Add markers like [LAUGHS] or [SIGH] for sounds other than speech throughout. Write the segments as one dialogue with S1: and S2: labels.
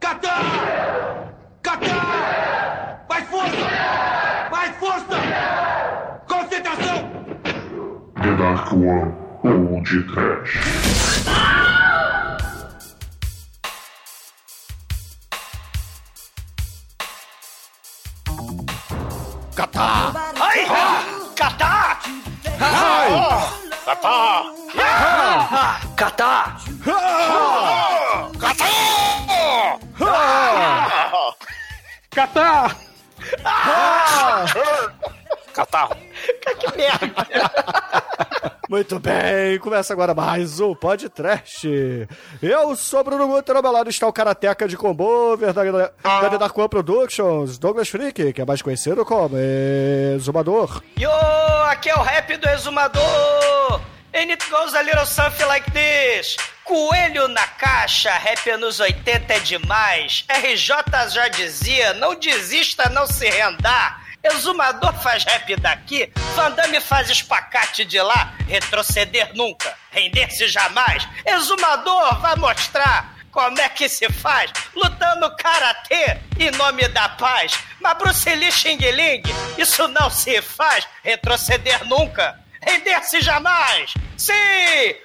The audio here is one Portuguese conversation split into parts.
S1: Catar! Catar! Mais força! Mais força! Concentração!
S2: The Dark One ou de Trash.
S3: Catar!
S4: Ai! Catar!
S3: Ai!
S4: Catar! Catar!
S5: Catar!
S4: Catarro! Que merda! [LAUGHS]
S3: Muito bem, começa agora mais um podcast. Eu sou Bruno Guter, ao meu lado está o Karateca de Combover da, da The Dark One Productions, Douglas Freak, que é mais conhecido como Exumador.
S4: Yo, aqui é o rap do exumador! And it goes a little something like this. Coelho na caixa, rap anos 80 é demais. RJ já dizia, não desista, não se rendar. Exumador faz rap daqui, Van Damme faz espacate de lá. Retroceder nunca, render-se jamais. Exumador vai mostrar como é que se faz, lutando karatê em nome da paz. Mas Bruce Lee Xing Ling, isso não se faz, retroceder nunca. Render-se jamais! Sim!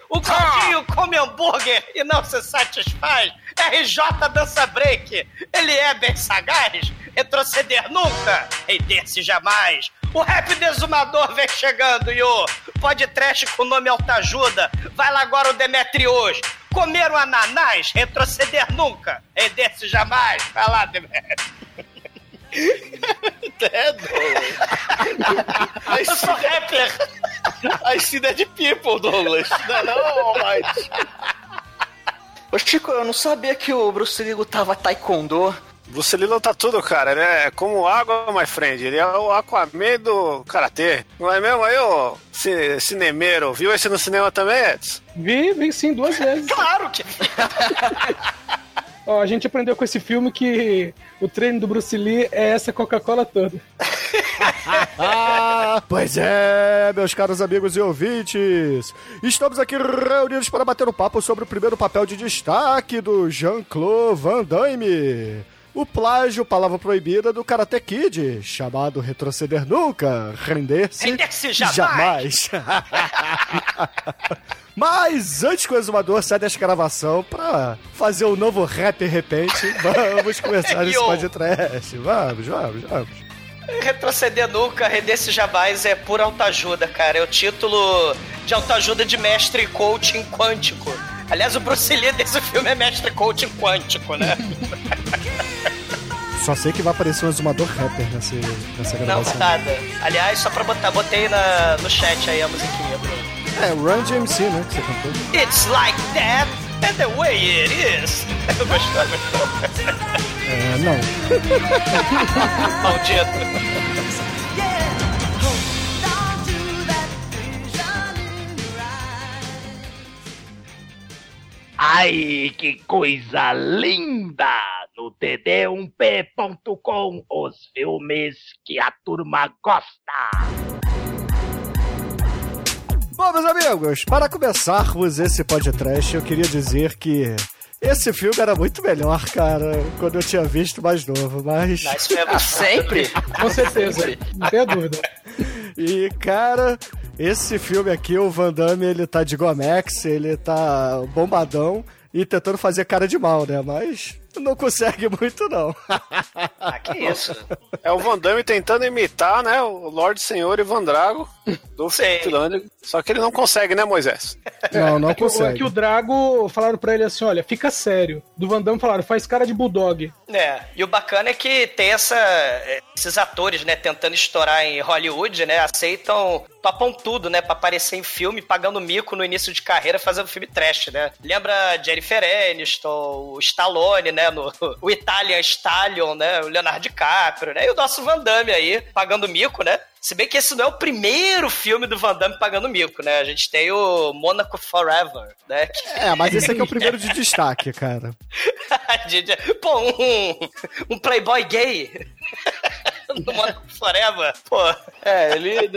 S4: O gordinho come hambúrguer e não se satisfaz! RJ dança break! Ele é bem sagaz! Retroceder nunca! Render-se jamais! O rap desumador vem chegando, Yo! Pode trash com o nome Altajuda! Vai lá agora o Demetrios! Comer o ananás! Retroceder nunca! Render-se jamais! Vai lá, Demetrios! [LAUGHS]
S6: Dedo.
S4: Eu sou rapper!
S6: I see dead people, Douglas. Não, não, mas...
S7: Ô Chico, eu não sabia que o Bruce Lee lutava taekwondo.
S6: Bruce Lee luta tudo, cara. Ele é como água, my friend. Ele é o Aquaman do Karatê. Não é mesmo aí, ô ci- cinemeiro? Viu esse no cinema também, Edson?
S5: Vi, vi sim, duas vezes.
S4: Claro que [LAUGHS]
S5: Ó, a gente aprendeu com esse filme que o treino do Bruce Lee é essa Coca-Cola toda. [LAUGHS]
S3: Pois é, meus caros amigos e ouvintes. Estamos aqui reunidos para bater um papo sobre o primeiro papel de destaque do Jean-Claude Van Damme. O plágio, palavra proibida do Karate Kid, chamado Retroceder Nunca, Render-se
S4: Render-se jamais.
S3: jamais. [LAUGHS] Mas antes que o exumador saia desta gravação pra fazer um novo rap repente, [LAUGHS] vamos começar esse podcast. Vamos, vamos, vamos.
S4: Retroceder nunca, render-se jamais é pura autoajuda, cara. É o título de autoajuda de mestre coaching quântico. Aliás, o Bruce Lee desse filme é mestre coaching quântico, né? [LAUGHS]
S3: Só sei que vai aparecer um exumador rapper nessa, nessa
S4: Não,
S3: gravação.
S4: nada. Aliás, só pra botar, botei na, no chat aí a musiquinha, Bruno.
S3: É, Run DMC, né? Que você cantou.
S4: It's like that, and the way it is. [LAUGHS] Gostou, gostou?
S3: É, não. [LAUGHS]
S4: Maldito.
S8: Ai, que coisa linda! No td1p.com, os filmes que a turma gosta.
S3: Bom, meus amigos, para começarmos esse podcast, eu queria dizer que esse filme era muito melhor, cara, quando eu tinha visto mais novo, mas...
S4: Mas [LAUGHS]
S7: Sempre?
S5: Com certeza, não tenha dúvida.
S3: E, cara, esse filme aqui, o Van Damme, ele tá de Gomex, ele tá bombadão e tentando fazer cara de mal, né? Mas não consegue muito, não. [LAUGHS]
S4: Ah, que isso?
S6: É o Van Damme tentando imitar, né, o Lorde Senhor Ivan Drago do. Finlândia. Só que ele não consegue, né, Moisés?
S3: Não, não
S5: É que, é
S3: consegue.
S5: que o Drago falaram pra ele assim: olha, fica sério. Do Van Damme falaram, faz cara de bulldog.
S4: É, e o bacana é que tem essa, esses atores, né, tentando estourar em Hollywood, né, aceitam, topam tudo, né, pra aparecer em filme, pagando mico no início de carreira, fazendo filme trash, né. Lembra Jennifer Aniston, o Stallone, né, no, [LAUGHS] o Italian Stallion, né, o Leonardo DiCaprio, né, e o nosso Van Damme aí, pagando mico, né. Se bem que esse não é o primeiro filme do Van Damme pagando mico, né? A gente tem o Monaco Forever, né? que-
S3: É, mas esse aqui é o primeiro de [LAUGHS] destaque, cara.
S4: Pô, um, um playboy gay [LAUGHS] no Monaco Forever. Pô,
S6: É, ele.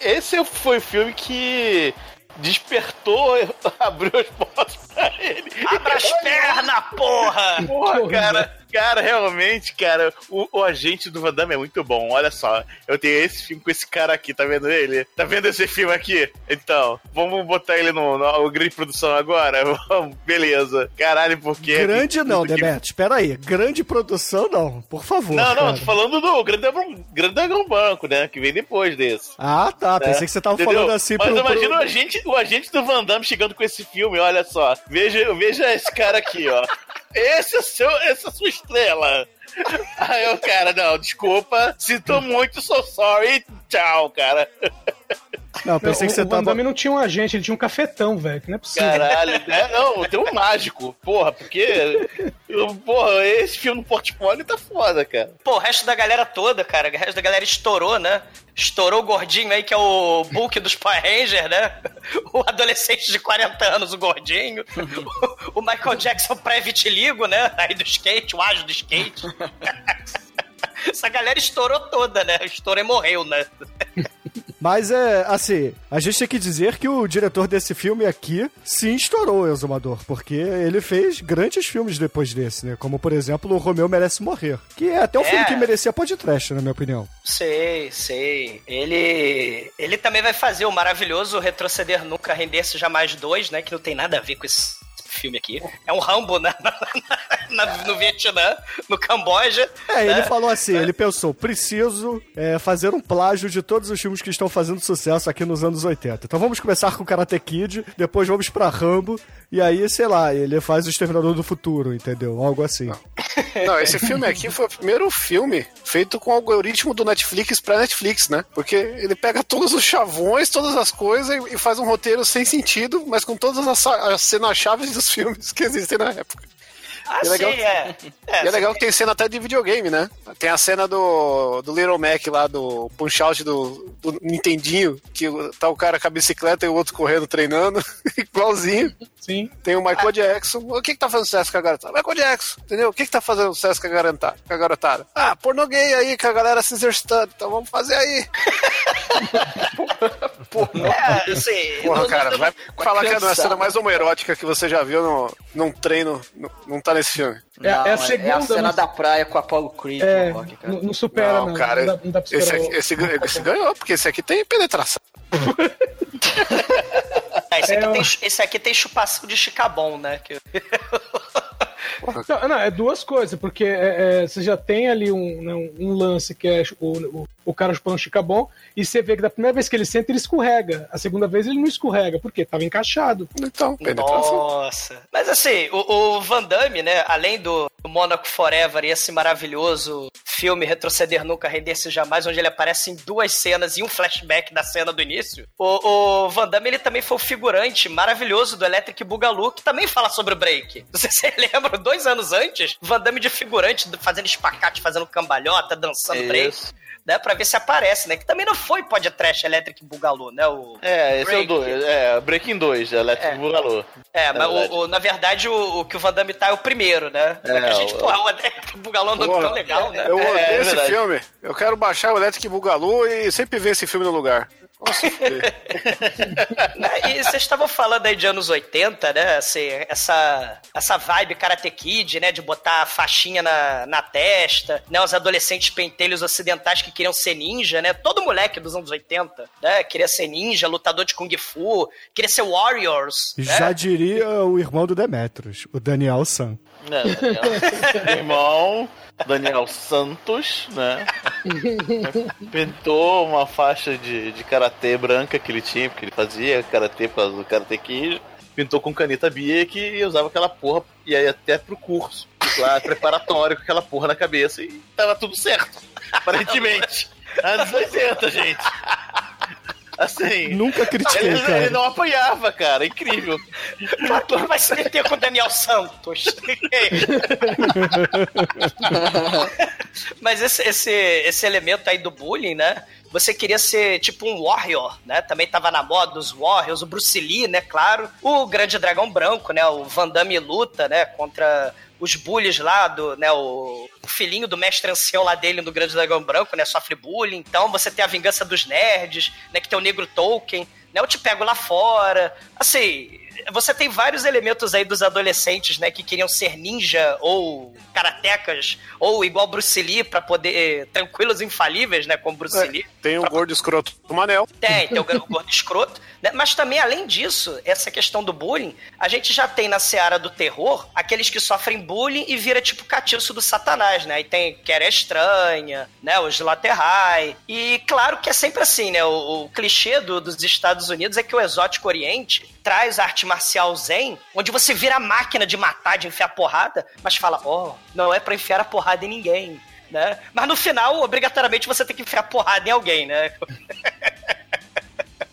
S6: Esse foi o filme que
S9: despertou, [LAUGHS] abriu as portas pra ele.
S4: Abra as pernas, porra!
S9: Porra, cara, cara, realmente, cara, o, o agente do Van Damme é muito bom. Olha só, eu tenho esse filme com esse cara aqui, tá vendo ele? Tá vendo esse filme aqui? Então, vamos botar ele no, no, no grande produção agora? [LAUGHS] Vamos, Beleza. Caralho, porque.
S3: Grande não, Demet. Espera aí. Grande produção não. Por favor.
S9: Não, não,
S3: cara.
S9: tô falando do Grande Grande Dragão Banco, né? Que vem depois desse.
S3: Ah, tá. Pensei
S9: né?
S3: que você tava
S9: Entendeu?
S3: falando assim
S9: Mas
S3: pro-
S9: imagina
S3: pro-
S9: o, agente, o agente do Van Damme chegando com esse filme, olha só. Veja, veja esse cara aqui, ó. Esse é, o seu, essa é a sua estrela. Aí o cara, não, desculpa, sinto muito, so sorry, tchau, cara.
S3: Não, pensei
S5: o,
S3: que você
S5: o
S3: tava.
S5: Damme não tinha um agente, ele tinha um cafetão, velho. Que não é possível.
S9: Caralho, né? Não, tem um mágico, porra, porque. Porra, esse filme no portfólio tá foda, cara.
S4: Pô, o resto da galera toda, cara, o resto da galera estourou, né? Estourou o gordinho aí, que é o Bulk dos Power Rangers, né? O adolescente de 40 anos, o gordinho. O Michael Jackson pré-vitiligo, né? Aí do skate, o ágil do skate. [LAUGHS] Essa galera estourou toda, né? Estourou e morreu, né?
S3: Mas é, assim, a gente tem que dizer que o diretor desse filme aqui sim estourou o Exumador, porque ele fez grandes filmes depois desse, né? Como, por exemplo, o Romeu Merece Morrer, que é até um
S4: É.
S3: filme que merecia podcast, na minha opinião.
S4: Sei, sei. Ele. Ele também vai fazer o maravilhoso Retroceder Nunca Render-se Jamais 2, né? Que não tem nada a ver com esse filme aqui. É um Rambo [LAUGHS] na, na- na- no Vietnã, no Camboja.
S3: É, ele
S4: né?
S3: falou assim, ele pensou, preciso é, fazer um plágio de todos os filmes que estão fazendo sucesso aqui nos anos 80. Então vamos começar com Karate Kid, depois vamos pra Rambo, e aí, sei lá, ele faz o Exterminador do Futuro, entendeu? Algo assim.
S6: Não, esse filme aqui foi o primeiro filme feito com o algoritmo do Netflix pra Netflix, né? Porque ele pega todos os chavões, todas as coisas e- e faz um roteiro sem sentido, mas com todas as, sa- as cenas-chave dos filmes que existem na época.
S4: Ah,
S6: é legal
S4: sim,
S6: que-
S4: é.
S6: E é legal que tem cena até de videogame, né? Tem a cena do, do Little Mac lá, do Punch-Out do, do Nintendinho, que tá o cara com a bicicleta e o outro correndo, treinando, [LAUGHS] igualzinho.
S5: Sim.
S6: Tem o Michael Jackson. O que que tá fazendo sucesso com a garotada? Michael Jackson, entendeu? O que que tá fazendo sucesso com a garotada? Com a garotada? Ah, pornô gay aí, com a galera se exercitando. Então vamos fazer aí. [LAUGHS]
S4: É, assim,
S6: Porra,
S4: não-
S6: cara,
S4: não-
S6: vai falar que é a cena mais homoerótica que você já viu no, num treino. Não, não tá nesse filme.
S5: É, é a
S7: Não,
S5: segunda.
S7: É a cena
S5: mas-
S7: da praia com a Apollo Creed
S5: É,
S7: no rock, cara.
S5: não, não supera, não.
S6: não, cara.
S5: não, dá, não dá pra
S6: esse, aqui- esse, esse ganhou, porque esse aqui tem penetração.
S4: Ah, esse, aqui
S5: É,
S4: tem, esse aqui tem chupação de chicabom, né? Que- [LAUGHS]
S5: Não, não, é duas coisas, porque é, é, você já tem ali um, né, um- um lance que é o, o, o cara chupando chicabom, e você vê que da primeira vez que ele senta, ele escorrega. A segunda vez ele não escorrega, porque tava encaixado.
S6: Então, penetração.
S4: Nossa. Mas assim, o, o Van Damme, né? Além do, do Monaco Forever e esse maravilhoso filme Retroceder Nunca Render-se Jamais, onde ele aparece em duas cenas e um flashback da cena do início, o, o Van Damme ele também foi o figurante maravilhoso do Electric Boogaloo, que também fala sobre o break. Não sei se você [LAUGHS] lembra, dois anos antes, Van Damme de figurante fazendo espacate, fazendo cambalhota, dançando break.
S9: Isso.
S4: Né, pra ver se aparece, né? Que também não foi podcast Electric Boogaloo, né? O,
S9: É, esse
S4: Break.
S9: é o 2. É, Breaking 2, Electric
S4: É. É,
S9: Na
S4: mas
S9: verdade.
S4: o, o- na verdade o, o que o Van Damme tá é o primeiro, né?
S9: É,
S4: É, a gente,
S9: o-
S4: porra, o Electric Boogaloo não é tão legal, né?
S6: Eu
S9: É,
S6: odeio
S9: é
S6: esse
S9: verdade.
S6: filme. Eu quero baixar o Electric Boogaloo e sempre ver esse filme no lugar.
S4: Né, [LAUGHS] E vocês estavam falando aí de anos 80, né? Assim, essa, essa vibe Karate Kid, né? De botar a faixinha na, na testa, né? Os adolescentes pentelhos ocidentais que queriam ser ninja, né? Todo moleque dos anos 80, né? Queria ser ninja, lutador de Kung Fu, queria ser Warriors. né?
S3: Já diria o irmão do Demetrius, o Daniel San.
S9: Né, Daniel? Meu [LAUGHS] irmão, Daniel Santos, né? [LAUGHS] Pintou uma faixa de, de karatê branca que ele tinha, porque ele fazia karatê por causa do Karate Kid. Pintou com caneta Bic e usava aquela porra, e aí até pro curso, lá [LAUGHS] preparatório com aquela porra na cabeça e tava tudo certo, [LAUGHS] aparentemente. Anos 80, gente. Assim.
S3: Nunca critiquei,
S9: Ele,
S3: cara.
S9: ele não apanhava, cara, incrível.
S4: O ator vai se meter com o Daniel Santos. Mas esse, esse, esse elemento aí do bullying, né? Você queria ser tipo um warrior, né? Também tava na moda os warriors, o Bruce Lee, né? Claro. O Grande Dragão Branco, né? O Van Damme luta, né? Contra os bullies lá do, né? O, o filhinho do mestre ancião lá dele, do Grande Dragão Branco, né? Sofre bullying. Então você tem a vingança dos nerds, né? Que tem o Negro Tolkien, né? Eu te pego lá fora. Assim, você tem vários elementos aí dos adolescentes, né, que queriam ser ninja ou karatecas ou igual Bruce Lee pra poder tranquilos infalíveis, né, como Bruce Lee.
S6: Tem o gordo escroto do Manel.
S4: Tem, tem o gordo escroto. Né? Mas também, além disso, essa questão do bullying, a gente já tem na seara do terror aqueles que sofrem bullying e vira tipo catiço do satanás, né? Aí tem Quer é Estranha, né? Os Laterrai. E claro que é sempre assim, né? O, o clichê do, dos Estados Unidos é que o exótico oriente traz a arte marcial zen, onde você vira máquina de matar, de enfiar porrada, mas fala, ó, oh, não é pra enfiar a porrada em ninguém. Né? Mas no final, obrigatoriamente, você tem que enfiar porrada em alguém, né? [LAUGHS]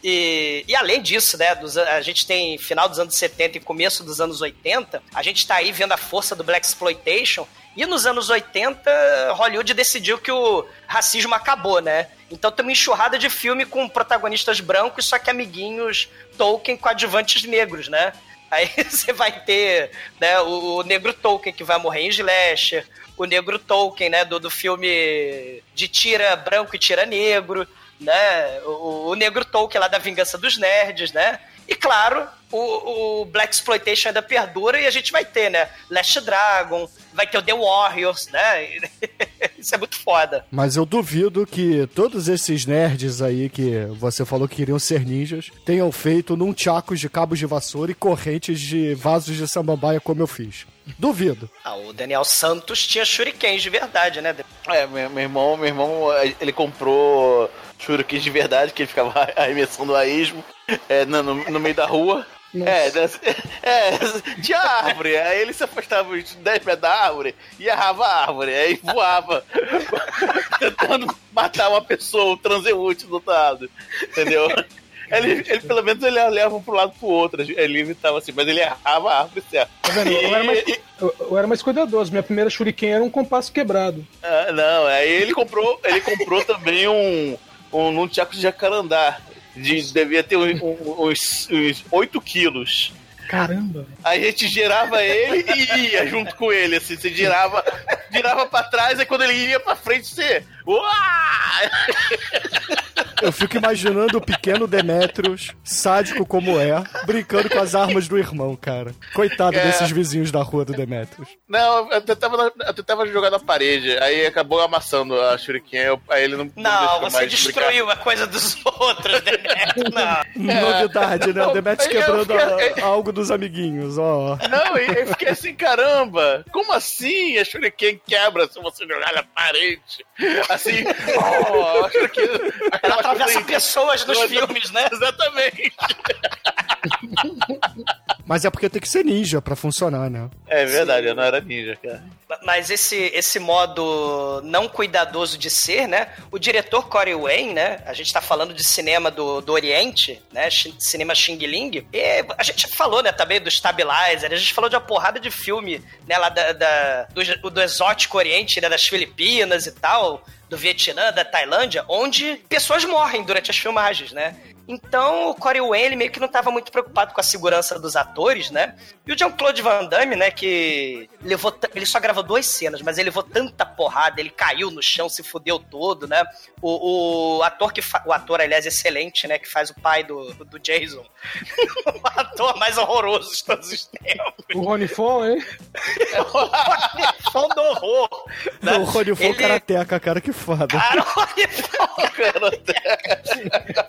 S4: E, e, além disso, né, dos, a gente tem final dos anos 70 e começo dos anos 80, a gente tá aí vendo a força do Black Exploitation, e nos anos 80, Hollywood decidiu que o racismo acabou, né? Então tem uma enxurrada de filme com protagonistas brancos, só que amiguinhos Tolkien coadjuvantes negros, né? Aí [LAUGHS] você vai ter né, o, o, negro Tolkien que vai morrer em Slasher, o negro Tolkien, né, do, do filme de tira branco e tira negro, né? O, o negro Tolkien lá da Vingança dos Nerds, né? E claro, o, o Black Exploitation ainda perdura e a gente vai ter, né? Last Dragon, vai ter o The Warriors, né? [LAUGHS] Isso é muito foda.
S3: Mas eu duvido que todos esses nerds aí que você falou que queriam ser ninjas tenham feito num tchacos de cabos de vassoura e correntes de vasos de samambaia como eu fiz. Duvido.
S4: Ah, o Daniel Santos tinha shurikens de verdade, né?
S9: É, meu, meu irmão, meu irmão, ele comprou shurikens de verdade, que ele ficava [LAUGHS] arremessando a esmo é, no, no meio da rua. É, é, de árvore. Aí ele se afastava uns 10 pés da árvore e errava a árvore. Aí voava, [LAUGHS] tentando matar uma pessoa, um transeúnte do outro lado. Entendeu? Ele, ele, pelo menos ele leva pro lado pro outro. Ele evitava assim, mas ele errava a árvore certa.
S5: Tá vendo? Eu, era mais, eu, eu, era mais cuidadoso. Minha primeira shuriken era um compasso quebrado.
S9: Ah, não, aí ele comprou, ele comprou também um, um num de jacarandá de, devia ter uns, uns, uns 8 quilos.
S5: Caramba!
S9: Aí a gente girava ele e ia junto com ele, assim, você girava, girava pra trás, aí quando ele ia pra frente, você.
S3: Eu fico imaginando o pequeno Demetrius, sádico como é, brincando com as armas do irmão, cara. Coitado é. desses vizinhos da rua do Demetrius.
S9: Não, eu tentava, eu tentava jogar na parede, aí acabou amassando a shuriken, aí ele não
S4: Não, não você destruiu brincar. a coisa dos [LAUGHS] outros, Demetrius, não. [LAUGHS]
S3: Novidade, né? O Demetrius quebrando fiquei... algo dos amiguinhos, ó.
S9: Não, eu fiquei assim, caramba, como assim a shuriken quebra se você jogar na parede? Assim, [LAUGHS] oh, a shuriken...
S4: Ela atravessa pessoas nos filmes, né?
S9: Exatamente.
S3: Mas é porque tem que ser ninja pra funcionar, né?
S9: É verdade, Sim. eu não era ninja, cara.
S4: Mas esse, esse modo não cuidadoso de ser, né? O diretor Corey Wayne, né? A gente tá falando de cinema do, do Oriente, né? Cinema Xing Ling. E a gente falou, né, também do Stabilizer, a gente falou de uma porrada de filme, né, lá da, da do, do exótico Oriente, né, das Filipinas e tal do Vietnã, da Tailândia, onde pessoas morrem durante as filmagens, né? Então o Corey Wayne meio que não estava muito preocupado com a segurança dos atores, né? E o Jean-Claude Van Damme, né, que levou ele só gravou duas cenas, mas ele levou tanta porrada, ele caiu no chão, se fudeu todo, né? O, o ator que o ator, aliás, excelente, né, que faz o pai do, do Jason. [LAUGHS] o ator mais horroroso de todos os tempos.
S5: O Rony Fon, hein? [LAUGHS]
S4: o Rony Fon do horror.
S3: Né? O Rony Fon ele... karateca, cara, que foda.
S4: Cara, Fon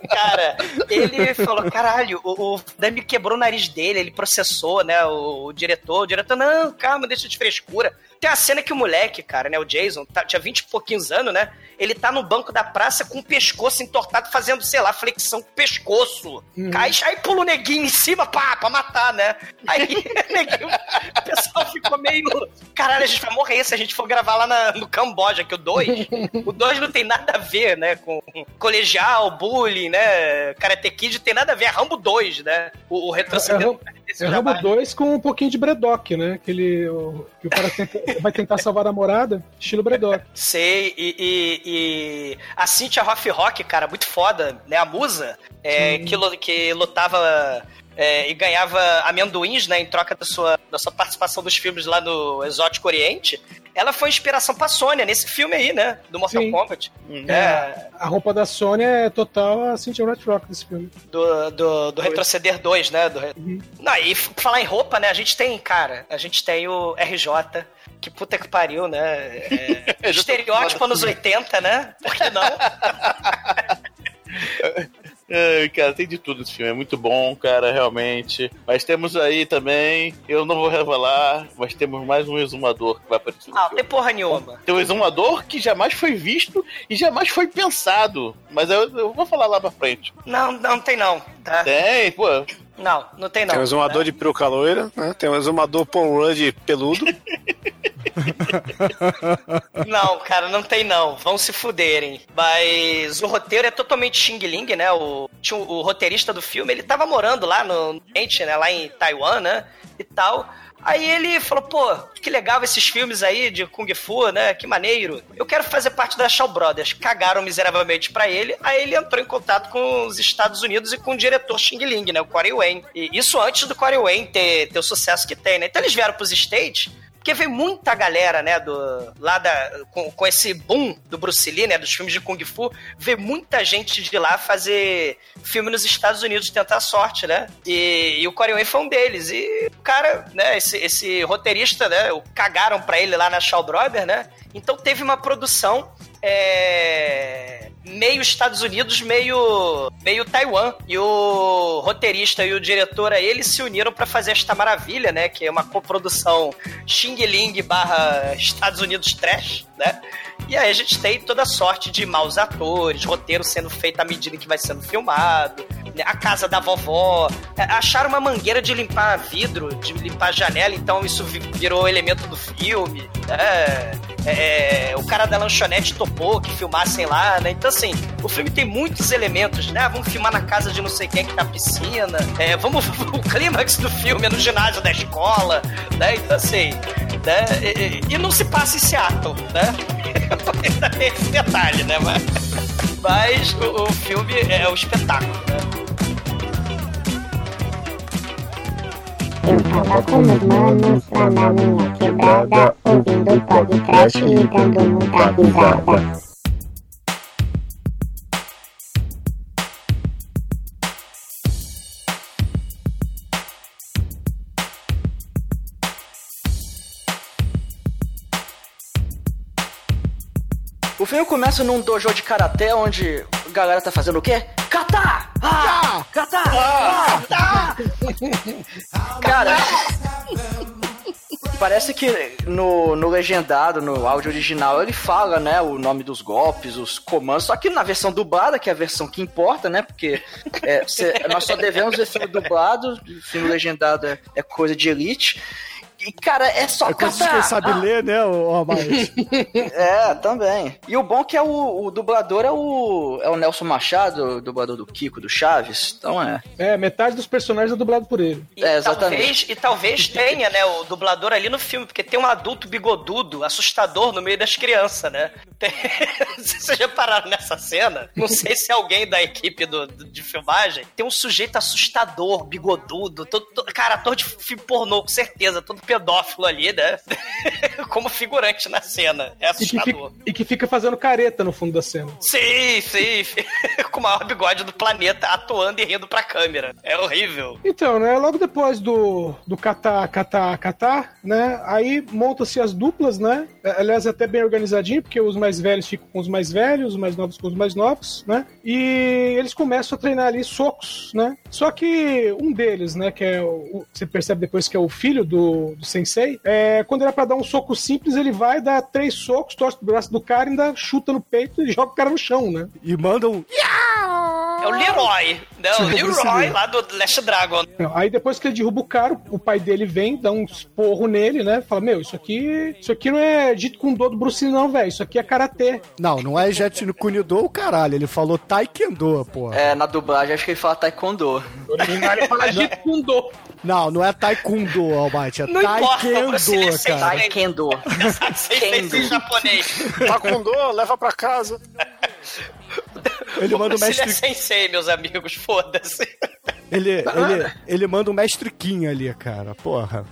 S4: Cara, ele falou, caralho, o, o quebrou o nariz dele, ele processou, né, o, o diretor. O diretor, não, calma, deixa de frescura. Tem a cena que o moleque, cara, né, o Jason, tá, tinha 20 e pouquinhos anos, né? Ele tá no banco da praça com o pescoço entortado, fazendo, sei lá, flexão com o pescoço. Uhum. Cai, aí pula o neguinho em cima, pá, pra matar, né? Aí [LAUGHS] neguinho, o pessoal ficou meio. Caralho, a gente vai morrer se a gente for gravar lá na, no Camboja, que o 2. o 2 não tem nada a ver, né? Com colegial, bullying, né? Karate Kid tem nada a ver. É Rambo 2, né? O, o retrocedendo.
S5: É, é, é Rambo 2 com um pouquinho de Bredock, né? Que, ele, o, que o cara tenta, vai tentar salvar a namorada, estilo Bredock.
S4: Sei, e, e, e a Cynthia Hoff Rock, cara, muito foda, né? A musa, é, que, que lutava é, e ganhava amendoins, né, em troca da sua, da sua participação dos filmes lá no Exótico Oriente. Ela foi inspiração pra Sônia nesse filme aí, né? Do Mortal
S5: Sim.
S4: Kombat. É,
S5: É, a roupa da Sony é total a Cynthia Rothrock desse filme.
S4: do, do, do Retroceder 2, né? Do...
S5: Uhum.
S4: Não, e falar em roupa, né? A gente tem, cara, a gente tem o RJ, que puta que pariu, né? [LAUGHS] É, estereótipo anos 80, né? Por que não? [LAUGHS]
S9: Ai, cara, tem de tudo esse filme. É muito bom, cara, realmente. Mas temos aí também, eu não vou revelar, mas temos mais um exumador que vai aparecer
S4: Ah, não tem porra nenhuma.
S9: Tem um exumador que jamais foi visto e jamais foi pensado. Mas eu, eu vou falar lá pra frente.
S4: Não, não tem não, tá?
S9: Tem, pô.
S4: Não, não tem não.
S6: Tem um exumador de peruca loira, né? Tem um exumador Paul Rudd peludo. [LAUGHS] [LAUGHS]
S4: Não, cara, não tem não. Vão se fuderem. Mas o roteiro é totalmente Xing Ling, né? O, o, roteirista do filme, ele tava morando lá no Oriente, né? Lá em Taiwan, né? E tal. Aí ele falou, pô, que legal esses filmes aí de Kung Fu, né? Que maneiro. Eu quero fazer parte da Shaw Brothers. Cagaram miseravelmente pra ele. Aí ele entrou em contato com os Estados Unidos e com o diretor Xing Ling, né? O Corey Wayne. E isso antes do Corey Wayne ter, ter o sucesso que tem, né? Então eles vieram pros States porque veio muita galera, né, do, lá da, com, com esse boom do Bruce Lee, né, dos filmes de Kung Fu, veio muita gente de lá fazer filme nos Estados Unidos, tentar sorte, né, e, e o Corey Wayne foi um deles, e o cara, né, esse, esse roteirista, né, cagaram pra ele lá na Shaw Brothers, né, então teve uma produção é, meio Estados Unidos, meio meio Taiwan. E o roteirista e o diretor eles se uniram pra fazer esta maravilha, né? Que é uma coprodução Xing Ling barra Estados Unidos Trash, né? E aí a gente tem toda sorte de maus atores, roteiro sendo feito à medida que vai sendo filmado? A casa da vovó. É, Acharam uma mangueira de limpar vidro, de limpar janela, então isso vi- virou elemento do filme. né? É, o cara da lanchonete topou que filmassem lá, né? Então, assim, o filme tem muitos elementos, né? Vamos filmar na casa de não sei quem que tá piscina. É, [LAUGHS] vamos. O clímax do filme é no ginásio da escola, né? Então, assim. Né? E, e- não se passa em Seattle, né? [LAUGHS] Esse detalhe, né? Mas, mas o, o filme é o espetáculo, né?
S10: Eu tava com meus manos lá na minha quebrada, ouvindo podcast e dando muita risada.
S7: Filme começa num dojo de karatê onde a galera tá fazendo o quê? Kata! Ah! Kata! Ah! Cara, parece que no, no legendado, no áudio original, ele fala, né, o nome dos golpes, os comandos, só que na versão dublada, que é a versão que importa, né, porque é, cê- nós só devemos ver filme dublado, filme legendado é, é coisa de elite. E, cara, é só
S3: É
S7: kata!
S3: quem sabe
S7: Ah!
S3: ler, né, ô Amais? [LAUGHS]
S7: É, também. E o bom é que é o, o dublador é o, é o Nelson Machado, o dublador do Kiko, do Chaves. Então é.
S5: É, metade dos personagens é dublado por ele.
S4: E
S7: É, exatamente.
S4: Talvez, e talvez tenha, né, o dublador ali no filme, porque tem um adulto bigodudo, assustador no meio das crianças, né? Tem... [LAUGHS] Vocês já pararam nessa cena? Não sei se é alguém da equipe do, do- de filmagem. Tem um sujeito assustador, bigodudo, todo, todo- cara, ator de filme pornô, com certeza, todo pedófilo ali, né? [LAUGHS] Como figurante na cena. É
S5: E que, fica,
S4: assustador.
S5: e que fica fazendo careta no fundo da cena.
S4: Sim, sim. [LAUGHS] Com o maior bigode do planeta, atuando e rindo pra câmera. É horrível.
S5: Então, né, logo depois do, do catar, catar, catar, né, aí montam-se as duplas, né, aliás, até bem organizadinho, porque os mais velhos ficam com os mais velhos, os mais novos com os mais novos, né, e eles começam a treinar ali socos, né, só que um deles, né, que é o- você percebe depois que é o filho do, do sensei, é, quando era pra dar um soco simples, ele vai dar três socos, torce o braço do cara, ainda chuta no peito e joga o cara no chão, né.
S3: E mandam.
S4: É o Leroy, né? O
S5: Tipo Bruce
S4: Leroy lá do Last Dragon.
S5: Não, Aí depois que ele derruba o cara, o pai dele vem, dá um esporro nele, né? Fala, meu, isso aqui. Isso aqui não é dito com dor do Bruce Lee, não, velho. Isso aqui é karatê.
S3: Não, não é Jet no Kunido, o caralho. Ele falou Taekwondo, porra.
S7: É, na dublagem acho que ele fala taekwondo.
S5: Ele fala dito com dor.
S3: Não, não é Taekwondo, Almighty. É
S4: Não importa,
S3: Taekwondo,
S4: você é
S3: cara.
S7: Taekwondo. [LAUGHS]
S4: Sem em japonês.
S6: Dor, leva pra casa.
S3: Ele manda o
S4: Você é
S3: mestre.
S4: sensei, meus amigos, foda-se.
S3: Ele, ele, ele manda o mestre Kim ali, cara. Porra.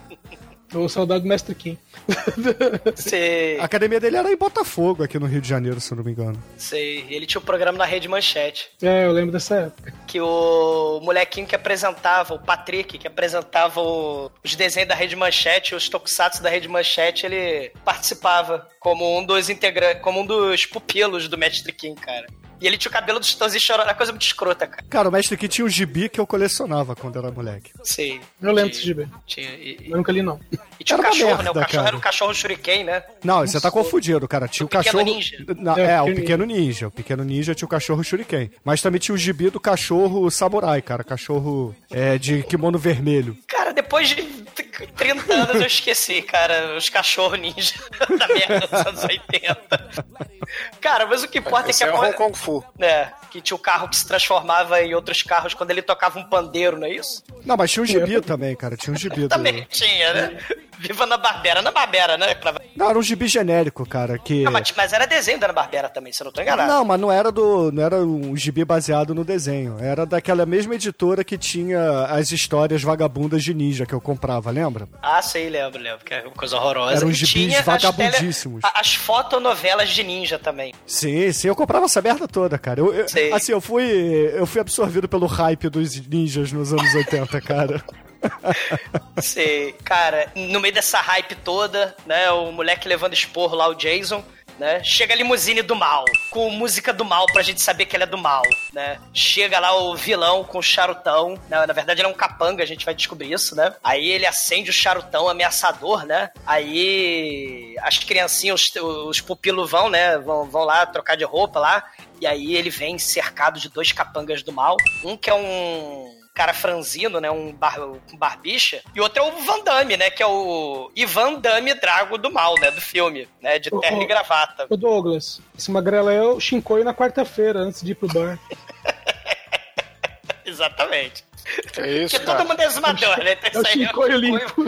S5: Ô, saudade do Mestre Kim. [LAUGHS]
S4: Sei,
S3: A academia dele era em Botafogo, aqui no Rio de Janeiro, se eu não me engano.
S4: sei. Ele tinha um programa na Rede Manchete.
S5: É, eu lembro dessa época.
S4: Que o molequinho que apresentava, o Patrick, que apresentava o- os desenhos da Rede Manchete, os tokusatsu da Rede Manchete, ele participava como um dos integrantes, como um dos pupilos do Mestre Kim, cara. E ele tinha o cabelo do Chitãozinho chorando, era coisa muito escrota, cara.
S3: Cara, o mestre aqui tinha um gibi que eu colecionava quando era moleque.
S4: Sei.
S5: Eu lembro desse gibi.
S4: Tinha, e, e-
S5: Eu nunca li, não.
S4: e tinha o
S3: Era uma
S4: cachorro, né? O
S3: merda,
S4: cachorro
S3: cara.
S4: era o cachorro shuriken, né?
S3: Não, você tá confundido, cara. Tinha o,
S4: O Pequeno
S3: cachorro.
S4: Ninja.
S3: Não,
S5: É,
S3: é,
S5: o pequeno
S3: ninja. O pequeno ninja tinha o cachorro Shuriken. Mas também tinha o gibi do cachorro samurai, cara. Cachorro é, de kimono vermelho.
S4: Cara, depois de 30 anos eu esqueci, cara, os cachorros ninja [LAUGHS] da merda dos anos 80. Cara, mas o que importa é que
S6: é
S4: a
S6: o Hong Kong Fu.
S4: É, que tinha o carro que se transformava em outros carros quando ele tocava um pandeiro, não é isso?
S3: Não, mas tinha um gibi também, cara. Tinha um gibi [LAUGHS] do...
S4: Também tinha, né? Viva na Barbera, na Barbera, né? Pra...
S3: Não, era um gibi genérico, cara. Que.
S4: Não, mas, mas era desenho da Ana Barbera também, se eu não tô enganado.
S3: Não, mas não era do. Não era um gibi baseado no desenho. Era daquela mesma editora que tinha as histórias vagabundas de ninja que eu comprava, lembra?
S4: Ah, sei, lembro, lembro, que é uma coisa horrosa.
S3: Eram gibis
S4: tinha as
S3: vagabundíssimos.
S4: tele- As fotonovelas de ninja também.
S3: Sim, sim, eu comprava essa merda toda, cara. Eu, eu- assim, eu fui. Eu fui absorvido pelo hype dos ninjas nos anos 80, cara. [LAUGHS] [LAUGHS]
S4: Sei, cara, no meio dessa hype toda, né, o moleque levando esporro lá, o Jason, né, chega a limusine do mal, com música do mal pra gente saber que ele é do mal, né, chega lá o vilão com o charutão, né, na verdade ele é um capanga, a gente vai descobrir isso, né, aí ele acende o charutão ameaçador, né, aí as criancinhas, os, os pupilos vão, né, vão, vão lá trocar de roupa lá, e aí ele vem cercado de dois capangas do mal, um que é um cara franzino, né? Um, bar, um barbicha. E outro é o Van Damme, né? Que é o Ivan Damme Drago do Mal, né? Do filme, né? De terno
S5: ô,
S4: e gravata.
S5: Ô Douglas, esse magrelo é o Shinkoi na quarta-feira, antes de ir pro bar. [LAUGHS]
S4: Exatamente.
S6: É isso,
S4: Porque todo
S6: cara.
S4: mundo é exumador, né? Então,
S5: É o
S4: isso aí
S5: Shinkoi
S4: o
S5: limpo.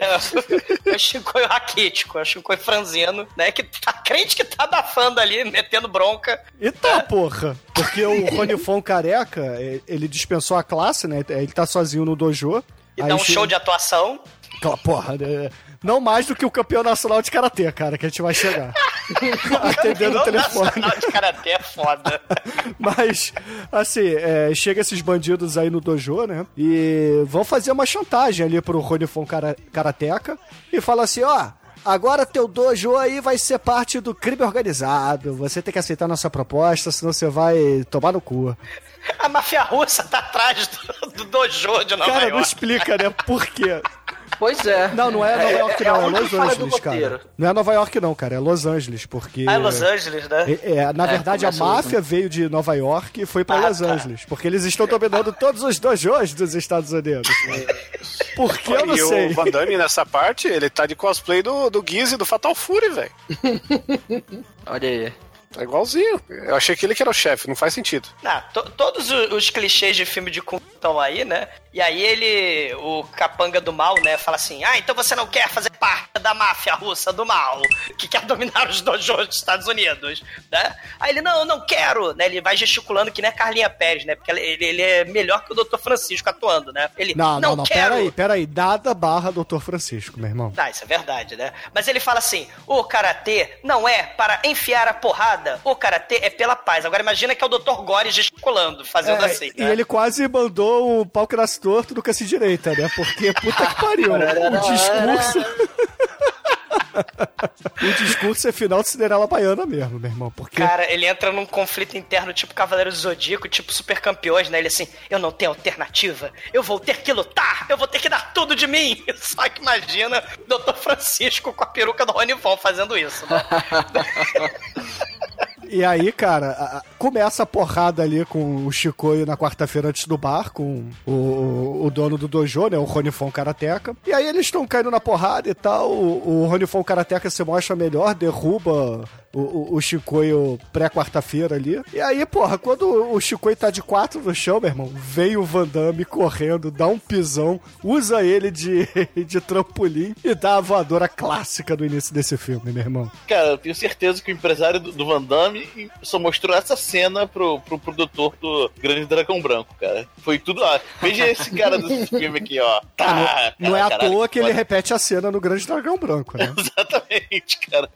S4: É, é o Shinkoi raquítico, é o Shinkoi franzino, né? Que tá crente que tá abafando ali, metendo bronca.
S3: Eita porra! Porque o [LAUGHS] Ronifon careca, eh, ele dispensou a classe, né? Ele tá sozinho no dojo.
S4: E
S3: aí
S4: dá um show de atuação.
S3: Aquela porra, né? Não mais do que o campeão nacional de karatê, cara, que a gente vai chegar. [LAUGHS] Atendendo o
S4: Campeão
S3: telefone.
S4: nacional de karatê é foda. [LAUGHS]
S3: Mas, assim, é, chega esses bandidos aí no dojo, né? E vão fazer uma chantagem ali pro Ronifon cara, Karateka e fala assim: ó. Agora teu dojo aí vai ser parte do crime organizado. Você tem que aceitar nossa proposta, senão você vai tomar no cu.
S4: A máfia russa tá atrás do, do dojo de Nova
S3: Cara, não
S4: York.
S3: explica, né? Por quê? [LAUGHS]
S7: Pois é.
S3: Não, não é Nova York,
S7: é
S3: não. É, Los Angeles, cara. Não é Nova York, não, cara. É Los Angeles, porque.
S4: Ah, é Los Angeles, né?
S3: É, é, na verdade, a máfia veio de Nova York e foi pra
S4: Ah,
S3: Los
S4: tá.
S3: Angeles. Porque eles estão dominando todos os dojos dos Estados Unidos. Por que eu não
S6: e
S3: sei?
S6: o Van Damme nessa parte, ele tá de cosplay do, do Gizzy do Fatal Fury, velho. [LAUGHS]
S7: Olha aí.
S6: É igualzinho. Eu achei que ele que era o chefe, não faz sentido.
S4: Não, to- todos os clichês de filme de Kung estão aí, né? E aí ele, o capanga do mal, né, fala assim: Ah, então você não quer fazer parte da máfia russa do mal, que quer dominar os dojos dos Estados Unidos, né? Aí ele, não, não quero, né? Ele vai gesticulando que nem a Carlinha Pérez, né? Porque ele, ele é melhor que o Dr. Francisco atuando, né? Ele,
S3: Não, não, não.
S4: quero.
S3: Peraí, peraí. Nada barra Dr. Francisco, meu irmão.
S4: Ah, isso é verdade, né? Mas ele fala assim: o karatê não é para enfiar a porrada, o karatê é pela paz. Agora imagina que é o Dr. Gore gesticulando, fazendo
S3: É,
S4: assim.
S3: E
S4: né?
S3: ele quase mandou o pau que nasce torto do que se direita, né? Porque, puta que pariu. [LAUGHS] o discurso. [LAUGHS] o discurso é final de Cinderela Baiana mesmo, meu irmão. Porque.
S4: Cara, ele entra num conflito interno tipo Cavaleiro do Zodíaco, tipo super campeões, né? Ele assim, eu não tenho alternativa, eu vou ter que lutar, eu vou ter que dar tudo de mim. [LAUGHS] Só que imagina o Dr. Francisco com a peruca do Rony Von fazendo isso, né? [LAUGHS]
S3: E aí, cara, começa a porrada ali com o Chicoio na quarta-feira antes do bar, com o, o, dono do dojo, né? O Ronifon Karateka. E aí eles estão caindo na porrada e tal. O, o Ronifon Karateka se mostra melhor, derruba o, o, o Chicoio pré-quarta-feira ali. E aí, porra, quando o Chicoio tá de quatro no chão, meu irmão, vem o Van Damme correndo, dá um pisão, usa ele de, [LAUGHS] de trampolim e dá a voadora clássica do início desse filme, meu irmão.
S9: Cara, eu tenho certeza que o empresário do Van Damme só mostrou essa cena pro, pro produtor do Grande Dragão Branco, cara. Foi tudo lá. Veja esse cara desse [LAUGHS] filme aqui, ó. Tá,
S3: Não é à
S9: caralho,
S3: toa que ele
S9: foda.
S3: repete a cena no Grande Dragão Branco, né? [LAUGHS]
S9: Exatamente, cara.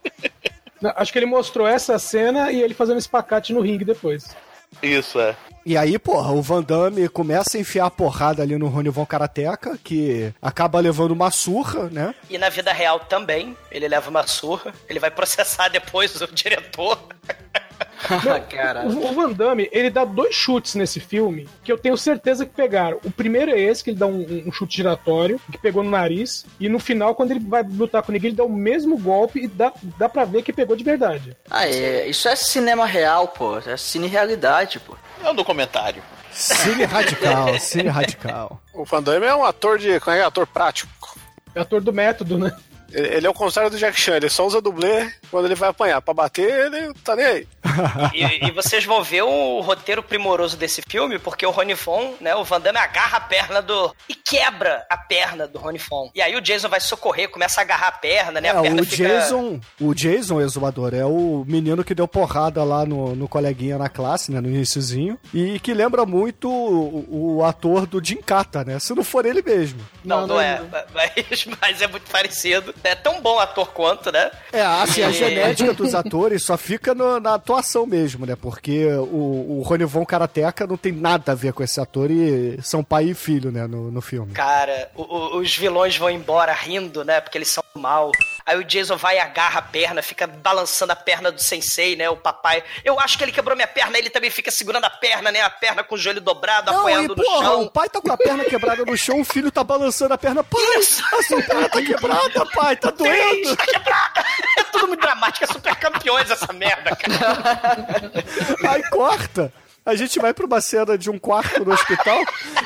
S5: Não, Acho que ele mostrou essa cena e ele fazendo espacate no ringue depois.
S9: Isso, é.
S3: E aí, porra, o Van Damme começa a enfiar a porrada ali no Rony Von Karateka, que acaba levando uma surra, né?
S4: E na vida real também, ele leva uma surra. Ele vai processar depois o diretor. [LAUGHS] [LAUGHS]
S7: Caralho.
S5: O, o Van Damme, ele dá dois chutes nesse filme que eu tenho certeza que pegaram. O primeiro é esse, que ele dá um, um chute giratório, que pegou no nariz. E no final, quando ele vai lutar com ninguém, ele dá o mesmo golpe e dá, dá pra ver que pegou de verdade.
S7: Ah, é, isso é cinema real, pô. É cine realidade, pô.
S9: É um documentário.
S3: Cine radical, cine radical.
S6: O Van Damme é um ator de. Como é que é? Ator prático.
S5: É ator do método, né?
S6: Ele, ele é o contrário do Jack Chan, ele só usa dublê quando ele vai apanhar. Pra bater, ele tá nem aí. [LAUGHS]
S4: E, e vocês vão ver o roteiro primoroso desse filme, porque o Rony Fon, né, o Van Damme agarra a perna do... e quebra a perna do Rony Fon. E aí o Jason vai socorrer, começa a agarrar a perna, né,
S3: É,
S4: a perna
S3: o
S4: fica...
S3: Jason, o Jason, exumador, é o menino que deu porrada lá no, no coleguinha na classe, né, no iniciozinho, e que lembra muito o, o ator do Jim Kata, né, se não for ele mesmo.
S4: Não, não, é, mas, [LAUGHS] mas é muito parecido. É tão bom ator quanto, né?
S3: É, assim, a
S4: E-
S3: genética dos [LAUGHS] atores só fica no- na atuação mesmo, né? Porque o, o Rony Von Karateka não tem nada a ver com esse ator e são pai e filho, né, no, no filme.
S4: Cara, o- o- os vilões vão embora rindo, né? Porque eles são mal. Aí o Jason vai e agarra a perna, fica balançando a perna do sensei, né? O papai. Eu acho que ele quebrou minha perna, ele também fica segurando a perna, né? A perna com o joelho dobrado,
S3: Não, e
S4: apoiando no
S3: porra,
S4: chão.
S3: o pai tá com a perna quebrada no chão, o filho tá balançando a perna. Pai, a sua perna tá quebrada, pai, tá doendo.
S4: Tá quebrada! É tudo muito dramático, é super campeões essa merda, cara.
S3: Aí corta. A gente vai pra uma cena de um quarto no hospital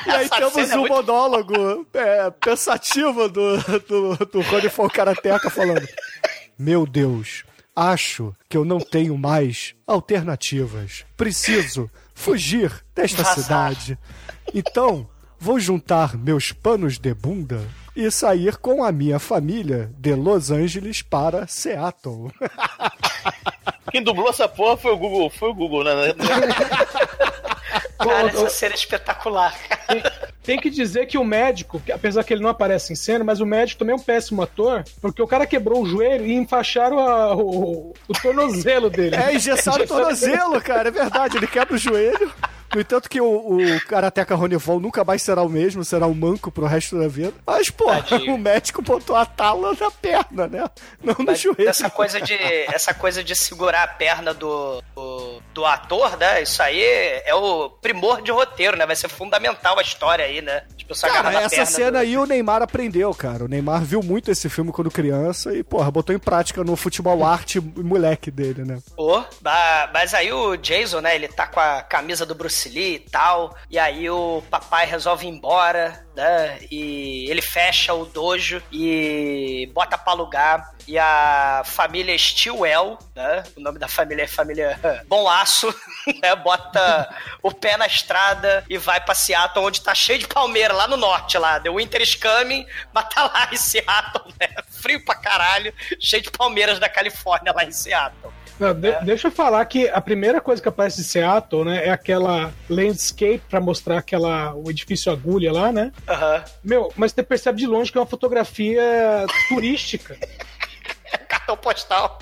S3: e aí
S4: Essa
S3: temos
S4: é
S3: um
S4: muito
S3: monólogo é, pensativo do, do, do Rony Von Karateka falando Meu Deus, acho que eu não tenho mais alternativas. Preciso fugir desta
S4: Vazar.
S3: cidade. Então, vou juntar meus panos de bunda e sair com a minha família de Los Angeles para Seattle. [LAUGHS]
S9: Quem dublou essa porra foi o Google, foi o Google, né? [LAUGHS]
S4: Cara, essa cena é espetacular.
S5: Tem que dizer que o médico, apesar que ele não aparece em cena, mas o médico também é um péssimo ator, porque o cara quebrou o joelho e enfaixaram a- o, o tornozelo dele.
S3: É, engessaram o tornozelo, cara, é verdade. Ele quebra o joelho. No entanto que o, o Karateka Ronivon nunca mais será o mesmo, será um manco pro resto da vida. Mas, pô, o médico botou a tala na perna, né? Não no
S4: Mas
S3: joelho.
S4: essa coisa de essa coisa de segurar a perna do, do, do ator, né? Isso aí é o primor de roteiro, né? Vai ser fundamental a história aí, né? Tipo,
S3: Cara, essa cena
S4: do-
S3: aí o Neymar aprendeu, cara. O Neymar viu muito esse filme quando criança e, porra, botou em prática no futebol arte moleque dele, né?
S4: Pô, mas aí o Jason, né, ele tá com a camisa do Bruce Lee e tal, e aí o papai resolve ir embora, né, e ele fecha o dojo e bota pra alugar, e a família Stilwell, né, o nome da família é família [LAUGHS] Bom Aço, [LAUGHS] né, bota o pé na estrada e vai pra Seattle, onde tá cheio de palmeira, lá no norte, lá, The Winter is Coming, [LAUGHS] mas tá lá em Seattle, né, frio pra caralho, cheio de palmeiras da Califórnia lá em Seattle.
S5: Não, de- Deixa eu falar que a primeira coisa que aparece em Seattle, né, é aquela landscape pra mostrar aquela o edifício agulha lá, né?
S4: Aham.
S5: Meu, mas você percebe de longe que é uma fotografia turística. [LAUGHS]
S4: Cartão postal.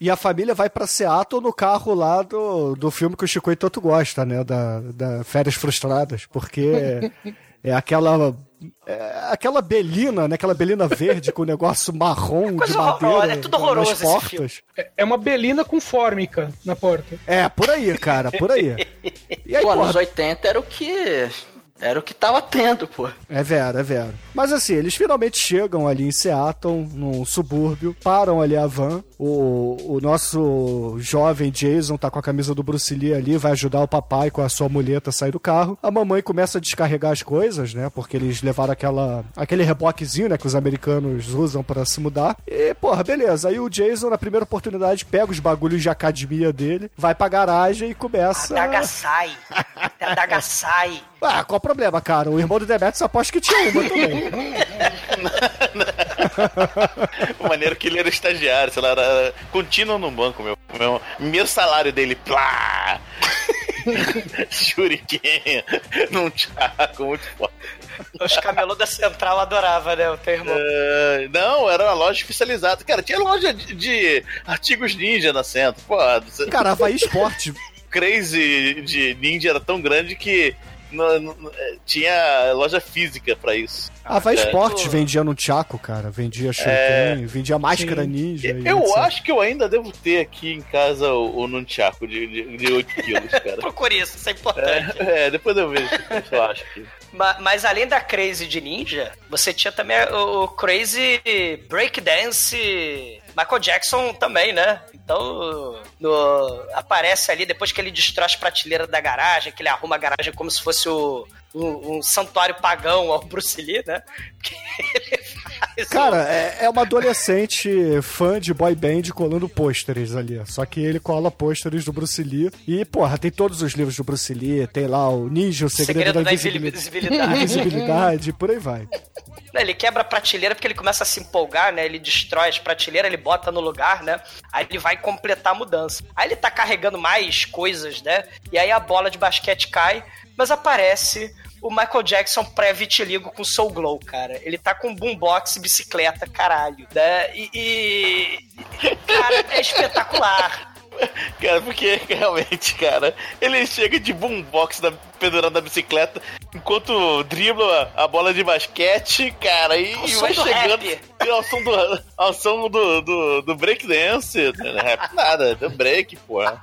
S3: E a família vai pra Seattle no carro lá do, do filme que o Chico tanto gosta, né? Da, da Férias Frustradas. Porque [LAUGHS] é aquela. É aquela belina, né? Aquela belina verde com o negócio marrom de
S4: Coisa
S3: madeira
S4: horrorosa, é tudo horroroso
S3: nas
S4: esse
S3: portas.
S5: É- É uma belina com fórmica na porta.
S3: É, por aí, cara, por aí. E aí,
S7: Pô,
S3: porra,
S7: anos 80 era o que. Era o que tava tendo, pô.
S3: É vero, é vero. Mas assim, eles finalmente chegam ali em Seattle, num subúrbio, param ali a van. O, o nosso jovem Jason tá com a camisa do Bruce Lee ali, vai ajudar o papai com a sua muleta a sair do carro. A mamãe começa a descarregar as coisas, né? Porque eles levaram aquela, aquele reboquezinho, né? Que os americanos usam pra se mudar. E, porra, beleza. Aí o Jason, na primeira oportunidade, pega os bagulhos de academia dele, vai pra garagem e começa. [LAUGHS]
S4: A daga sai. A daga sai.
S3: Ah, problema, cara? O irmão do Demetrius aposta que tinha uma também. [LAUGHS]
S9: Maneiro que ele era estagiário, sei lá, era contínuo no banco, meu. Meu, meu salário dele, plá! [LAUGHS] Shuriken, num tchaco, muito foda.
S4: Os camelô da Central adoravam, né, o termo.
S9: É, não, era uma loja especializada. Cara, tinha loja de, de artigos ninja na Centro. Pô,
S3: Cara, Havaí Esporte. [LAUGHS]
S9: crazy de ninja era tão grande que no- no- eh, tinha loja física pra isso.
S3: Havaí
S9: É.
S3: Esporte vendia no Tchaco, cara. Vendia shuriken, vendia máscara
S5: Sim.
S3: ninja.
S9: Eu
S3: etc.
S9: acho que eu ainda devo ter aqui em casa o, o Nunchaku de, de, de 8 quilos, [LAUGHS] cara.
S4: Procure isso, isso é importante.
S9: É, é, depois eu vejo eu acho aqui.
S4: Ma- Mas além da Crazy de Ninja, você tinha também o o Crazy Breakdance Michael Jackson também, né? Então, no- aparece ali depois que ele destrói as prateleiras da garagem, que ele arruma a garagem como se fosse o- um, um santuário pagão ao Bruce Lee, né? Que ele faz o-
S3: Cara, é, é uma adolescente fã de boy band colando pôsteres ali. Só que ele cola pôsteres do Bruce Lee. E, porra, tem todos os livros do Bruce Lee. Tem lá o Ninja, o Segredo,
S4: Segredo
S3: da,
S4: da
S3: Invisibilidade.
S4: Invisibilidade. [LAUGHS]
S3: Invisibilidade, por aí vai.
S4: Ele quebra a prateleira porque ele começa a se empolgar, né? Ele destrói as prateleiras, ele bota no lugar, né? Aí ele vai completar a mudança. Aí ele tá carregando mais coisas, né? E aí a bola de basquete cai, mas aparece o Michael Jackson pré-vitiligo com Soul Glow, cara. Ele tá com boombox e bicicleta, caralho, né? E, e- Cara, é espetacular. [LAUGHS]
S9: Cara, porque realmente, cara, ele chega de boombox da, pendurando na bicicleta enquanto dribla a bola de basquete, cara, e, e vai
S4: do
S9: chegando
S4: rap.
S9: e ao som do, ao som do, do, do breakdance. Não é rap nada, do break, porra.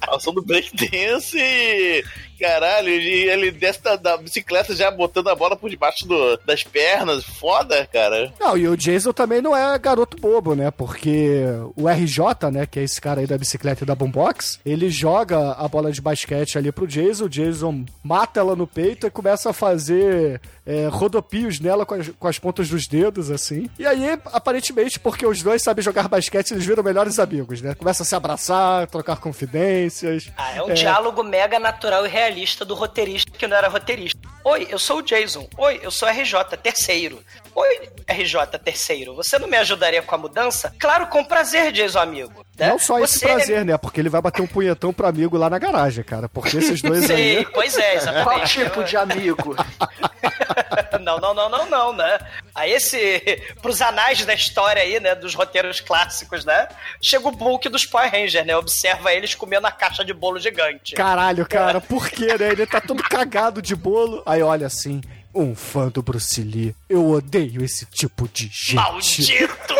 S9: Ao som do breakdance e. Caralho, e ele desce da, da bicicleta já botando a bola por debaixo do- das pernas. Foda, cara.
S3: Não, e o Jason também não é garoto bobo, né? Porque o RJ, né, que é esse cara aí da bicicleta e da boombox, ele joga a bola de basquete ali pro Jason, o Jason mata ela no peito e começa a fazer é, rodopios nela com as, com as pontas dos dedos, assim. E aí, aparentemente, porque os dois sabem jogar basquete, eles viram melhores amigos, né? Começa a se abraçar, trocar confidências.
S4: Ah, é um diálogo mega natural e realista do roteirista que não era roteirista. Oi, eu sou o Jason. Oi, eu sou RJ, terceiro. Oi, RJ, terceiro. Você não me ajudaria com a mudança? Claro, com prazer, Jason, amigo. Né?
S3: Não só esse
S4: Você é-
S3: prazer, né? Porque ele vai bater um punhetão pro amigo lá na garagem, cara. Porque esses dois [LAUGHS]
S4: Sim,
S3: aí.
S4: pois é, exatamente.
S7: Qual tipo de amigo? [LAUGHS]
S4: Não, não, não, não, não, né? Aí esse, pros anais da história aí, né, dos roteiros clássicos, né? Chega o Bulk dos Power Rangers, né? Observa eles comendo a caixa de bolo gigante.
S3: Caralho, cara, por quê, né? Ele tá todo cagado de bolo. Aí olha assim, um fã do Bruce Lee. Eu odeio esse tipo de gente.
S4: Maldito!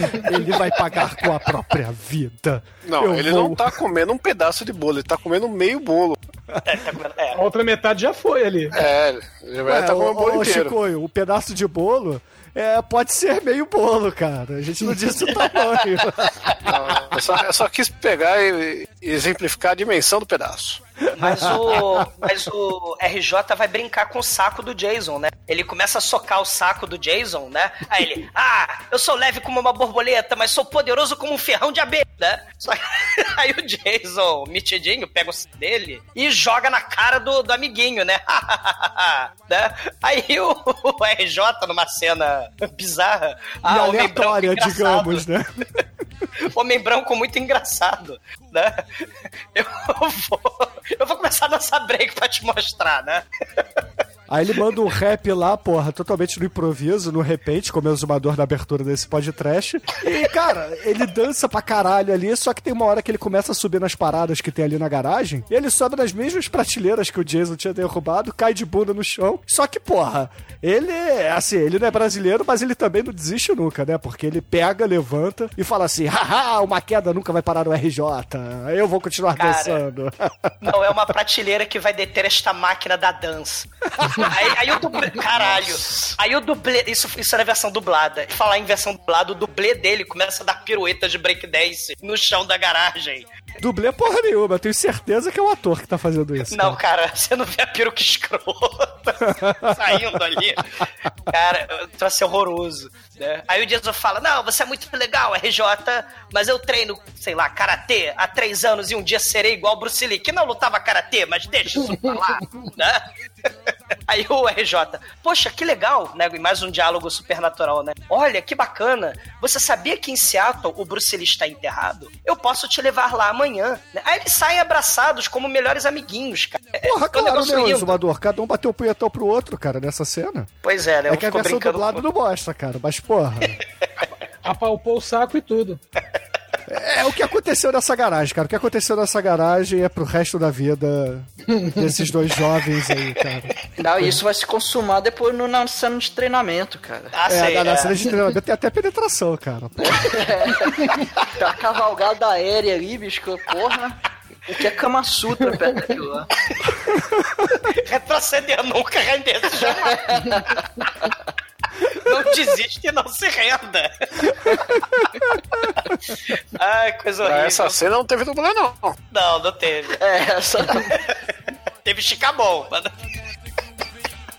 S4: [LAUGHS]
S3: Ele vai pagar com a própria vida.
S6: Não,
S3: Eu
S6: ele
S3: vou-
S6: não tá comendo um pedaço de bolo, ele tá comendo meio bolo.
S4: É, tá comendo- é.
S5: A outra metade já foi ali.
S6: É, ele vai estar comendo o bolo
S3: ô, ô,
S6: inteiro.
S3: Chico, o pedaço de bolo é, pode ser meio bolo, cara. A gente não disse o tamanho. [LAUGHS]
S6: Não, eu, só, eu só quis pegar e, e exemplificar a dimensão do pedaço.
S4: Mas o, mas o RJ vai brincar com o saco do Jason, né? Ele começa a socar o saco do Jason, né? Aí ele, ah, eu sou leve como uma borboleta, mas sou poderoso como um ferrão de abelha, né? Só que [LAUGHS] aí o Jason, metidinho, pega o saco dele e joga na cara do, do amiguinho, né? [LAUGHS] né? Aí o, o RJ, numa cena bizarra,
S3: e
S4: ah,
S3: aleatória, digamos, né? [LAUGHS]
S4: Homem branco muito engraçado, né? Eu vou, eu vou começar a dançar break pra te mostrar, né?
S3: Aí ele manda um rap lá, porra, totalmente no improviso, no repente, como é o exumador da abertura desse podcast. E, cara, ele dança pra caralho ali, só que tem uma hora que ele começa a subir nas paradas que tem ali na garagem, e ele sobe nas mesmas prateleiras que o Jason tinha derrubado, cai de bunda no chão. Só que, porra, ele, assim, ele não é brasileiro, mas ele também não desiste nunca, né? Porque ele pega, levanta e fala assim: haha, uma queda nunca vai parar no RJ, eu vou continuar
S4: Cara.
S3: dançando.
S4: Não, é uma prateleira que vai deter esta máquina da dança. [LAUGHS] Aí, aí o dublê. Caralho. Aí o dublê. Isso, isso era a versão dublada. E falar em versão dublada, o dublê dele começa a dar piruetas de breakdance no chão da garagem.
S3: Dublê porra nenhuma, eu tenho certeza que é o ator que tá fazendo isso.
S4: Não, cara, você não vê a peruca escrota [LAUGHS] saindo ali. Cara, troço horroroso. Né? Aí o Jason fala: Não, você é muito legal, RJ, mas eu treino, sei lá, karatê há três anos e um dia serei igual Bruce Lee, que não lutava karatê, mas deixa isso pra lá. né? [LAUGHS] Aí o RJ, poxa, que legal, né? E mais um diálogo supernatural, né? Olha, que bacana. Você sabia que em Seattle o Bruce Lee está enterrado? Eu posso te levar lá amanhã. né? Aí eles saem abraçados como melhores amiguinhos, cara. É,
S3: Porra,
S4: é
S3: claro, né. Exumador? Cada um bateu o punhetão pro outro, cara, nessa cena.
S4: Pois é, né?
S3: É que a versão dublada
S4: com-
S3: não mostra, cara. Mas, porra, [LAUGHS]
S5: Apalpou o saco e tudo. [LAUGHS]
S3: é o que aconteceu nessa garagem, cara. O que aconteceu nessa garagem é pro resto da vida desses dois jovens aí, cara.
S7: Não, isso vai se consumar depois no, na cena de treinamento, cara.
S4: Ah,
S3: É,
S4: sei,
S3: na, na
S4: é.
S3: cena de treinamento tem até penetração, cara. [LAUGHS]
S7: Tem uma cavalgada aérea ali, bicho, porra. O que é Kama Sutra perto daquilo lá?
S4: Retroceder nunca, jamais. [LAUGHS] Não desiste e não se renda. [LAUGHS] Ai, coisa horrível.
S6: Essa cena não teve dublê, não.
S4: Não, não teve.
S7: É, essa. [LAUGHS]
S4: Teve chicabom. mas-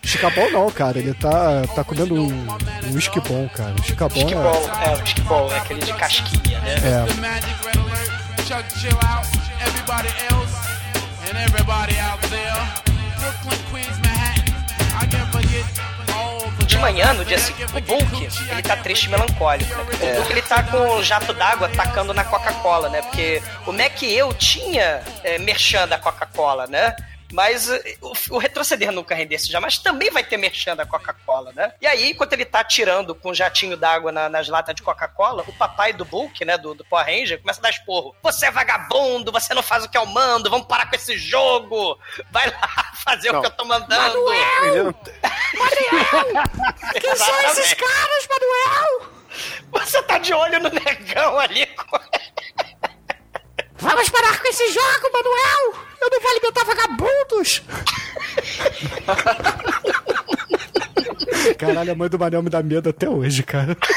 S3: Chicabol não, cara. Ele tá, tá comendo um, um whisky bom, cara. Chicabol é...
S4: Chicabol, é, o chicabol, é aquele de casquinha, né?
S3: É.
S1: Magic Red Alert, Chuck chill out, everybody else, and everybody out there. Brooklyn, Queens, Manhattan. I can't forget
S4: manhã, no dia seguinte, o Bulk, ele tá triste e melancólico, né? O Bulk, ele tá com um jato d'água tacando na Coca-Cola, né? Porque o Mac e eu tinha é, merchan da Coca-Cola, né? Mas eh, o, o retroceder nunca rendesse jamais também vai ter merchan da Coca-Cola, né? E aí, enquanto ele tá atirando com um jatinho d'água na- nas latas de Coca-Cola, o papai do Bulk, né, do, do Power Ranger, começa a dar esporro. Você é vagabundo, você não faz o que eu mando, vamos parar com esse jogo! Vai lá [LAUGHS] fazer o
S6: Não.
S4: que eu tô mandando!
S6: Ele não- [LAUGHS]
S4: Quem são esses caras, Manuel? Você tá de olho no negão ali.
S3: Vamos parar com esse jogo, Manuel! Eu não vou alimentar vagabundos! Caralho, a mãe do Manel me dá medo até hoje, cara. [LAUGHS]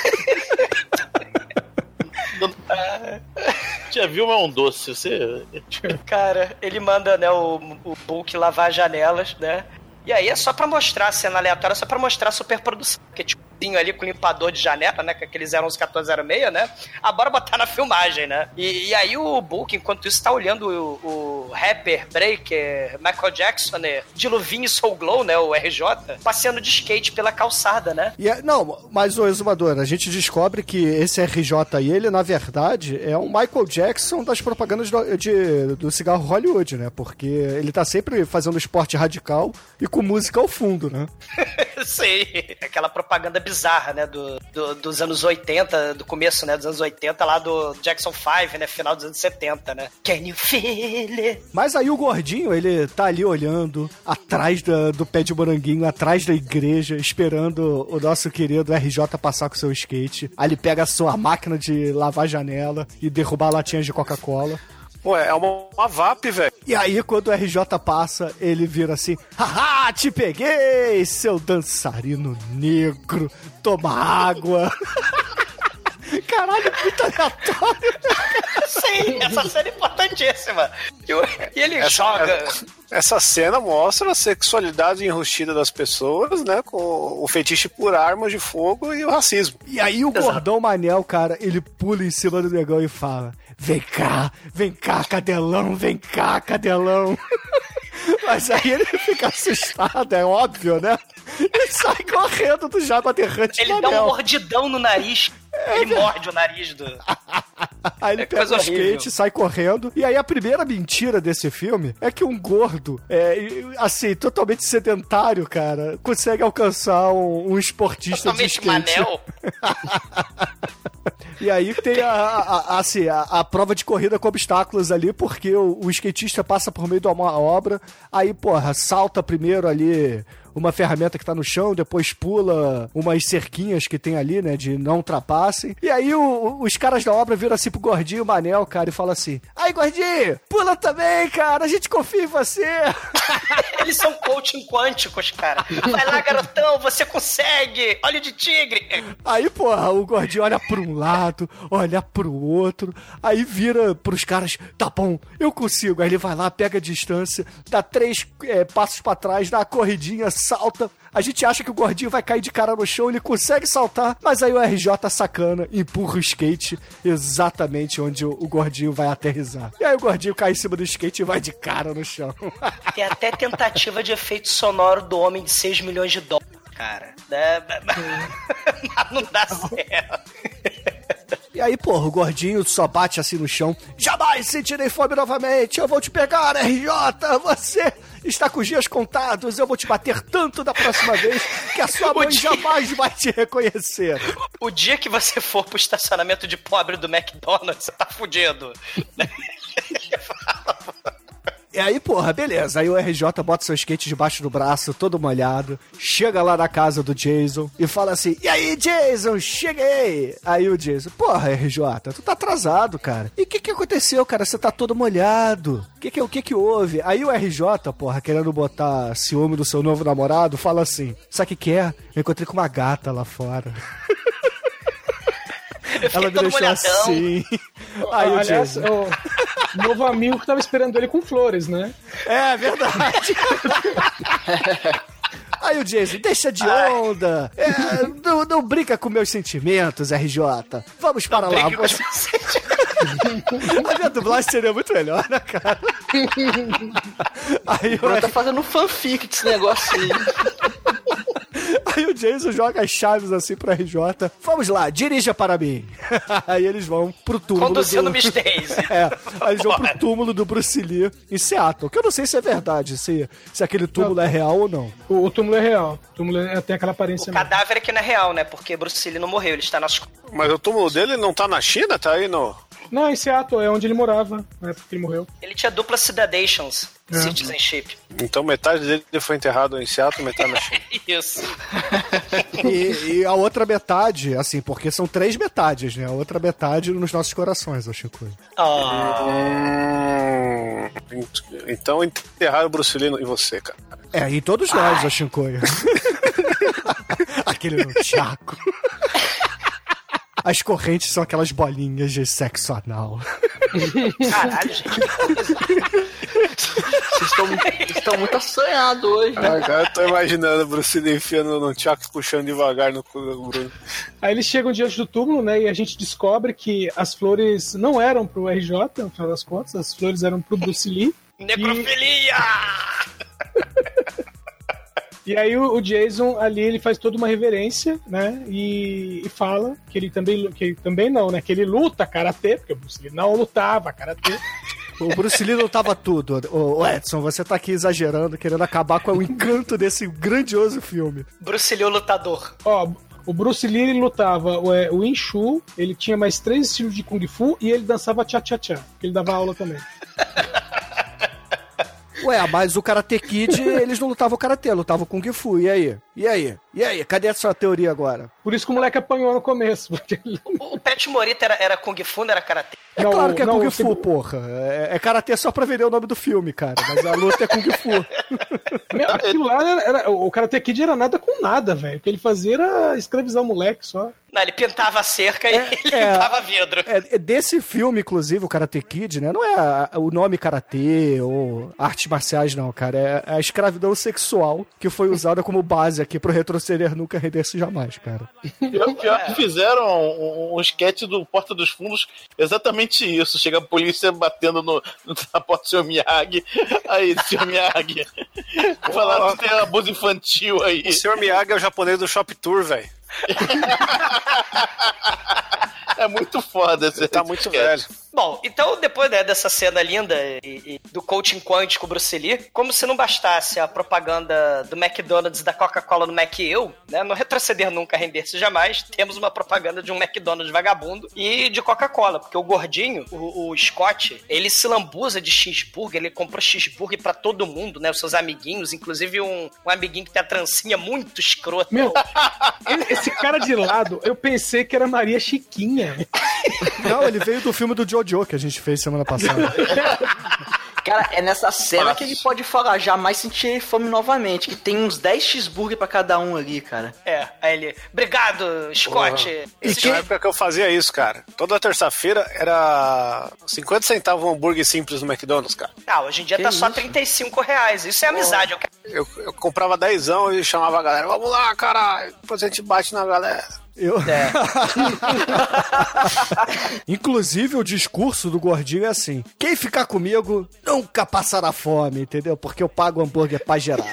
S9: Já viu mas é um doce? Você.
S4: Cara, ele manda, né, o, o Bulk lavar as janelas, né? E aí é só pra mostrar a cena aleatória, só pra mostrar a superprodução. Porque tipo, ali com limpador de janela, né? Com aqueles 0111406, né? Ah, bora botar na [LAUGHS] filmagem, né? E, e aí o Bulk, enquanto isso, tá olhando o, o rapper, breaker, Michael Jackson, né? De luvinho e Soul Glow, né? O RJ, passeando de skate pela calçada, né?
S3: E é- não, mas o exumador, a gente descobre que esse RJ aí, ele na verdade é um Michael Jackson das propagandas do, de- do cigarro Hollywood, né? Porque ele tá sempre fazendo esporte radical e com música ao fundo, né? [LAUGHS]
S4: Sei, aquela propaganda bizarra, né, do, do- dos anos 80, do começo, né, dos anos 80, lá do Jackson 5, né, final dos anos 70, né. Can you feel it?
S3: Mas aí o gordinho, ele tá ali olhando, atrás da- do pé de moranguinho, atrás da igreja, esperando o nosso querido RJ passar com seu skate. Aí ele pega a sua máquina de lavar janela e derrubar latinhas de Coca-Cola.
S6: Ué, é uma, uma VAP, velho.
S3: E aí, quando o RJ passa, ele vira assim: Haha, te peguei, seu dançarino negro, toma água. [LAUGHS] Caralho, muito aleatório. [LAUGHS]
S4: Sim, essa cena é importantíssima. E, ele
S6: Essa,
S4: joga...
S6: essa cena mostra a sexualidade enrustida das pessoas, né? Com o fetiche por armas de fogo e o racismo.
S3: E aí o gordão Manel, cara, ele pula em cima do negão e fala: Vem cá, vem cá, cadelão, vem cá, cadelão. [LAUGHS] Mas aí ele fica assustado, é óbvio, né? E sai correndo do Jabba Derrante
S4: Ele dá um mordidão no nariz. Ele morde o nariz do... [LAUGHS]
S3: Aí ele
S4: É
S3: pega o skate, sai correndo. E aí a primeira mentira desse filme é que um gordo, é, assim, totalmente sedentário, cara, consegue alcançar um, um esportista de
S4: Totalmente
S3: skate.
S4: manel. [LAUGHS]
S3: E aí tem a, a- a- assim, a, a prova de corrida com obstáculos ali, porque o, o skatista passa por meio de uma obra, aí, porra, salta primeiro ali uma ferramenta que tá no chão, depois pula umas cerquinhas que tem ali, né, de não ultrapassem. E aí o- o- os caras da obra viram assim pro gordinho Manel, cara, e falam assim: Aí, gordinho, pula também, cara, a gente confia em você. [LAUGHS]
S4: Eles são coaching quânticos, cara. Vai lá, garotão, você consegue. Olha de tigre.
S3: Aí, porra, o gordinho olha pra um lado, olha pro outro, aí vira pros caras, tá bom, eu consigo. Aí ele vai lá, pega a distância, dá três é, passos pra trás, dá a corridinha, salta. A gente acha que o gordinho vai cair de cara no chão, ele consegue saltar, mas aí o RJ sacana empurra o skate exatamente onde o, o gordinho vai aterrizar. E aí o gordinho cai em cima do skate e vai de cara no chão. [LAUGHS]
S4: Tem até tentativa de efeito sonoro do homem de 6 milhões de dólares, cara. É, [LAUGHS] Mas não dá certo.
S3: E aí, porra, o gordinho só bate assim no chão. Jamais sentirei fome novamente. Eu vou te pegar, RJ. Você está com os dias contados. Eu vou te bater tanto da próxima vez que a sua [LAUGHS] mãe
S4: dia-
S3: jamais vai te reconhecer.
S4: O dia que você for pro estacionamento de pobre do McDonald's, você tá fudido.
S3: E aí, porra, beleza. Aí o RJ bota seu skate debaixo do braço, todo molhado. Chega lá na casa do Jason e fala assim: E aí, Jason, cheguei! Aí o Jason, porra, RJ, tu tá atrasado, cara. E o que que aconteceu, cara? Você tá todo molhado. O que que, o que que houve? Aí o RJ, porra, querendo botar ciúme do seu novo namorado, fala assim: Sabe o que que é? Eu encontrei com uma gata lá fora.
S4: Eu
S3: Ela me deixou
S4: molhadão.
S3: assim. Aí o
S5: Aliás,
S3: Jason.
S5: o novo amigo que tava esperando ele com flores, né?
S3: É verdade. [LAUGHS] Aí o Jason, deixa de onda. É, não, não brinca com meus sentimentos, RJ. Vamos para lá.
S4: Brinque com
S3: Você- [LAUGHS] A minha dublagem seria muito melhor, né, cara? [LAUGHS] Aí,
S7: Bruno tá
S3: o-
S7: fazendo fanfic desse negócio aí.
S3: Aí o Jason joga as chaves assim pro RJ. Vamos lá, dirija para mim. [LAUGHS] Aí eles vão pro túmulo
S4: Conduzindo
S3: do...
S4: Miss Daisy. [LAUGHS]
S3: É, aí eles vão pro túmulo do Bruce Lee em Seattle. Que eu não sei se é verdade, se, se aquele túmulo é real ou não.
S5: O, o túmulo é real. O túmulo é- tem aquela aparência
S4: O
S5: mesmo.
S4: cadáver aqui não é real, né? Porque Bruce Lee não morreu, ele está nas
S6: Mas o túmulo dele não tá na China? Tá aí no.
S5: Não, em Seattle, é onde ele morava, na época que ele morreu.
S4: Ele tinha dupla citadations,
S5: É.
S4: citizenship.
S6: Então metade dele foi enterrado em Seattle e metade na China. [LAUGHS]
S4: Isso.
S3: E, e a outra metade, assim, porque são três metades, né? A outra metade nos nossos corações, eu Chico.
S4: Ah,
S6: Hum, então enterraram o Bruce Lee em você, cara.
S3: É, em todos nós, o Shinkoio. [LAUGHS] Aquele no Chaco. As correntes são aquelas bolinhas de sexo anal.
S4: caralho, gente.
S7: Vocês estão muito assanhados hoje. né?
S6: Agora eu tô imaginando o Bruce Lee enfiando no Chuck puxando devagar no cu do Bruno.
S5: Aí eles chegam diante do túmulo, né? E a gente descobre que as flores não eram pro RJ, no final das contas, as flores eram pro Bruce Lee.
S4: Necrofilia!
S5: E [LAUGHS] aí o, o Jason ali ele faz toda uma reverência, né? E, e fala que ele também que ele também não, né? Que ele luta karatê, porque o Bruce Lee não lutava karatê.
S3: O Bruce Lee não tava tudo. Ô, ô, Edson, você tá aqui exagerando, querendo acabar com o encanto desse grandioso filme.
S4: Bruce Lee o lutador.
S5: Ó, o Bruce Lee ele lutava o, é, o Wing ele tinha mais três estilos de Kung Fu e ele dançava cha-cha-cha, que ele dava aula também. [LAUGHS]
S3: Ué, mas o Karate Kid, eles não lutavam karatê, lutavam Kung Fu. E aí? E aí? E aí? Cadê a sua teoria agora?
S5: Por isso que o moleque apanhou no começo. Porque.
S4: O Pet Morita era, era Kung Fu, não era Karate?
S3: É
S5: Não,
S3: claro que é
S5: não,
S3: Kung Fu,
S5: segu-
S3: porra. É, é karatê só pra vender o nome do filme, cara. Mas a luta é Kung Fu. [LAUGHS]
S5: Meu, aquilo lá era, era- o Karate Kid era nada com nada, velho. O que ele fazia era escravizar o moleque só.
S4: Não, ele pintava a cerca e [LAUGHS] ele
S3: é.
S4: limpava vidro.
S3: É, é desse filme, inclusive, o Karate Kid, né? Não é a- o nome karatê ou artes marciais, não, cara. É a escravidão sexual que foi usada como base aqui pro retroceder nunca render-se jamais, cara.
S9: Pior, pior que fizeram um, um sketch do Porta dos Fundos exatamente isso. Chega a polícia batendo no, na porta do seu Miyagi. Aí, seu Miyagi. Falaram que tem abuso infantil aí.
S6: O Sr. Miyagi é o japonês do Shop Tour, velho. [LAUGHS]
S9: É muito foda esse
S6: Ele tá
S9: esse
S6: muito
S9: sketch.
S6: velho.
S4: Bom, então depois né, dessa cena linda e, e do coaching quântico Bruce Lee, como se não bastasse a propaganda do McDonald's e da Coca-Cola no Mac e eu, né, no retroceder nunca render-se jamais, temos uma propaganda de um McDonald's vagabundo e de Coca-Cola, porque o gordinho, o, o Scott, ele se lambuza de cheeseburger, ele comprou cheeseburger pra todo mundo, né, os seus amiguinhos, inclusive um, um amiguinho que tem a trancinha muito escrota.
S5: Meu, [LAUGHS] esse cara de lado, eu pensei que era Maria Chiquinha.
S3: Não, ele veio do filme do Que a gente fez semana passada. [LAUGHS]
S7: Cara, é nessa cena que ele pode falar, jamais sentirei fome novamente, que tem uns 10 cheeseburger pra cada um ali, cara.
S4: É, aí ele. Obrigado, Scott.
S6: E
S4: Esse
S6: tinha uma época que eu fazia isso, cara. Toda terça-feira era 50 centavos um hambúrguer simples no McDonald's, cara.
S4: Ah, hoje em dia tá só 35 reais. Isso é amizade. Eu quero...
S6: Eu, eu comprava dezão e chamava a galera, vamos lá, caralho. Depois a gente bate na galera.
S3: Eu...
S4: É. [LAUGHS]
S3: Inclusive, o discurso do gordinho é assim: quem ficar comigo nunca passará fome, entendeu? Porque eu pago hambúrguer pra geral.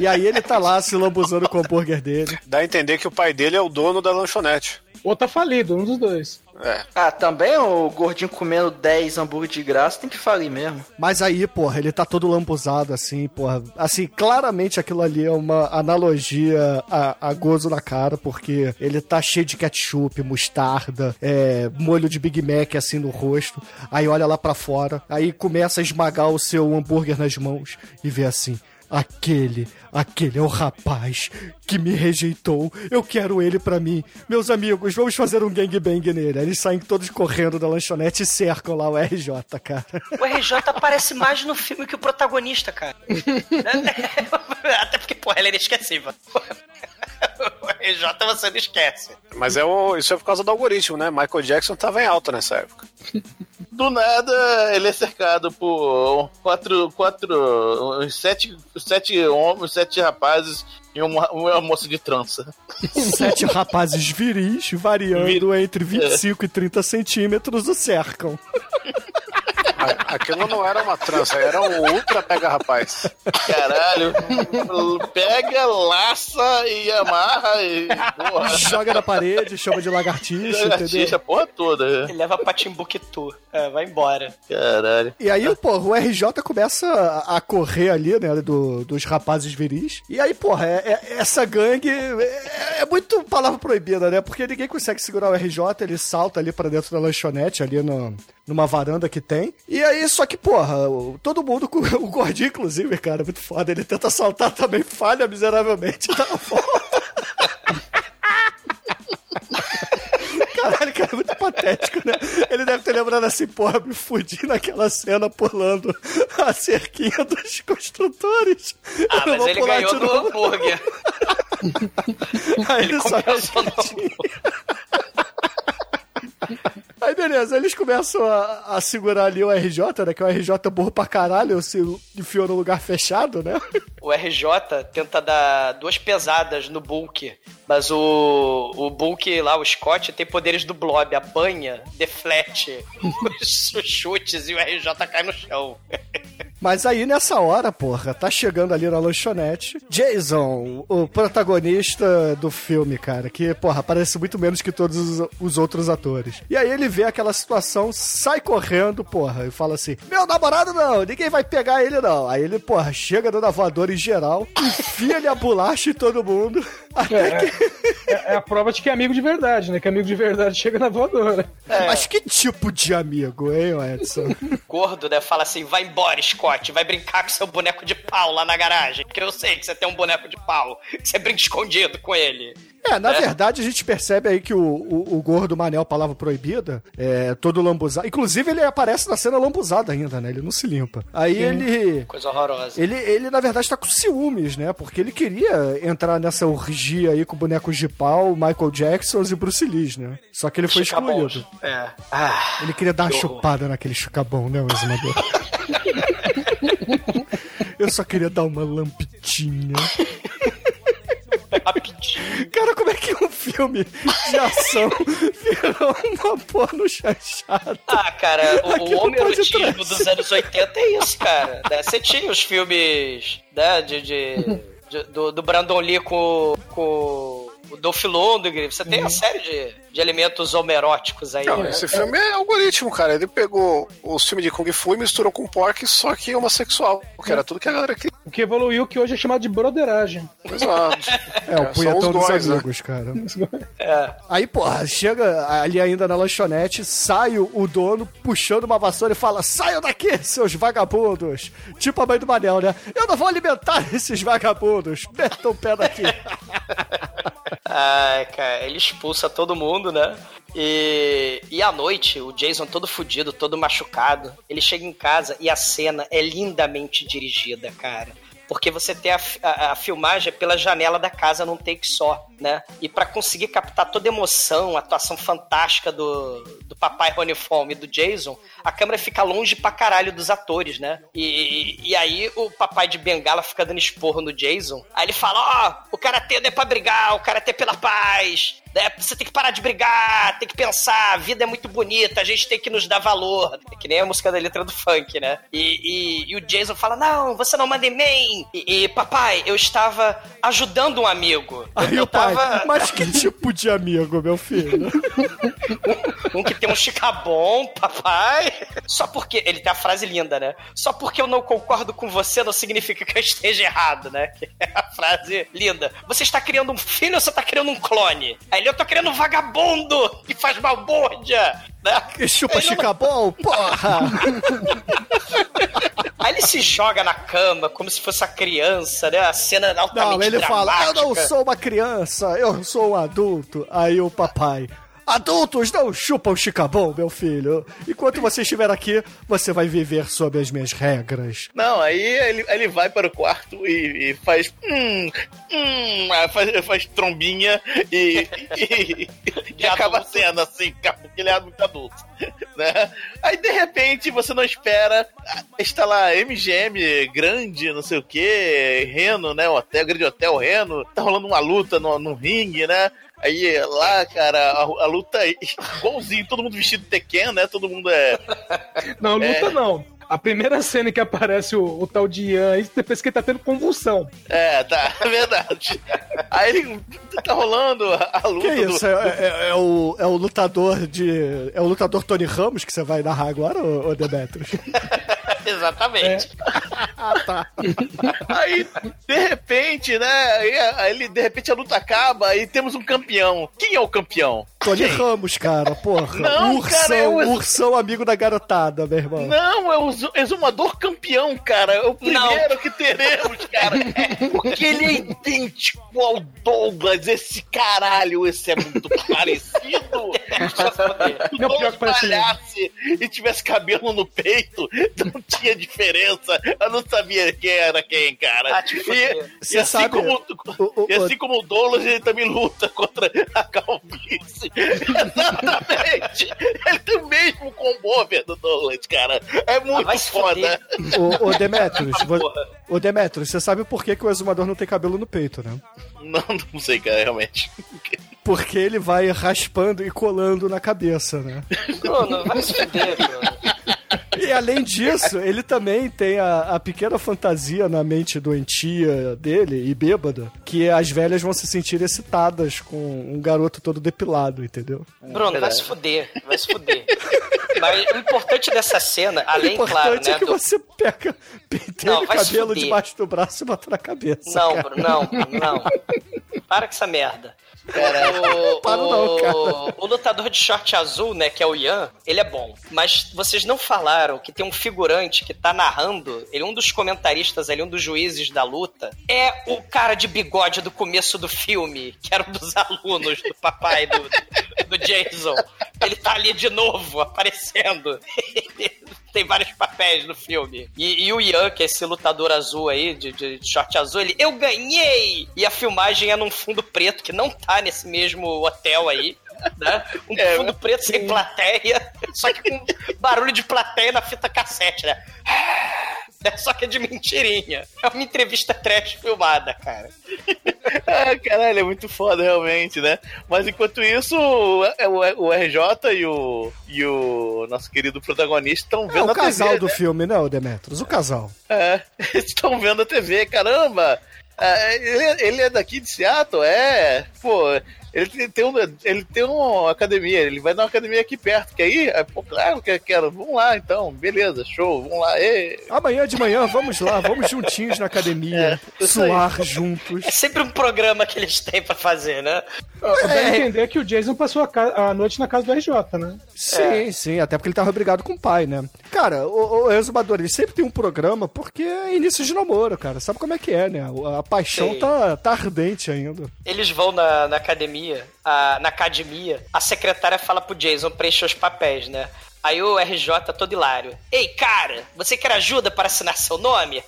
S3: E aí ele tá lá se lambuzando com o hambúrguer dele.
S6: Dá a entender que o pai dele é o dono da lanchonete.
S5: Ou tá falido, um dos dois.
S6: É.
S7: Ah, também o gordinho comendo 10 hambúrguer de graça tem que falir mesmo.
S3: Mas aí, porra, ele tá todo lambuzado assim, porra. Assim, claramente aquilo ali é uma analogia a, a gozo na cara, porque ele tá cheio de ketchup, mostarda, é, molho de Big Mac assim no rosto. Aí olha lá pra fora, aí começa a esmagar o seu hambúrguer nas mãos e vê assim. Aquele, aquele é o rapaz que me rejeitou. Eu quero ele pra mim. Meus amigos, vamos fazer um gangbang nele. Aí Eles saem todos correndo da lanchonete e cercam lá o RJ, cara.
S4: O RJ aparece mais no filme que o protagonista, cara. [LAUGHS] [LAUGHS] Até porque, porra, ele é inesquecível. O RJ você não esquece.
S6: Mas é o, isso é por causa do algoritmo, né? Michael Jackson tava em alta nessa época. [LAUGHS]
S9: Do nada, ele é cercado por quatro, quatro, uns sete, sete homens, sete rapazes e uma, uma moça de trança. [LAUGHS]
S3: Sete rapazes viris, variando entre 25 e 30 centímetros, o cercam. [LAUGHS]
S6: Aquilo não era uma trança, era um ultra pega rapaz.
S9: Caralho, pega, laça e amarra e porra.
S3: Joga na parede, chama de lagartixa,
S9: Lagartixa,
S3: entendeu?
S9: a porra toda.
S4: Ele leva pra Timbuktu. É, vai embora.
S9: Caralho.
S3: E aí, porra, o RJ começa a a correr ali, né, do- dos rapazes viris. E aí, porra, é- é- essa gangue é, é muito palavra proibida, né? Porque ninguém consegue segurar o RJ, ele salta ali pra dentro da lanchonete, ali no, numa varanda que tem. E aí, só que, porra, todo mundo, com- [LAUGHS] o gordinho, inclusive, cara, muito foda, ele tenta saltar também, falha miseravelmente, dá uma [LAUGHS] volta. [LAUGHS] Caralho, cara, é muito patético, né? Ele deve ter lembrado assim, porra, me fudi naquela cena pulando a cerquinha dos construtores.
S4: Ah, mas ele ganhou do hambúrguer.
S3: Aí ele
S4: compensou no
S3: Aí beleza, eles começam a, a segurar ali o RJ, né? Que o RJ é burro pra caralho, se enfiou no lugar fechado, né?
S4: O RJ tenta dar duas pesadas no Bulk, mas o, o Bulk lá, o Scott, tem poderes do Blob, apanha, deflete [LAUGHS] os, chutes e o RJ cai no chão.
S3: Mas aí nessa hora, porra, tá chegando ali na lanchonete. Jason, o protagonista do filme, cara, que, porra, parece muito menos que todos os, os outros atores. E aí ele vê aquela situação, sai correndo, porra, e fala assim: Meu namorado não, ninguém vai pegar ele não. Aí ele, porra, chega dando a voadora em geral, enfia-lhe a bolacha em todo mundo. Até que.
S5: É, é a prova de que é amigo de verdade, né? Que amigo de verdade chega na voadora.
S3: Mas que tipo de amigo, hein, Edson?
S4: Gordo, né? Fala assim: vai embora, Vai brincar com seu boneco de pau lá na garagem. Porque eu sei que você tem um boneco de pau. que Você brinca escondido com ele.
S3: É, na
S4: É.
S3: verdade a gente percebe aí que o, o, o gordo Manel, palavra proibida, é todo lambuzado. Inclusive ele aparece na cena lambuzado ainda, né? Ele não se limpa. Aí ele.
S4: Coisa horrorosa.
S3: Ele, ele, na verdade, tá com ciúmes, né? Porque ele queria entrar nessa orgia aí com bonecos de pau, Michael Jackson e Bruce Lee, né? Só que ele foi
S4: Chicabons.
S3: excluído.
S4: É. Ah,
S3: Ele queria dar uma
S4: horror.
S3: chupada naquele chucabão, né, o exumador? [LAUGHS] Eu só queria dar uma lampitinha. [LAUGHS]
S4: rapidinho. [LAUGHS]
S3: Cara, como é que um filme de ação [LAUGHS] virou uma porno chanchada?
S4: Ah, cara, o, o homem erotismo dos anos 80 é isso, cara. né? Você tinha os filmes né, de, de- de- do, do Brandon Lee com, com o Dolph Lundgren. Você tem uma série de, de elementos homeróticos aí.
S6: Não,
S4: né?
S6: esse filme é algoritmo, cara. Ele pegou os filmes de Kung Fu e misturou com pork, só que homossexual. Que era tudo que a galera queria.
S5: O que evoluiu, que hoje é chamado de broderagem.
S6: Exato.
S3: É, o
S6: são
S3: punhetão
S6: os
S3: dos
S6: dois, né?
S3: amigos, cara. [LAUGHS]
S4: É.
S3: Aí, porra, chega ali ainda na lanchonete, sai o, o dono puxando uma vassoura e fala: saiam daqui, seus vagabundos! Tipo a mãe do Manel, né? Eu não vou alimentar [LAUGHS] esses vagabundos! Metam o pé daqui! [LAUGHS]
S4: Ai, cara, ele expulsa todo mundo, né? E, e à noite, o Jason todo fudido, todo machucado, ele chega em casa e a cena é lindamente dirigida, cara. Porque você tem a, a- a filmagem pela janela da casa num take só, né? E pra conseguir captar toda a emoção, a atuação fantástica do, do papai Roniforme e do Jason, a câmera fica longe pra caralho dos atores, né? E, e aí o papai de Bengala fica dando esporro no Jason. Aí ele fala: Ó, o karatê não é pra brigar, o karatê é pela paz. Né? Você tem que parar de brigar, tem que pensar, a vida é muito bonita, a gente tem que nos dar valor. É que nem a música da letra do funk, né? E, e- e o Jason fala: Não, você não manda em mim. E, e, papai, eu estava ajudando um amigo.
S3: Aí
S4: eu
S3: o pai,
S4: tava.
S3: mas que tipo de amigo, meu filho? [LAUGHS]
S4: Um que tem um chicabom, papai. Só porque. Ele tem a frase linda, né? Só porque eu não concordo com você não significa que eu esteja errado, né? [LAUGHS] Que é a frase linda. Você está criando um filho ou você está criando um clone? Aí ele, eu tô criando um vagabundo que faz balbúrdia. Né?
S3: Que chupa
S4: Ele não-
S3: chicabom, porra! [LAUGHS]
S4: Aí ele se joga na cama como se fosse a criança, né? A cena altamente
S3: Não, ele fala, eu não
S4: dramática.
S3: sou uma criança, eu sou um adulto. Aí o papai, adultos não chupam chicabom, meu filho. Enquanto você estiver aqui, você vai viver sob as minhas regras.
S9: Não, aí ele, ele vai para o quarto e, e faz. Hum, hum, faz, faz trombinha e, e, e acaba a cena assim, porque ele é muito adulto. Né? Aí de repente você não espera, está lá MGM grande, não sei o que, Reno, né? O hotel, grande hotel Reno, tá rolando uma luta no, no ringue, né? Aí lá, cara, a, a luta é [LAUGHS] igualzinho, todo mundo vestido de Tekken, né? Todo mundo é.
S5: Não, luta
S9: É.
S5: não. A primeira cena que aparece o, o tal de Ian, aí você pensa que ele tá tendo convulsão.
S9: É, tá, [LAUGHS] é verdade. Aí ele tá rolando a, luta.
S3: Que isso?
S9: do-
S3: É, é- é o, é o lutador de. É o lutador Tony Ramos que você vai narrar agora, ô, Demetrius? [LAUGHS]
S4: Exatamente.
S3: ah, tá.
S9: Aí, de repente, né? Aí, aí ele, de repente a luta acaba e temos um campeão. Quem é o campeão?
S3: Tony Ramos, cara, porra.
S9: Não,
S3: ursão,
S9: cara, é o-
S3: ursão amigo da garotada, meu irmão.
S9: Não, é o exumador campeão, cara. É o primeiro que teremos, cara. É, [LAUGHS] porque ele é idêntico ao Douglas. Esse caralho, esse é muito [LAUGHS] parecido. Se o
S5: Não,
S9: Douglas malhasse e tivesse cabelo no peito, [LAUGHS] não tinha diferença. Eu não sabia quem era quem, cara.
S4: Ah, te
S9: e, e
S3: Você
S9: assim
S3: sabe-
S9: como,
S3: o- o-
S9: e assim como o Douglas, ele também luta contra a calvície. Exatamente. Ele tem o mesmo combover do Douglas, cara. É muito
S4: vai se
S9: foda.
S3: Ô, ô [LAUGHS] Demetrius, ô Demetrius, você sabe por que, que o exumador não tem cabelo no peito, né?
S9: Não, não sei, cara, realmente.
S3: Porque ele vai raspando e colando na cabeça, né?
S4: Bruno, vai se fuder, Bruno.
S3: E além disso, ele também tem a, a pequena fantasia na mente doentia dele e bêbada, que as velhas vão se sentir excitadas com um garoto todo depilado, entendeu?
S4: Bruno, vai se fuder, vai se fuder. [LAUGHS] Mas o importante dessa cena,
S3: o
S4: além,
S3: importante
S4: claro,
S3: é
S4: né,
S3: que
S4: do-
S3: você pega, penteia o cabelo debaixo do braço e bota na cabeça.
S4: Não,
S3: cara.
S4: Não, não. Para com essa merda. [LAUGHS] o,
S3: Para
S4: o-
S3: não, cara.
S4: o lutador de short azul, né, que é o Ian, ele é bom. Mas vocês não falaram que tem um figurante que tá narrando, ele é um dos comentaristas ali, um dos juízes da luta, é o cara de bigode do começo do filme, que era um dos alunos do papai do, do Jason. Ele tá ali de novo, aparecendo. [LAUGHS] [LAUGHS] tem vários papéis no filme. E, e o Ian, que é esse lutador azul aí, de, de short azul, ele, eu ganhei! E a filmagem é num fundo preto, que não tá nesse mesmo hotel aí. Né? Um
S9: É,
S4: fundo preto sem plateia, só que com barulho de plateia na fita cassete, né? É [LAUGHS] só que é de mentirinha. É uma entrevista trash filmada, cara. [LAUGHS]
S9: Ah, caralho, é muito foda, realmente, né? Mas enquanto isso, o, o, o RJ e o, e o nosso querido protagonista estão
S3: É
S9: vendo
S3: o
S9: a
S3: casal
S9: TV.
S3: do
S9: né?
S3: filme, não, Demetrius? O casal.
S9: É, [LAUGHS] eles estão vendo a TV, caramba! É, ele, é- ele é daqui de Seattle? É. Pô, ele tem, um, ele tem uma academia, ele vai numa academia aqui perto. Quer ir? É, pô, claro que eu quero. Vamos lá então, beleza, show, vamos lá. Ê.
S3: Amanhã de manhã, vamos lá, vamos juntinhos na academia,
S9: É, aí.
S3: suar juntos.
S4: É sempre um programa que eles têm pra fazer, né?
S5: A entender que o Jason passou a, a noite na casa do RJ, né?
S3: Sim, sim, até porque ele tava brigado com o pai, né? Cara, o, o Exumador, ele sempre tem um programa porque é início de namoro, cara. Sabe como é que é, né? A, paixão
S4: Sei.
S3: tá, tá ardente ainda.
S4: Eles vão na, na academia, a- na academia, a secretária fala pro Jason preencher os papéis, né? Aí o RJ todo hilário. Ei, cara, você quer ajuda para assinar seu nome?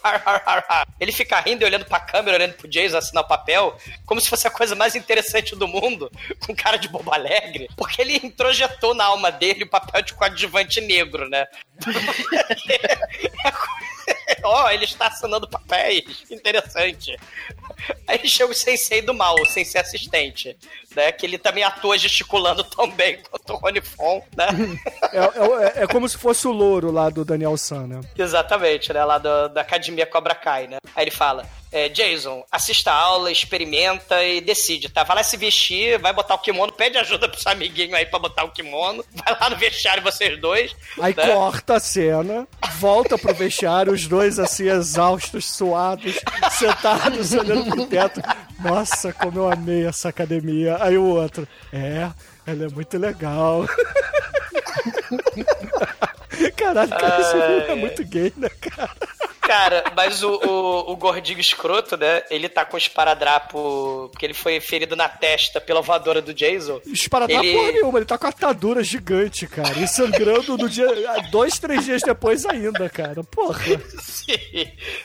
S4: Ele fica rindo e olhando pra câmera, olhando pro Jason assinar o papel, como se fosse a coisa mais interessante do mundo, [LAUGHS] com cara de bobo alegre, porque ele introjetou na alma dele o papel de coadjuvante negro, né? [LAUGHS] [LAUGHS] Ó, ele está assinando papéis. Interessante. Aí chega o sensei do mal, o sensei assistente, né? Que ele também atua gesticulando tão bem quanto o Rony Fon, né? [LAUGHS]
S3: É, é- é como se fosse o louro lá do Daniel San, né?
S4: Exatamente, né? Lá do- da Academia Cobra Kai, né? Aí ele fala: é, Jason, assista a aula, experimenta e decide, tá? Vai lá se vestir, vai botar o kimono, pede ajuda pro seu amiguinho aí pra botar o kimono, [LAUGHS] vai lá no vestiário vocês dois.
S3: Aí
S4: né?
S3: corta a cena, volta pro vestiário, os dois assim, exaustos, suados, sentados, [LAUGHS] olhando pro teto. Nossa, como eu amei essa academia. Aí o outro, é, ela é muito legal. [LAUGHS] Caralho, cara, esse filme é muito gay, né, cara?
S4: Cara, mas o, o, o gordinho escroto, né? Ele tá com esparadrapo. Porque ele foi ferido na testa pela voadora do Jason.
S3: Esparadrapo
S4: Ele-
S3: porra nenhuma, ele tá com a atadura gigante, cara. E sangrando no dia. Dois, três dias depois ainda, cara. Porra.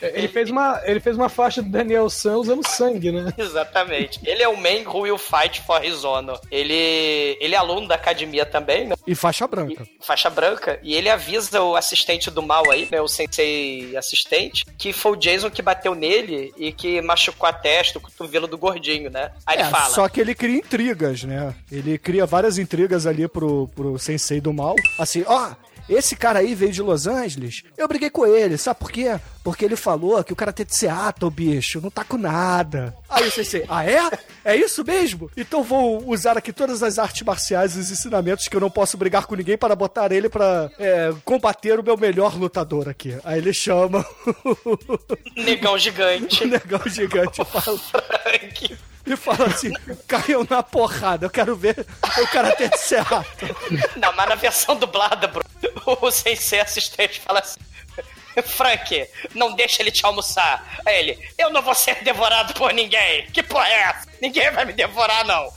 S5: Ele fez uma, ele fez uma faixa do Daniel San usando sangue, né?
S4: Exatamente. Ele é o man who will fight for his honor. Ele, ele é aluno da academia também, né?
S3: E faixa branca.
S4: Faixa branca. E ele avisa o assistente do mal aí, né? O sensei assistente, que foi o Jason que bateu nele e que machucou a testa, o cotovelo do gordinho, né? Aí
S3: É,
S4: ele fala.
S3: só que ele cria intrigas, né? Ele cria várias intrigas ali pro, pro sensei do mal. Assim, ó, esse cara aí veio de Los Angeles. Eu briguei com ele, sabe por quê? Porque ele falou que o cara tem de Seattle, bicho, não tá com nada. Aí o sensei, ah é? É isso mesmo? Então vou usar aqui todas as artes marciais e os ensinamentos que eu não posso brigar com ninguém para botar ele pra é, combater o meu melhor lutador aqui. Aí ele chama
S4: Negão [LAUGHS] gigante.
S3: o negão gigante [LAUGHS] fala, e fala assim: caiam na porrada, eu quero ver o cara ter Seattle.
S4: Não, mas na versão dublada, bro, o sensei assistente fala assim. Frank, não deixa ele te almoçar. Aí ele, eu não vou ser devorado por ninguém. Que porra é essa? Ninguém vai me devorar, não.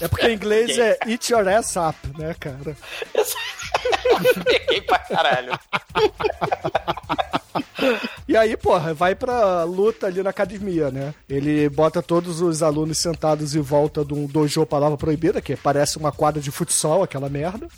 S3: É porque em inglês é eat your ass up, né, cara? [LAUGHS]
S4: Peguei pra caralho.
S3: E aí, porra, vai pra luta ali na academia, né? Ele bota todos os alunos sentados em volta de um dojo palavra proibida, que parece uma quadra de futsal, aquela merda.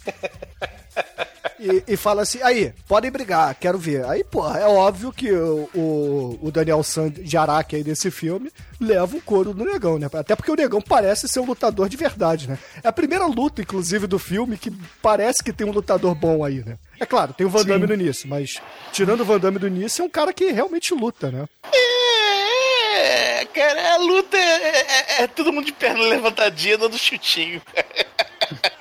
S3: [LAUGHS] E, e fala assim, aí, podem brigar, quero ver. Aí, porra, é óbvio que o, o, o Daniel San de Araque aí desse filme leva o couro do negão, né? Até porque o negão parece ser um lutador de verdade, né? É a primeira luta, inclusive, do filme que parece que tem um lutador bom aí, né? É claro, tem o Van Damme no início, mas tirando o Van Damme do início, é um cara que realmente luta, né?
S9: É, cara, a luta é, é- é todo mundo de perna levantadinha, dando chutinho. [LAUGHS] Cara,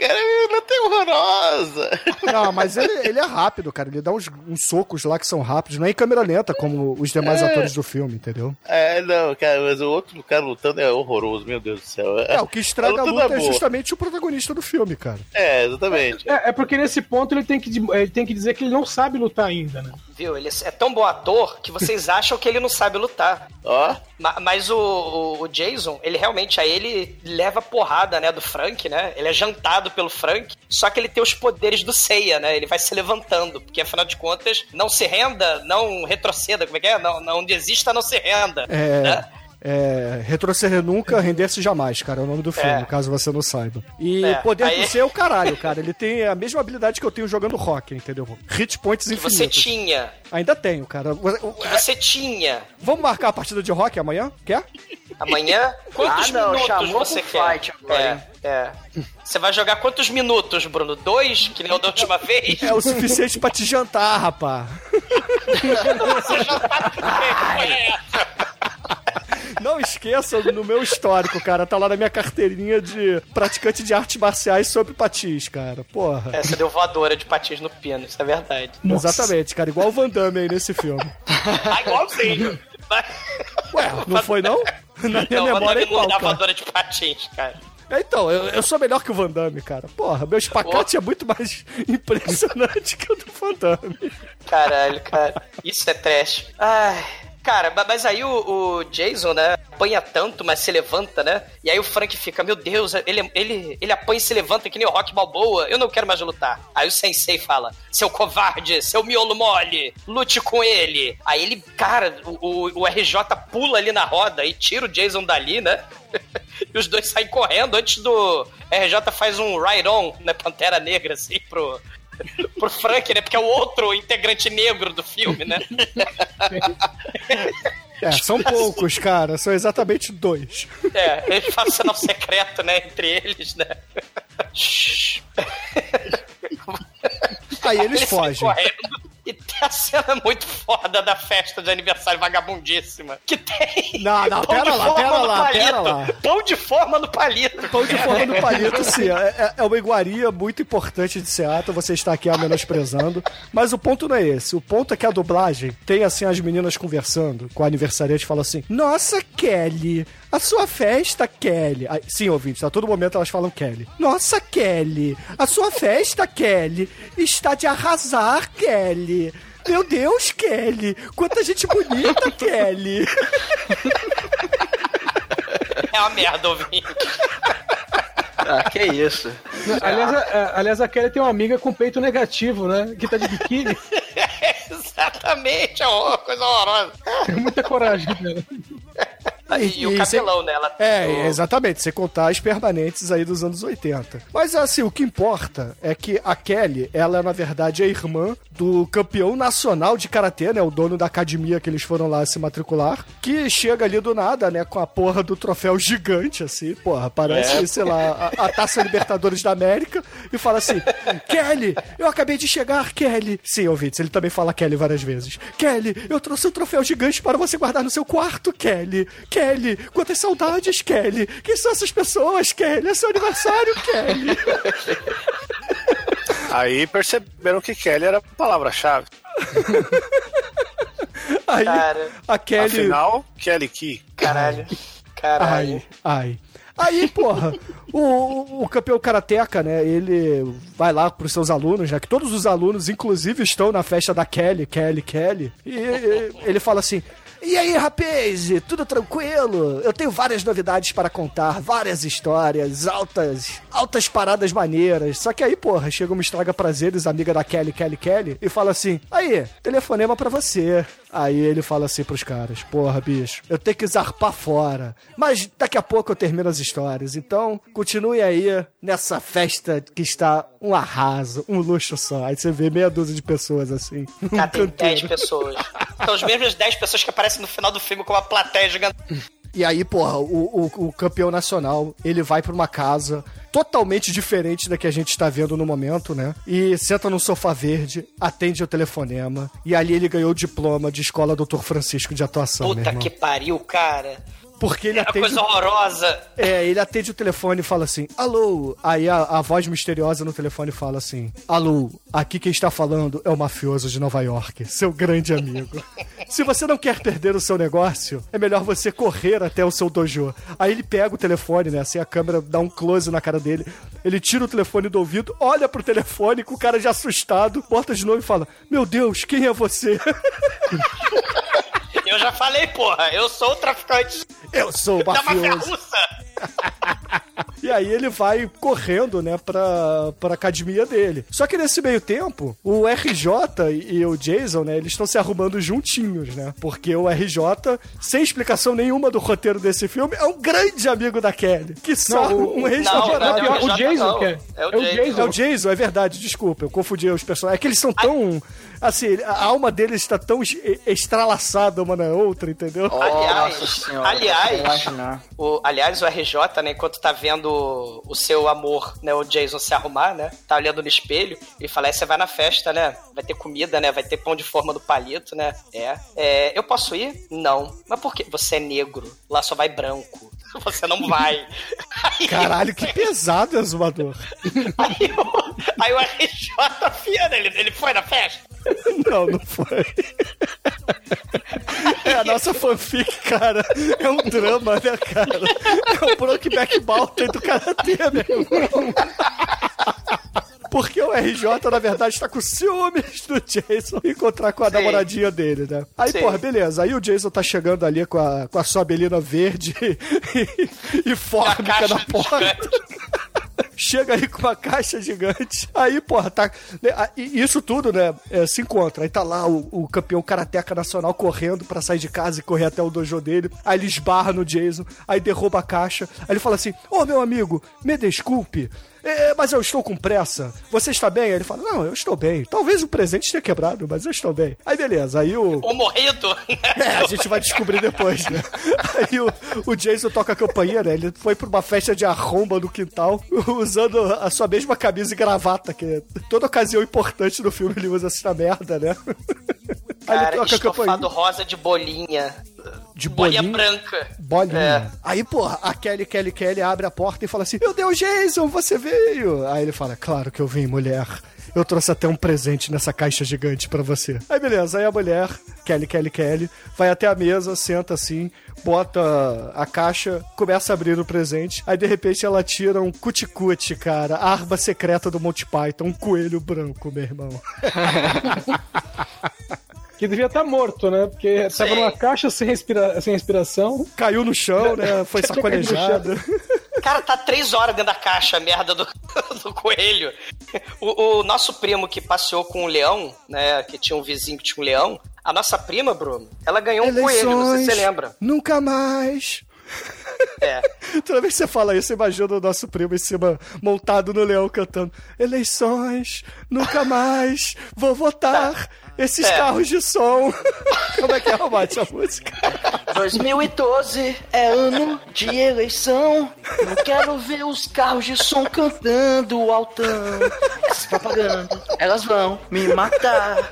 S9: a luta é horrorosa.
S3: Não, mas ele, ele é rápido, cara. Ele dá uns, uns socos lá que são rápidos, não é em câmera lenta como os demais
S9: É.
S3: atores do filme, entendeu?
S9: É, não, cara, mas o outro cara lutando é horroroso, meu Deus do céu.
S3: É, o que estraga a
S9: luta
S3: luta é
S9: boa.
S3: justamente o protagonista do filme, cara.
S9: É, exatamente.
S5: É, é porque nesse ponto ele tem, que, ele tem que dizer que ele não sabe lutar ainda, né?
S4: Viu? Ele é tão bom ator que vocês [LAUGHS] acham que ele não sabe lutar.
S9: Ó.
S4: Ma- Mas o, o- o Jason, ele realmente, aí ele leva porrada, né, do Frank, né? Ele é jantado pelo Frank, só que ele tem os poderes do Seiya, né? Ele vai se levantando, porque afinal de contas, não se renda, não retroceda, como é que é? Não, não desista, não se renda.
S3: É.
S4: né?
S3: É, retroceder nunca, render-se jamais, cara. É o nome do filme,
S4: É.
S3: caso você não saiba. E
S4: É,
S3: poder
S4: aí-
S3: do ser é o [LAUGHS] caralho, cara. Ele tem a mesma habilidade que eu tenho jogando rock, entendeu? Hit points
S4: Que
S3: infinitos.
S4: você tinha.
S3: Ainda tenho, cara.
S4: Que você tinha.
S3: Vamos marcar a partida de rock amanhã? Quer?
S4: Amanhã, quantos
S7: Ah, não,
S4: minutos
S7: chamou
S4: você quer?
S7: fight agora, hein?
S4: é, é. Você vai jogar quantos minutos, Bruno? Dois, que nem o da última vez?
S3: É o suficiente pra te jantar, rapá.
S4: Você
S3: Não esqueça no meu histórico, cara. Tá lá na minha carteirinha de praticante de artes marciais sobre patins, cara. Porra.
S4: É, você deu voadora de patins no pino, isso é verdade.
S3: Exatamente, cara. Igual o Van Damme aí nesse filme. [LAUGHS]
S4: Ah, igualzinho.
S3: Ué, não foi não? Na minha
S4: Não,
S3: memória é
S4: não
S3: igual,
S4: dá
S3: cara.
S4: voadora de patins, cara.
S3: É, Então, eu, eu sou melhor que o Van Damme, cara. Porra, meu espacate é muito mais [LAUGHS] impressionante que o do Van Damme.
S4: Caralho, cara. Isso é trash. Ai. Cara, ma- mas aí o, o Jason, né, apanha tanto, mas se levanta, né? E aí o Frank fica, meu Deus, ele, ele, ele apanha e se levanta que nem o Rock Balboa, eu não quero mais lutar. Aí o Sensei fala, seu covarde, seu miolo mole, lute com ele. Aí ele, cara, o, o, o RJ pula ali na roda e tira o Jason dali, né? [LAUGHS] e os dois saem correndo antes do RJ faz um ride-on, né, Pantera Negra, assim, pro... [LAUGHS] Pro Frank, né? Porque é o outro integrante negro do filme, né? [LAUGHS]
S3: É, são poucos, cara. São exatamente dois.
S4: É, eles fazem sinal secreto, né? Entre eles, né?
S3: Aí eles
S4: saem
S3: fogem.
S4: E tem a cena muito foda da festa de aniversário vagabundíssima. Que tem.
S3: Não, não,
S4: pão
S3: pera
S4: de
S3: lá,
S4: forma
S3: pera
S4: no
S3: lá,
S4: palito.
S3: pera lá.
S4: Pão de forma no palito.
S3: Pão de forma no palito, sim. É, é- é uma iguaria muito importante de Seattle, você está aqui a menosprezando. Mas o ponto não é esse. O ponto é que a dublagem tem, assim, as meninas conversando com a aniversariante e fala assim: Nossa, Kelly, a sua festa, Kelly. Aí, sim, ouvintes, a todo momento elas falam Kelly. Nossa, Kelly, a sua festa, Kelly, está de arrasar, Kelly. Meu Deus, Kelly, quanta gente bonita, Kelly.
S4: É uma merda, ouvinte.
S7: Ah, que isso.
S5: Aliás, a, aliás, a Kelly tem uma amiga com peito negativo, né? Que tá de biquíni. [LAUGHS]
S4: Exatamente, é uma coisa horrorosa.
S5: Tem muita coragem dela.
S4: E, o
S3: e
S4: cabelão dela.
S3: É, exatamente, sem contar as permanentes aí dos anos 80. Mas assim, o que importa é que a Kelly, ela é na verdade a irmã do campeão nacional de karatê, né, o dono da academia que eles foram lá se matricular, que chega ali do nada, né, com a porra do troféu gigante assim, porra, parece, sei lá, a, a Taça Libertadores da América e fala assim: "Kelly, eu acabei de chegar, Kelly". Sim, ouvintes, ele também fala Kelly várias vezes. Kelly, eu trouxe um troféu gigante para você guardar no seu quarto, Kelly. Kelly, quantas saudades, Kelly. Quem são essas pessoas, Kelly? É seu aniversário, Kelly. [LAUGHS]
S6: Aí perceberam que Kelly era a palavra-chave. [LAUGHS]
S3: Aí,
S4: Cara.
S3: a Kelly.
S6: Afinal, Kelly Key.
S4: Caralho. Caralho.
S3: Ai, ai. Aí, porra, o, o, campeão karateca, né, ele vai lá pros seus alunos, né, que todos os alunos, inclusive, estão na festa da Kelly, Kelly, Kelly, e, e ele fala assim, e aí, rapaz, tudo tranquilo? Eu tenho várias novidades para contar, várias histórias, altas, altas paradas maneiras. Só que aí, porra, chega uma estraga prazeres, amiga da Kelly, Kelly, Kelly, e fala assim: Aí, telefonema pra você. Aí ele fala assim pros caras: Porra, bicho, eu tenho que zarpar fora. Mas daqui a pouco eu termino as histórias. Então, continue aí nessa festa que está um arraso, um luxo só. Aí você vê meia dúzia de pessoas assim.
S4: Cara, [LAUGHS] tem
S3: canteiro.
S4: 10 pessoas. São as mesmas 10 pessoas que aparecem no final do filme com uma plateia gigante.
S3: E aí, porra, o, o, o campeão nacional, ele vai pra uma casa totalmente diferente da que a gente está vendo no momento, né? E senta num sofá verde, atende o telefonema, e ali ele ganhou o diploma de escola Dr. Francisco de atuação,
S4: Puta que pariu, cara.
S3: Porque ele
S4: É
S3: atende...
S4: coisa horrorosa.
S3: É, ele atende o telefone e fala assim, alô. Aí a, a voz misteriosa no telefone fala assim, alô, aqui quem está falando é o mafioso de Nova York, seu grande amigo. Se você não quer perder o seu negócio, é melhor você correr até o seu dojo. Aí ele pega o telefone, né, assim a câmera dá um close na cara dele, ele tira o telefone do ouvido, olha pro telefone com o cara já assustado, bota de novo e fala, meu Deus, quem é você?
S4: Eu já falei, porra, eu sou o traficante
S3: Eu sou o
S4: da máfia
S3: mafioso.
S4: russa. [LAUGHS]
S3: E aí ele vai correndo, né, pra, pra academia dele. Só que nesse meio tempo, o RJ e o Jason, né, eles estão se arrumando juntinhos, né? Porque o RJ, sem explicação nenhuma do roteiro desse filme, é um grande amigo da Kelly. Que só
S5: o-
S3: um ex-namorado.
S4: não,
S5: o Jason,
S4: não.
S5: que é.
S4: É o
S5: É o
S4: Jason.
S5: Jason.
S3: É o Jason, é verdade, desculpa, eu confundi os personagens. É que eles são tão. Assim, a alma deles está tão es- estralaçada uma na outra, entendeu?
S7: Oh,
S4: Aliás,
S7: senhora,
S4: aliás. O, aliás, o RJ, né, enquanto tá vendo o seu amor, né, o Jason se arrumar, né, tá olhando no espelho e fala, "É, você vai na festa, né, vai ter comida, né, vai ter pão de forma do palito, né, é. é eu posso ir? Não. Mas por quê? Você é negro, lá só vai branco. [LAUGHS] Você não vai. Aí,
S3: Caralho, que [LAUGHS] pesado, Exumador.
S4: aí, o, aí o RJ fia, né, ele, ele foi na festa.
S3: Não, não foi. A nossa fanfic, cara. É um drama, né, cara? É o Brokeback Mountain do Karatê, meu irmão. Porque o RJ, na verdade, tá com ciúmes do Jason encontrar com a
S4: Sim.
S3: namoradinha dele, né? Aí,
S4: Sim.
S3: porra, beleza. Aí o Jason tá chegando ali com a, com a sua belina verde [LAUGHS] e, e fórmica na porta. Chega aí com uma caixa gigante. Aí, porra, tá. né, Isso tudo, né? é, se encontra. Aí tá lá o, o campeão karateca nacional correndo pra sair de casa e correr até o dojo dele. Aí ele esbarra no Jason, aí derruba a caixa. Aí ele fala assim: Ô meu amigo, me desculpe. É, mas eu estou com pressa. Você está bem? Aí ele fala: Não, eu estou bem. Talvez o presente tenha quebrado, mas eu estou bem. Aí beleza. Aí o.
S4: Ou morrido. [LAUGHS]
S3: É, a gente vai descobrir depois, né? Aí o, o Jason toca a campainha, né? Ele foi pra uma festa de arromba no quintal, [LAUGHS] usando a sua mesma camisa e gravata, que toda ocasião importante no filme ele usa essa merda, né? [LAUGHS]
S4: Cara,
S3: ele toca a
S4: estofado rosa de bolinha.
S3: De
S4: Bolinha
S3: bolinha.
S4: branca.
S3: Bolinha.
S4: É.
S3: Aí, porra, a Kelly, Kelly, Kelly abre a porta e fala assim: Meu Deus, Jason, você veio. Aí ele fala: Claro que eu vim, mulher. Eu trouxe até um presente nessa caixa gigante pra você. Aí beleza, aí a mulher, Kelly, Kelly, Kelly, vai até a mesa, senta assim, bota a caixa, começa a abrir o presente. Aí de repente ela tira um cuticute, cara, a arma secreta do Monty Python, um coelho branco, meu irmão. [LAUGHS]
S5: Que devia estar morto, né? Porque tava
S4: Sim.
S5: numa caixa sem, respira... sem respiração.
S3: Caiu no chão, [LAUGHS] né? Foi sacolejado.
S4: Cara, tá três horas dentro da caixa a merda do, [LAUGHS] do coelho. O, o nosso primo que passeou com um leão, né? Que tinha um vizinho que tinha um leão. A nossa prima, Bruno, ela ganhou um coelho, não sei se você lembra.
S3: Nunca mais. [LAUGHS]
S4: É.
S3: Toda vez que você fala isso, imagina o nosso primo em cima, montado no leão, cantando Eleições, nunca mais vou votar esses
S4: É.
S3: carros de som. [LAUGHS] Como é que é, Romate, a música?
S7: 2012 é ano de eleição. Não quero ver os carros de som cantando altão. Essas propagandas, elas vão me matar.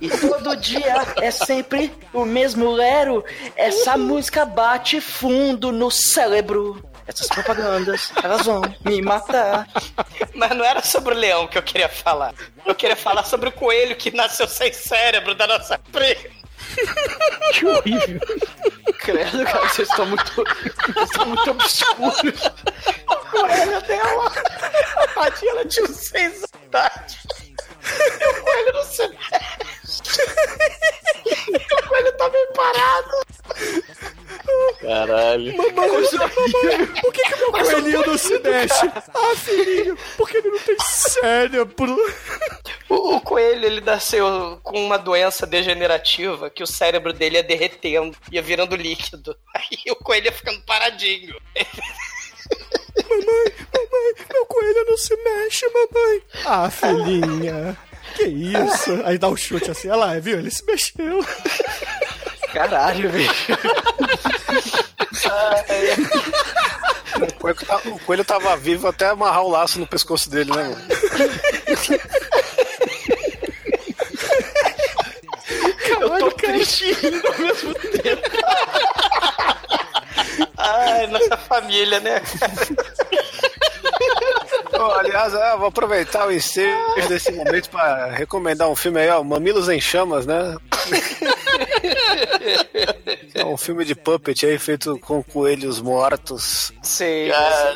S7: E todo dia é sempre o mesmo lero. Essa música bate fundo no cérebro. Essas propagandas, elas vão me matar.
S4: Mas não era sobre o leão que eu queria falar. Eu queria falar sobre o coelho que nasceu sem cérebro da nossa prima.
S5: Que horrível.
S7: Credo, cara, vocês estão muito. Vocês estão muito obscuros.
S4: O coelho dela. A tadinha, ela tinha uns seis anos de idade. E o coelho não se mexe. E o coelho tá bem parado.
S9: Caralho.
S3: Mamãe, mamãe, por que, que meu coelhinho não se mexe? Ah, filhinho, porque ele não tem cérebro.
S4: O, o coelho, ele nasceu com uma doença degenerativa que o cérebro dele ia derretendo, ia virando líquido. Aí o coelho ia ficando paradinho.
S3: Mamãe, mamãe, meu coelho não se mexe, mamãe. Ah, filhinha. Que isso? Aí dá um chute assim, olha lá, viu? Ele se mexeu.
S7: Caralho, velho.
S6: O coelho, tá- o coelho tava vivo até amarrar o laço no pescoço dele, né, mano?
S4: Eu tô triste e rindo ao mesmo tempo. Ai, nossa família, né?
S6: Aliás, é, vou aproveitar o ensejo desse momento pra recomendar um filme aí, ó, Mamilos em Chamas, né? É um filme de puppet aí feito com coelhos mortos.
S4: Sim,
S9: Cara.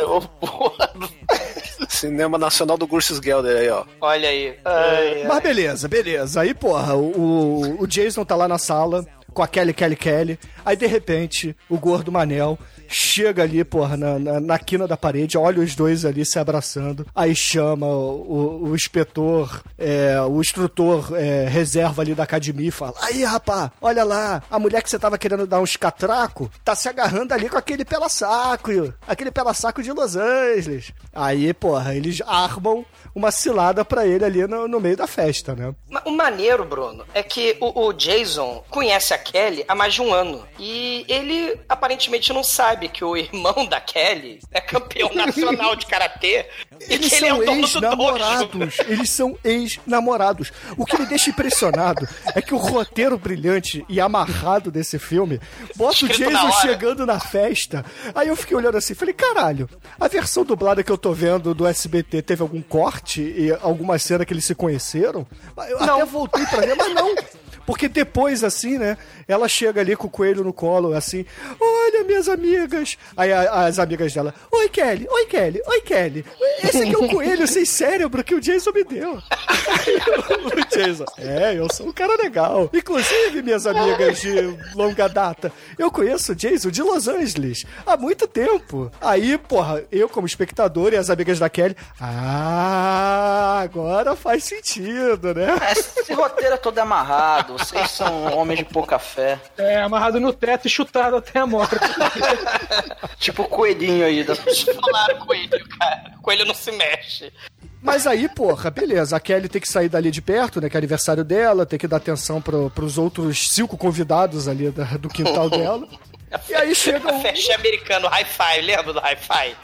S6: Cinema Nacional do Gursus Gelder aí, ó.
S4: olha aí. Ai,
S3: Mas beleza, beleza. Aí, porra, o, o- o Jason tá lá na sala com a Kelly, Kelly, Kelly. Aí, de repente, o gordo Manel chega ali, porra, na, na, na quina da parede, olha os dois ali se abraçando. Aí chama o, o, inspetor, é, o instrutor é, reserva ali da academia e fala: Aí, rapá, olha lá, a mulher que você tava querendo dar uns catraco tá se agarrando ali com aquele pela-saco, aquele pela-saco de Los Angeles. Aí, porra, eles armam uma cilada pra ele ali no, no meio da festa, né?
S4: O maneiro, Bruno, é que o, o Jason conhece a Kelly há mais de um ano. E ele aparentemente não sabe que o irmão da Kelly é campeão [LAUGHS] nacional de karatê. E
S3: Eles
S4: que ele é
S3: são
S4: dojo.
S3: ex-namorados. Eles são ex-namorados. O que me deixa impressionado é que o roteiro brilhante e amarrado desse filme bota o
S4: na
S3: Jason
S4: hora.
S3: chegando na festa. Aí eu fiquei olhando assim, falei, caralho, a versão dublada que eu tô vendo do SBT teve algum corte e alguma cena que eles se conheceram? Eu até voltei pra ver, mas não. [LAUGHS] Porque depois, assim, né? Ela chega ali com o coelho no colo, assim. Olha, minhas amigas. Aí a- as amigas dela, oi, Kelly, oi, Kelly, oi, Kelly. Esse aqui é o coelho sem cérebro que o Jason me deu. Aí [LAUGHS] o Jason, é, eu sou um cara legal. Inclusive, minhas amigas de longa data, eu conheço o Jason de Los Angeles há muito tempo. Aí, porra, eu como espectador e as amigas da Kelly, ah, agora faz sentido, né?
S7: Esse roteiro é todo amarrado, vocês são homens de pouca fé.
S5: É, amarrado no teto e chutado até a morte. [LAUGHS]
S7: Tipo o coelhinho aí da.
S4: Falaram coelho, cara. Coelho não se mexe.
S3: Mas aí, porra, beleza. A Kelly tem que sair dali de perto, né? Que é aniversário dela, tem que dar atenção pro, pros outros cinco convidados ali da- do quintal [LAUGHS] dela. E aí chega
S4: A
S3: um.
S4: festa americano, hi-fi, lembra do hi-fi?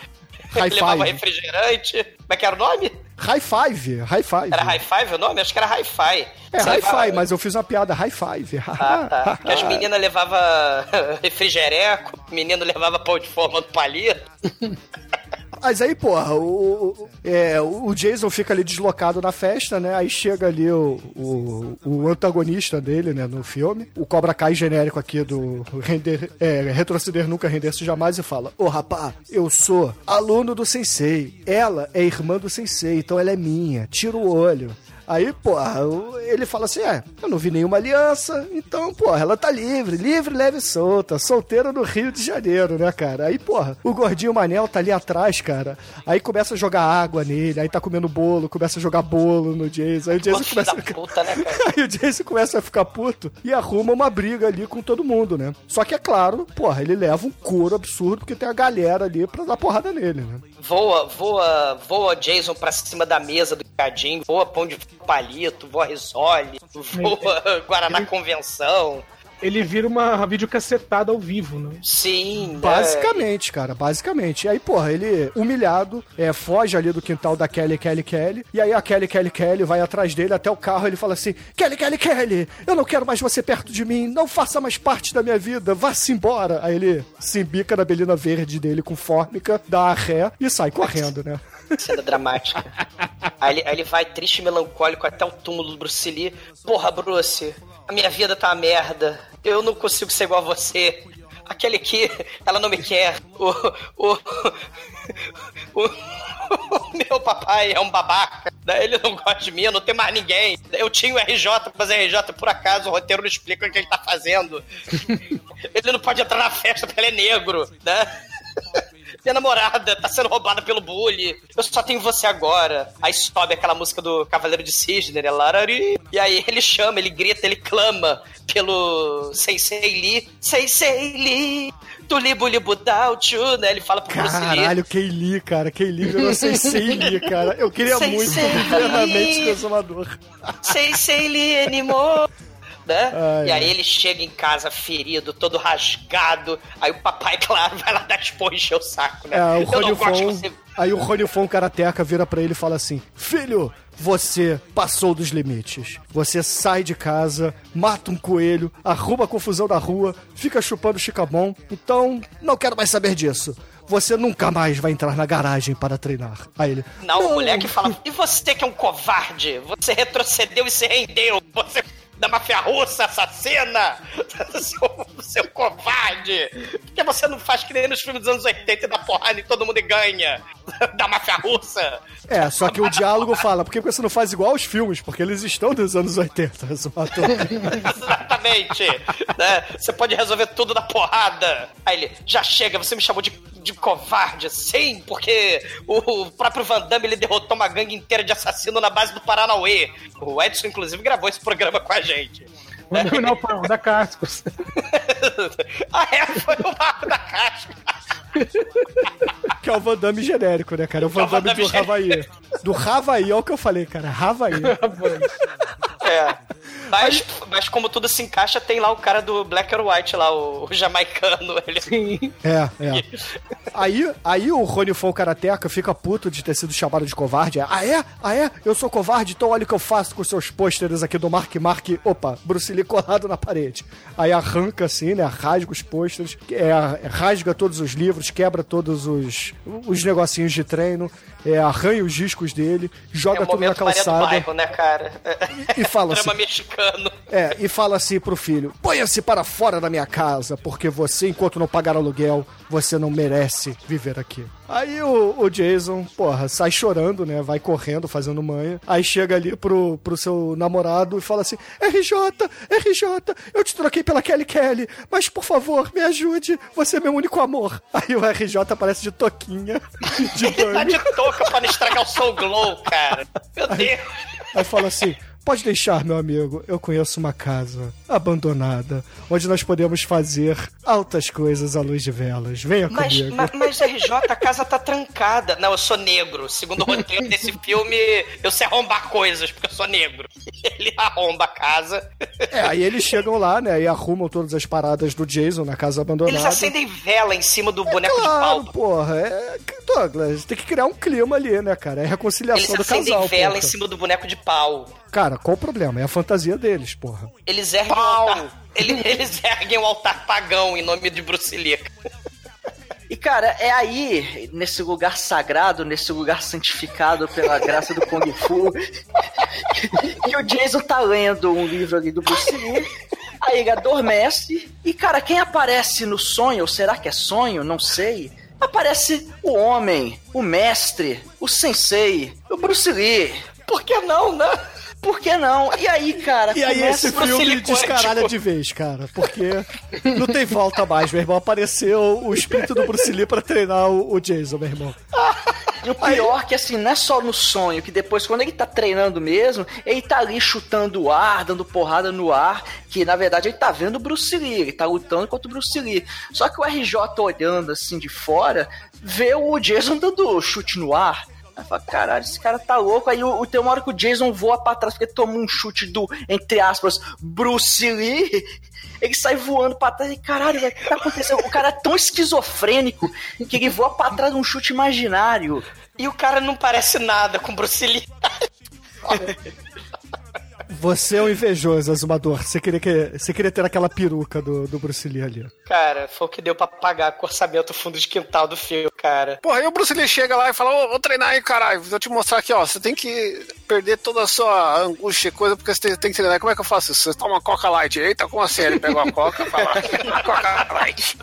S3: Hi-fi.
S4: Levava refrigerante. Como é que era o nome?
S3: High five, high five.
S4: Era hi-fi o nome? Acho que era hi-fi.
S3: É
S4: Você
S3: high
S4: levava-
S3: five, mas eu fiz uma piada high five.
S4: Ah, tá. Que as meninas levavam [LAUGHS] refrigereco, o menino levava pão de forma do palito. [LAUGHS]
S3: Mas aí, porra, o, o- é, o Jason fica ali deslocado na festa, né? Aí chega ali o, o, o antagonista dele, né, no filme. O Cobra Kai genérico aqui do render, é, Retroceder Nunca Render-se Jamais e fala: Ô rapá, eu sou aluno do Sensei. Ela é irmã do Sensei, então ela é minha. Tira o olho. Aí, porra, ele fala assim: é, eu não vi nenhuma aliança, então, porra, ela tá livre, livre, leve e solta, solteira no Rio de Janeiro, né, cara? Aí, porra, o gordinho Manel tá ali atrás, cara. Aí começa a jogar água nele, aí tá comendo bolo, começa a jogar bolo no Jason. Aí o Jason começa a.
S4: puta, né? [LAUGHS]
S3: Aí o Jason começa a ficar puto e arruma uma briga ali com todo mundo, né? Só que é claro, porra, ele leva um couro absurdo porque tem a galera ali pra dar porrada nele, né?
S4: Voa, voa, voa Jason pra cima da mesa do Cadinho, voa pão de palito, voa risole, voa Guaraná Convenção.
S5: Ele vira uma videocassetada ao vivo, né?
S4: Sim, né?
S3: Basicamente, cara, basicamente. E aí, porra, ele, humilhado, é, foge ali do quintal da Kelly, Kelly, Kelly. E aí a Kelly, Kelly, Kelly vai atrás dele até o carro. Ele fala assim: Kelly, Kelly, Kelly, eu não quero mais você perto de mim. Não faça mais parte da minha vida. Vá-se embora. Aí ele se embica na belina verde dele com fórmica, dá a ré e sai correndo, né?
S4: Cena dramática. Aí ele, aí ele vai triste e melancólico até o túmulo do Bruce Lee. Porra, Bruce, a minha vida tá uma merda. Eu não consigo ser igual a você. Aquele aqui, ela não me quer. O, o, o, o meu papai é um babaca. Ele não gosta de mim, não tenho mais ninguém. Eu tinha o RJ, mas RJ, por acaso, o roteiro não explica o que ele tá fazendo. Ele não pode entrar na festa porque ele é negro, né? Minha namorada tá sendo roubada pelo bully. Eu só tenho você agora. Aí sobe aquela música do Cavaleiro de Cisne, né? Larari. E aí ele chama, ele grita, ele clama pelo Sensei Lee. Sensei Lee, do Libu Libu Dauchu, né? Ele fala pro Bruce Lee.
S3: Caralho, Keili, cara. Keili virou [LAUGHS] Sensei Lee, cara. Eu queria
S4: Sensei
S3: muito [LAUGHS] viver na mente
S4: Lee.
S3: do exumador.
S4: Sensei Lee animou. Né?
S3: Ai,
S4: e aí
S3: ai.
S4: ele chega em casa ferido, todo rasgado. Aí o papai, [LAUGHS] claro, vai lá dar esporro e encher o saco, né?
S3: É, o
S4: Eu não gosto que você
S3: aí o Rony Fon Karateka vira pra ele e fala assim: Filho, você passou dos limites. Você sai de casa, mata um coelho, arruma a confusão da rua, fica chupando chicabom. Então, não quero mais saber disso. Você nunca mais vai entrar na garagem para treinar. Aí ele.
S4: Não, o moleque fala, e você que é um covarde? Você retrocedeu e se rendeu. Você da máfia russa, assassina! [LAUGHS] seu, seu covarde! Por que você não faz que nem nos filmes dos anos 80 e dá porrada e todo mundo ganha? [LAUGHS] Da máfia russa!
S3: É, só que o diálogo fala, por que você não faz igual aos filmes? Porque eles estão nos anos 80, [LAUGHS] Zumator.
S4: Exatamente! né? Você pode resolver tudo na porrada! Aí ele, já chega, você me chamou de, de covarde, sim, porque o próprio Van Damme ele derrotou uma gangue inteira de assassino na base do Paranauê. O Edson, inclusive, gravou esse programa com a gente.
S5: Não, não, não, da Cascos. [LAUGHS]
S4: ah, é? Foi o Marco da Casca.
S3: que é o Van Damme genérico, né, cara? É o Van
S4: Van
S3: Damme do Havaí. Do Havaí, é o que eu falei, cara. Havaí. [LAUGHS]
S4: É. Mas, mas como tudo se encaixa, tem lá o cara do Black or White lá, o, o jamaicano. Ele...
S5: Sim.
S3: É, é. Aí, aí o Rony Fon Karateka fica puto de ter sido chamado de covarde. É, Ah, é? Ah, é? Eu sou covarde, então olha o que eu faço com seus pôsteres aqui do Mark Mark. Opa, Bruce Lee colado na parede. Aí arranca assim, né? Rasga os pôsteres, é, rasga todos os livros, quebra todos os, os negocinhos de treino, é, arranha os discos dele,
S4: É
S3: joga
S4: o
S3: tudo na calçada
S4: Bairro, né, cara?
S3: e fala [LAUGHS] assim.
S4: Mexicano.
S3: É, e fala assim pro filho: ponha-se para fora da minha casa, porque você, enquanto não pagar aluguel, você não merece viver aqui. Aí o, o Jason, porra, sai chorando, né? Vai correndo, fazendo manha. Aí chega ali pro, pro seu namorado e fala assim: RJ, RJ, eu te troquei pela Kelly Kelly, mas por favor, me ajude, você é meu único amor. Aí o RJ aparece de toquinha, de
S4: Tá
S3: banho.
S4: de touca pra não estragar o Soul Glow, cara. Meu Deus.
S3: Aí fala assim: Pode deixar, meu amigo, eu conheço uma casa abandonada, onde nós podemos fazer altas coisas à luz de velas. Venha
S4: Mas,
S3: comigo.
S4: ma- mas, RJ, a casa tá trancada. Não, eu sou negro. Segundo o roteiro desse [LAUGHS] filme, eu sei arrombar coisas, porque eu sou negro. [LAUGHS] Ele arromba a casa.
S3: É, aí eles chegam lá, né, e arrumam todas as paradas do Jason na casa abandonada.
S4: Eles acendem vela em cima do boneco de
S3: Claro,
S4: pau.
S3: porra, é. Douglas, tem que criar um clima ali, né, cara? É reconciliação
S4: Eles
S3: do
S4: acendem
S3: casal.
S4: vela
S3: porra.
S4: em cima do boneco de pau.
S3: Cara, qual o problema? É a fantasia deles, porra.
S4: Eles erguem o altar. Eles, [LAUGHS] eles erguem o altar pagão em nome de Bruce Lee.
S7: E cara, é aí, nesse lugar sagrado, nesse lugar santificado pela graça do Kung Fu, [LAUGHS] que o Jason tá lendo um livro ali do Bruce Lee. Aí ele adormece. E cara, quem aparece no sonho, ou será que é sonho? Não sei. Aparece o homem, o mestre, o sensei, o Bruce Lee.
S4: Por que não, né?
S7: Por que não? E aí, cara,
S3: E aí esse filme descaralha de vez, cara. Porque não tem volta mais, meu irmão. Apareceu o espírito do Bruce Lee pra treinar o, o Jason, meu irmão.
S7: E o pior que assim, não é só no sonho, que depois, quando ele tá treinando mesmo, ele tá ali chutando o ar, dando porrada no ar, que na verdade ele tá vendo o Bruce Lee, ele tá lutando contra o Bruce Lee. Só que o RJ olhando assim de fora, vê o Jason dando chute no ar. Aí fala, caralho, esse cara tá louco. Aí o, o- tem uma hora que o Jason voa pra trás, porque tomou um chute do, entre aspas, Bruce Lee. Ele sai voando pra trás e, caralho, velho, o que tá acontecendo? O cara é tão esquizofrênico que ele voa pra trás de um chute imaginário.
S4: E o cara não parece nada com Bruce Lee. [LAUGHS]
S3: Você é um invejoso, Azumador. Você queria, que, você queria ter aquela peruca do, do Bruce Lee ali.
S4: Cara, foi o que deu pra pagar com o orçamento fundo de quintal do filme, cara.
S6: Porra, aí o Bruce Lee chega lá e fala, ô, vou treinar aí, caralho, vou te mostrar aqui, ó, você tem que perder toda a sua angústia e coisa, porque você tem, tem que treinar. Como é que eu faço isso? Você toma uma Coca Light. Eita, como assim? Ele pegou a Coca e fala, [LAUGHS] Coca Light.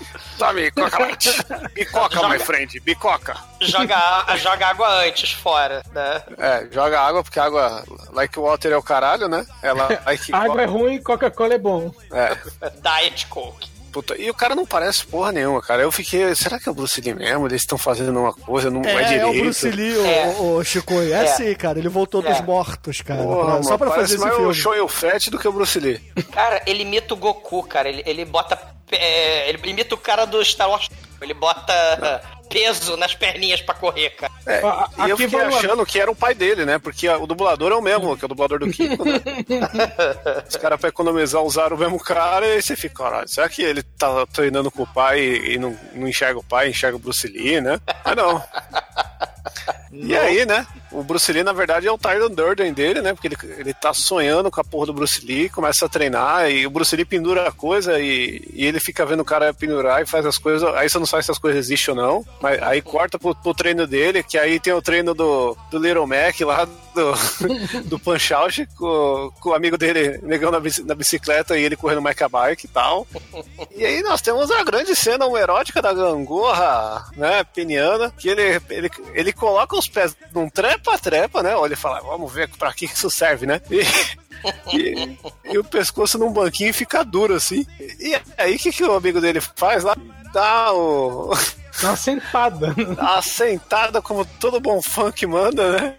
S6: Tome, Coca Light. [LAUGHS] Bicoca, my friend, bicoca.
S4: Joga, a- joga água antes fora, né?
S6: É, joga água, porque água, like water é o caralho, né? Ela, [LAUGHS] like
S5: Água é ruim, Coca-Cola é bom.
S6: É.
S4: Diet Coke.
S6: Puta, e o cara não parece porra nenhuma, cara. Eu fiquei, será que é o Bruce Lee mesmo? Eles estão fazendo uma coisa, não é,
S3: É, é
S6: direito.
S3: o Bruce Lee, o,
S4: É.
S3: o, o Chico. É,
S4: É.
S3: sim, cara. Ele voltou dos
S4: É.
S3: mortos, cara.
S6: Porra,
S3: pra-
S6: mano,
S3: só pra fazer esse
S6: mais
S3: filme.
S6: o show e o Fett do que o Bruce Lee.
S4: Cara, ele imita o Goku, cara. Ele, ele bota. É, ele imita o cara do Star Wars. Ele bota peso nas perninhas pra correr, cara.
S6: É, e eu fiquei achando que era o pai dele, né? Porque o dublador é o mesmo, que é o dublador do Kiko, né? [LAUGHS] Os caras, pra economizar, usaram o mesmo cara e aí você fica, caralho, será que ele tá treinando com o pai e não, não enxerga o pai, enxerga o Bruce Lee, né? Ah, não. E aí, né? O Bruce Lee, na verdade, é o Tyron Durden dele, né? Porque ele, ele tá sonhando com a porra do Bruce Lee, começa a treinar, e o Bruce Lee pendura a coisa e, e ele fica vendo o cara pendurar e faz as coisas. Aí você não sabe se as coisas existem ou não. Mas aí corta pro, pro treino dele, que aí tem o treino do, do Little Mac lá, do, do Punch Out, com, com o amigo dele negando na, bici- na bicicleta e ele correndo Mecha Bike e tal. E aí nós temos a grande cena homoerótica da gangorra, né, peniana, que ele, ele, ele coloca os pés num trepa-trepa, né, olha e fala, vamos ver pra que isso serve, né, e, e, e o pescoço num banquinho fica duro, assim. E aí o que, que o amigo dele faz lá? Dá o...
S5: Dá uma sentada.
S6: Dá uma sentada como todo bom funk manda, né?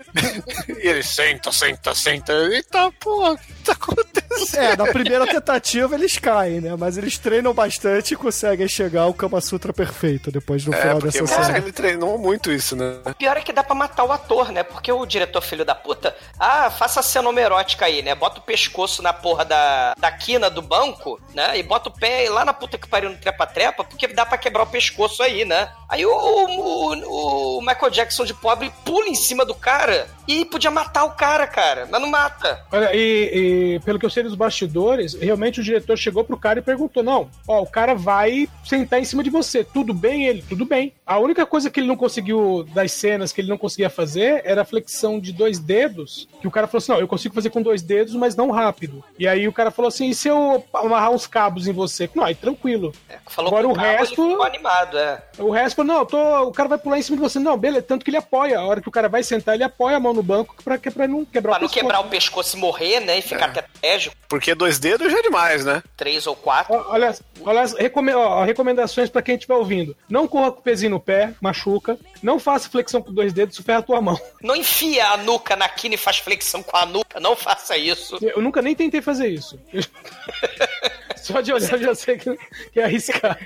S6: E ele senta, senta, senta. Eita, porra, o que tá acontecendo?
S3: É, na primeira tentativa eles caem, né? Mas eles treinam bastante e conseguem chegar ao Kama Sutra perfeito depois do
S6: É,
S3: final dessa
S6: cara,
S3: cena.
S6: ele treinou muito isso, né?
S4: O pior é que dá pra matar o ator, né? Porque o diretor filho da puta, ah, faça a cena homerótica aí, né? Bota o pescoço na porra da, da quina do banco, né? E bota o pé lá na puta que pariu no trepa-trepa, porque dá pra quebrar o pescoço aí, né? Aí o, o, o Michael Jackson de pobre pula em cima do cara e podia matar o cara, cara. Mas não mata.
S5: Olha, e, e pelo que eu sei dos bastidores, realmente o diretor chegou pro cara e perguntou: não, ó, o cara vai sentar em cima de você. Tudo bem, ele? Tudo bem. A única coisa que ele não conseguiu, das cenas que ele não conseguia fazer, era a flexão de dois dedos, que o cara falou assim, não, eu consigo fazer com dois dedos, mas não rápido. E aí o cara falou assim, e se eu amarrar uns cabos em você? Não, aí tranquilo.
S4: Falou
S5: Agora o resto-
S4: ficou animado, é.
S5: O resto falou, não, eu tô, o cara vai pular em cima de você. Não, beleza, tanto que ele apoia. A hora que o cara vai sentar, ele apoia a mão no banco pra, que- pra não quebrar
S4: Pra
S5: o
S4: não
S5: pescoço.
S4: quebrar o pescoço e morrer, né? E ficar tetraplégico,
S6: Porque dois dedos já é demais, né?
S4: três ou quatro.
S5: Ó, Olha, olha as recome- ó, recomendações pra quem estiver ouvindo. Não corra com o pezinho no pé, machuca. Não faça flexão com dois dedos, isso ferra a tua mão. [LAUGHS]
S4: Não enfia a nuca na quina e faz flexão com a nuca. Não faça isso.
S5: Eu nunca nem tentei fazer isso. [LAUGHS] Só de olhar eu já sei que, que é arriscado.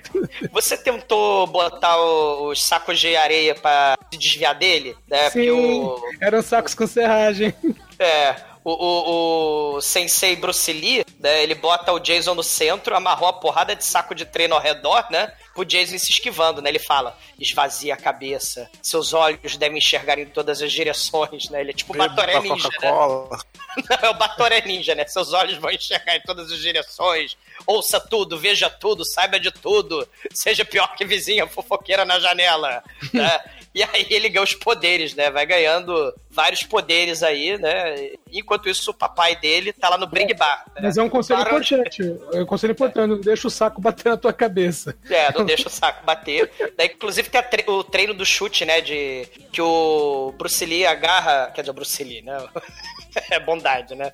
S4: Você tentou botar os sacos de areia pra se desviar dele? Né? Porque
S5: Sim,
S4: o,
S5: eram sacos com serragem.
S4: é, o, o, o Sensei Bruce Lee, né, ele bota o Jason no centro, amarrou a porrada de saco de treino ao redor, né? Pro Jason se esquivando, né? Ele fala, esvazia a cabeça, seus olhos devem enxergar em todas as direções, né? Ele é tipo o Batoré Ninja, né? [LAUGHS] Não, é o Batoré Ninja, né? Seus olhos vão enxergar em todas as direções. Ouça tudo, veja tudo, saiba de tudo. Seja pior que vizinha fofoqueira na janela. né? E aí ele ganha os poderes, né? Vai ganhando vários poderes aí, né? Enquanto isso, o papai dele tá lá no Bring Bar. né?
S5: Mas é um conselho importante. É um conselho importante. Não deixa o saco bater na tua cabeça.
S4: É, não deixa o saco bater. Daí, inclusive, tem tre- o treino do chute, né? De que o Bruce Lee agarra. Quer dizer, o Bruce Lee, né? [LAUGHS] É bondade, né?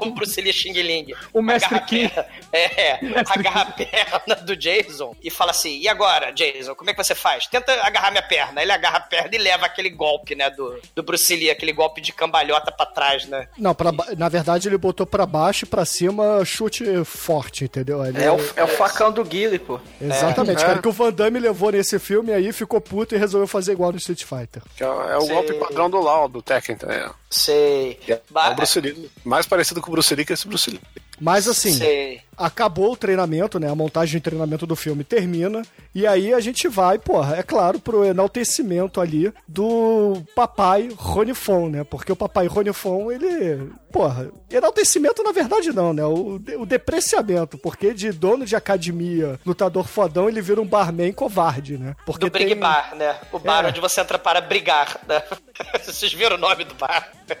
S4: O Bruce Lee Xing Ling.
S5: O Mestre
S4: Agarra a
S5: Ki.
S4: perna- É, [LAUGHS]
S5: Mestre
S4: agarra a perna do Jason e fala assim: e agora, Jason, como é que você faz? Tenta agarrar minha perna. Ele agarra a perna e leva aquele golpe, né? Do, do Bruce Lee, aquele golpe de cambalhota pra trás, né?
S3: Não, pra, na verdade ele botou pra baixo e pra cima chute forte, entendeu? Ele-
S7: É o, é o facão do Guile, pô.
S3: Exatamente,
S6: É.
S3: cara, que o Van Damme levou nesse filme aí, ficou puto e resolveu fazer igual no Street Fighter.
S6: É, é o
S4: Sei.
S6: golpe padrão do Lau, do Tekken. É,
S4: Sei.
S6: é
S4: Ba-
S6: o Bruce Lee. Mais parecido com o Bruce Lee que esse Bruce Lee.
S3: Mas assim,
S4: Sei.
S3: acabou o treinamento, né? A montagem de treinamento do filme termina. E aí a gente vai, porra, é claro, pro enaltecimento ali do papai Ronifon, né? Porque o papai Ronifon, ele. Porra, enaltecimento na verdade não, né? O, o depreciamento. Porque de dono de academia, lutador fodão, ele vira um barman covarde, né? Porque
S4: Do Brig
S3: tem-
S4: Bar, né? O bar
S3: É.
S4: onde você entra para brigar, né? [LAUGHS] Vocês viram o nome do bar? [LAUGHS]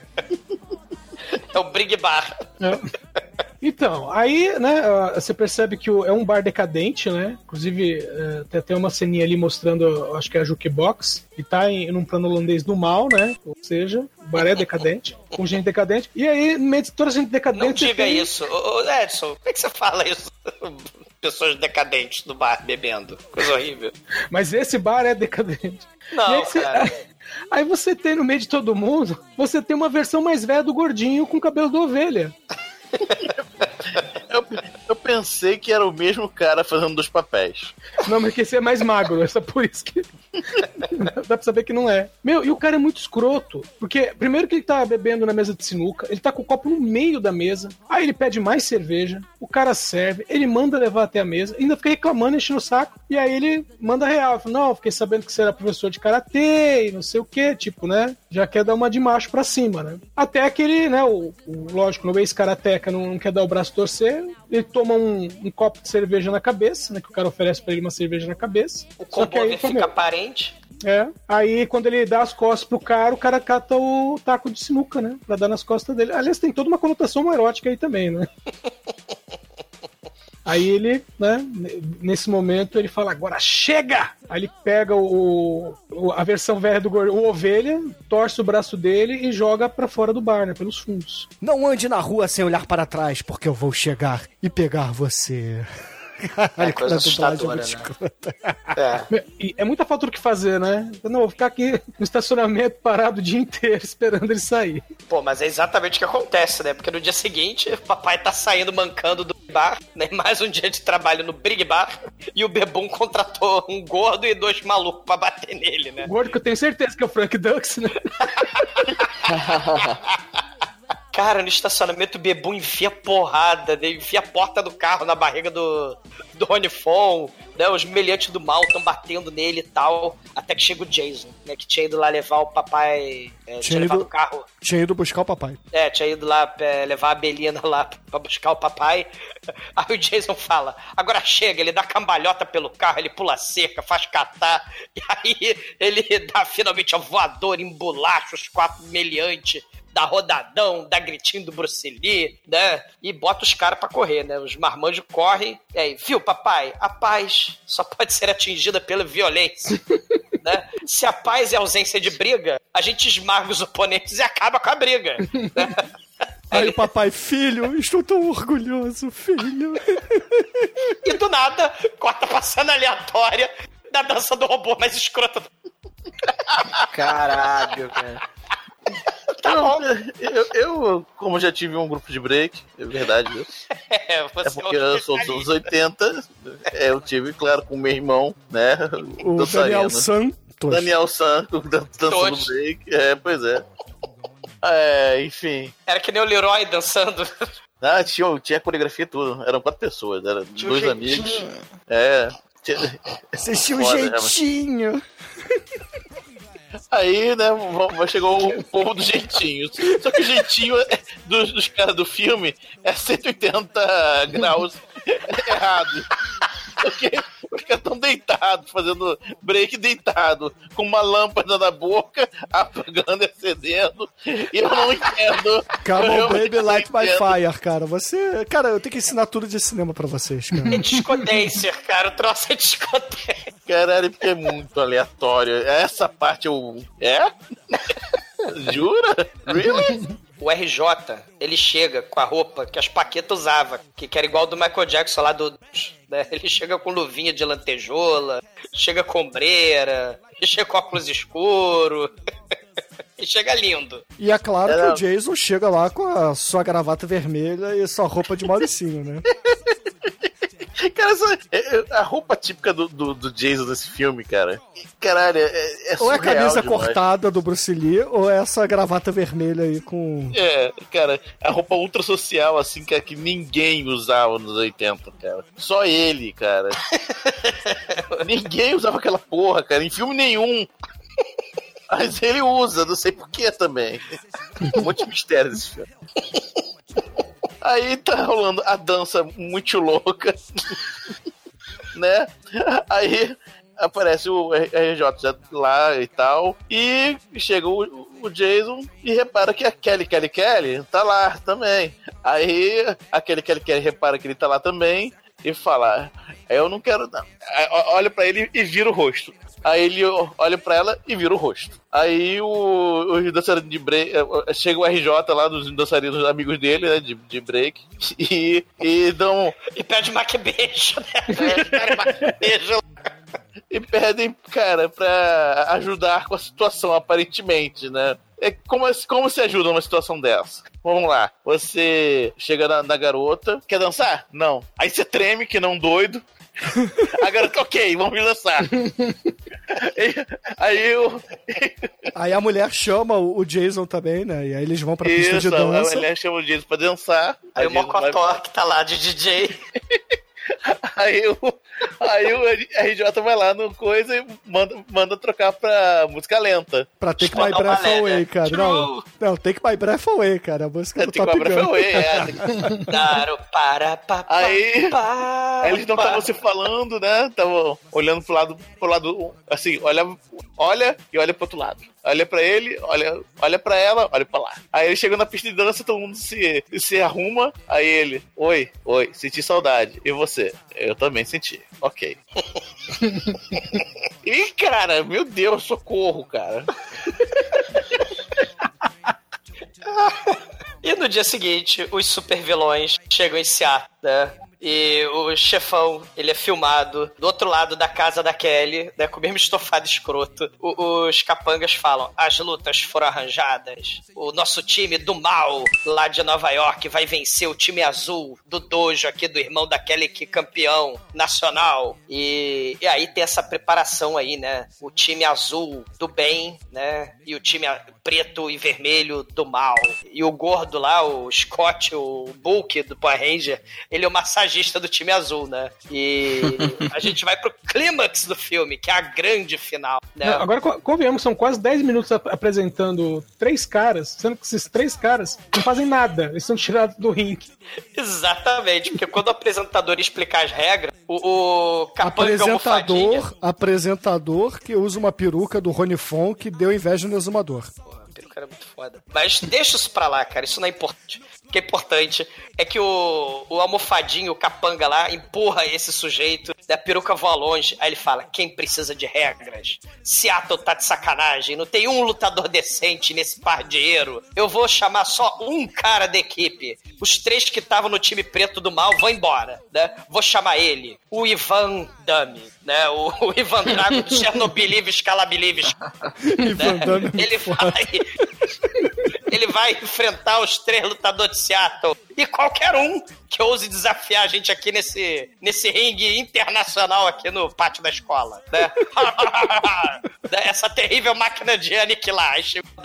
S4: É o Brig Bar.
S5: Então, aí, né, ah, você percebe que é um bar decadente, né? Inclusive, eh, tem até uma ceninha ali mostrando, acho que é a jukebox, e tá em, num plano holandês do mal, né? Ou seja, o bar é decadente, [LAUGHS] com gente decadente. E aí, no meio de toda gente decadente.
S4: Não diga
S5: tem-
S4: isso. Ô, Edson, como é que você fala isso? [LAUGHS] Pessoas decadentes no bar bebendo. Coisa horrível.
S5: Mas esse bar é decadente.
S4: Não,
S5: aí, você,
S4: cara. [LAUGHS]
S5: aí você tem no meio de todo mundo, você tem uma versão mais velha do gordinho com cabelo de ovelha. [LAUGHS]
S9: Eu, eu pensei que era o mesmo cara fazendo dos papéis.
S5: Não, mas que esse é mais magro, é só por isso que. Dá pra saber que não é. Meu, e o cara é muito escroto. Porque, primeiro que ele tá bebendo na mesa de sinuca, ele tá com o copo no meio da mesa. Aí ele pede mais cerveja, o cara serve, ele manda levar até a mesa, ainda fica reclamando, enchendo o saco. E aí ele manda real. Fala, não, eu fiquei sabendo que você era professor de karatê e não sei o que, tipo, né? Já quer dar uma de macho pra cima, né? Até que ele, né, o, o- lógico, no ex-karateca não, não quer dar o braço torcer, ele toma um, um copo de cerveja na cabeça, né? Que o cara oferece pra ele uma cerveja na cabeça.
S4: O
S5: Só que aí,
S4: fica
S5: meu, é. Aí quando ele dá as costas pro cara, o cara cata o taco de sinuca, né? Pra dar nas costas dele. Aliás, tem toda uma conotação erótica aí também, né? [LAUGHS] Aí ele, né, nesse momento, ele fala, agora chega! Aí ele pega o, o- a versão velha do gordo, o ovelha, torce o braço dele e joga pra fora do bar, né, pelos fundos.
S3: Não ande na rua sem olhar para trás, porque eu vou chegar e pegar você. [LAUGHS] Caralho,
S4: coisa
S3: é muito
S4: assustadora, né? É.
S5: E é muita falta do que fazer, né? Não, vou ficar aqui no estacionamento parado o dia inteiro esperando ele sair.
S4: Pô, mas é exatamente o que acontece, né? Porque no dia seguinte, o papai tá saindo mancando do bar, né? Mais um dia de trabalho no Brig Bar. E o Bebum contratou um gordo e dois malucos pra bater nele, né?
S5: O gordo que eu tenho certeza que é o Frank Dux, né? [LAUGHS]
S4: Cara, no estacionamento o Bebu enfia porrada, né? enfia a porta do carro na barriga do, do Rony Fon, né? Os meliantes do mal estão batendo nele e tal. Até que chega o Jason, né? Que tinha ido lá levar o papai. É, tinha
S3: Tinha ido-
S4: o carro.
S3: Tinha ido buscar o papai.
S4: É, tinha ido lá é, levar a Belina lá pra buscar o papai. [LAUGHS] Aí o Jason fala: agora chega, ele dá cambalhota pelo carro, ele pula cerca, faz catar. [LAUGHS] E aí ele dá finalmente a voadora, embolacha os quatro meliantes. Dá rodadão, dá gritinho do Bruce Lee, né? E bota os caras pra correr, né? Os marmanjos correm. E aí, viu, papai? A paz só pode ser atingida pela violência. [LAUGHS] né? Se a paz é ausência de briga, a gente esmaga os oponentes e acaba com a briga. né? [LAUGHS]
S3: Aí o papai, filho, estou tão orgulhoso, filho.
S4: E do nada, corta pra cena aleatória da dança do robô mais escrota. do-
S7: Caralho, velho.
S4: Bom.
S9: Eu, eu, como já tive um grupo de break, é verdade isso. [LAUGHS]
S4: É,
S9: É
S4: você
S9: porque eu sou dos anos 80, é, eu tive, claro, com o meu irmão, né?
S3: O. Daniel Santos.
S9: Daniel San, dan- dançando break. É, pois é. [LAUGHS] É, enfim.
S4: Era que nem o Leroy dançando.
S9: Ah, tinha, tinha coreografia e tudo. Eram quatro pessoas, eram
S4: Tinha
S9: dois
S4: jeitinho.
S9: amigos. É. tinha-
S3: Vocês tinham um
S9: né,
S3: jeitinho. [LAUGHS]
S9: Aí, né, chegou o povo do jeitinho. Só que o jeitinho é- dos, dos caras do filme é 180 graus errado. Porque os caras estão deitados, fazendo break deitado, com uma lâmpada na boca, apagando e acendendo. E eu não entendo.
S3: Come
S9: eu
S3: on,
S9: realmente
S3: baby, light my
S9: entendo.
S3: fire, cara. Você. Cara, eu tenho que ensinar tudo de cinema pra vocês, cara.
S4: É discodência, cara. O troço é discodência.
S9: Caralho, porque é muito aleatório. Essa parte eu. É? [LAUGHS] Jura? Really?
S4: O RJ, ele chega com a roupa que as paquetas usavam, que, que era igual do Michael Jackson lá do. Né? [LAUGHS] Ele chega com luvinha de lantejola, chega com ombreira, ele chega com óculos escuro. [LAUGHS] e chega lindo.
S3: E é claro que o Jason chega lá com a sua gravata vermelha e sua roupa de Mauricinho, né? [LAUGHS]
S9: Cara, essa- é- é a roupa típica do, do, do Jason nesse filme, cara. Caralho, é, é
S3: Ou é a camisa
S9: demais.
S3: cortada do Bruce Lee, ou é essa gravata vermelha aí com.
S9: É, cara, a roupa ultra social, assim, que, que ninguém usava nos 80, cara. Só ele, cara. [LAUGHS] ninguém usava aquela porra, cara, em filme nenhum. Mas ele usa, não sei porquê também. Um monte de mistério desse filme. [LAUGHS] Aí tá rolando a dança muito louca. [LAUGHS] né? Aí aparece o RJ lá e tal. E chega o, Jason e repara que a Kelly Kelly Kelly tá lá também. Aí a Kelly Kelly Kelly repara que ele tá lá também e fala: Eu não quero. Não. Olha pra ele e vira o rosto. Aí ele olha pra ela e vira o rosto. Aí o, os dançarinos de break. eh, Chega o RJ lá dos dançarinos amigos dele, né? De, de break. [LAUGHS] E, e dão.
S4: E pede macbeijo, né? [LAUGHS] Pede macbeijo.
S9: E pedem, cara, pra ajudar com a situação, aparentemente, né? É como, como se ajuda numa situação dessa? Vamos lá. Você chega na, na garota. Quer dançar? Não. Aí você treme, que não doido. [LAUGHS] A garota, ok, vamos dançar. [LAUGHS] E- aí eu.
S3: Aí a mulher chama o Jason também, né? E aí eles vão pra pista de
S9: Isso, a
S3: dança.
S9: mulher chama o Jason pra dançar.
S4: Aí o
S9: Jason vai-
S4: Mocotó, que tá lá de DJ. [LAUGHS]
S9: Aí o, aí o RJ vai lá no coisa e manda, manda trocar pra música lenta.
S3: Pra Take My Breath Away,
S4: né?
S3: cara. Não, não, Take My Breath Away, cara. A música do
S9: Tem que
S3: Top
S9: abrir
S3: Gun.
S9: Away, é, [LAUGHS] tem que-
S4: Dar o para, pa, pa,
S9: Aí- [LAUGHS] eles não estavam se falando, né? Estavam olhando pro lado, pro lado, assim, olha, olha e olha pro outro lado. Olha pra ele, olha, olha pra ela, olha pra lá. Aí ele chega na pista de dança, todo mundo se, se arruma. Aí ele, oi, oi, senti saudade. E você? Eu também senti. Ok. [LAUGHS] Ih, cara, meu Deus, socorro, cara.
S4: E no dia seguinte, os super vilões chegam em Seattle, né? E o chefão, ele é filmado do outro lado da casa da Kelly, né? Com o mesmo estofado escroto. O- os capangas falam: as lutas foram arranjadas. O nosso time do mal lá de Nova York vai vencer o time azul do dojo aqui do irmão da Kelly, que é campeão nacional. E, e aí tem essa preparação aí, né? O time azul do bem, né? E o time preto e vermelho do mal. E o gordo lá, o Scott, o Bulk do Power Ranger, ele é o massagista do time azul, né? E [LAUGHS] a gente vai pro clímax do filme, que é a grande final, né?
S5: Não, agora, co- convenhamos, são quase 10 minutos ap- apresentando três caras, sendo que esses três caras não fazem nada, eles são tirados do ringue. [LAUGHS]
S4: Exatamente, porque quando o apresentador explicar as regras, o, o capanga almofadinha...
S3: Apresentador, apresentador que usa uma peruca do Rony Fon que deu inveja no exumador.
S4: A peruca era muito foda. Mas deixa isso pra lá, cara. Isso não é importante. Que é importante é que o, o almofadinho, o capanga lá, empurra esse sujeito, da peruca voa longe. Aí ele fala: quem precisa de regras? Seattle tá de sacanagem, não tem um lutador decente nesse pardieiro. Eu vou chamar só um cara da equipe. Os três que estavam no time preto do mal vão embora, né? Vou chamar ele, o Ivan Dami, né? O, o Ivan Drago do [LAUGHS] Chernobyl Scalabilives.
S3: É muito
S4: Ele vai. [LAUGHS] Ele vai enfrentar os três lutadores de Seattle. E qualquer um que ouse desafiar a gente aqui nesse, nesse ringue internacional aqui no pátio da escola, né? [LAUGHS] Essa terrível máquina de aniquilar. Chega o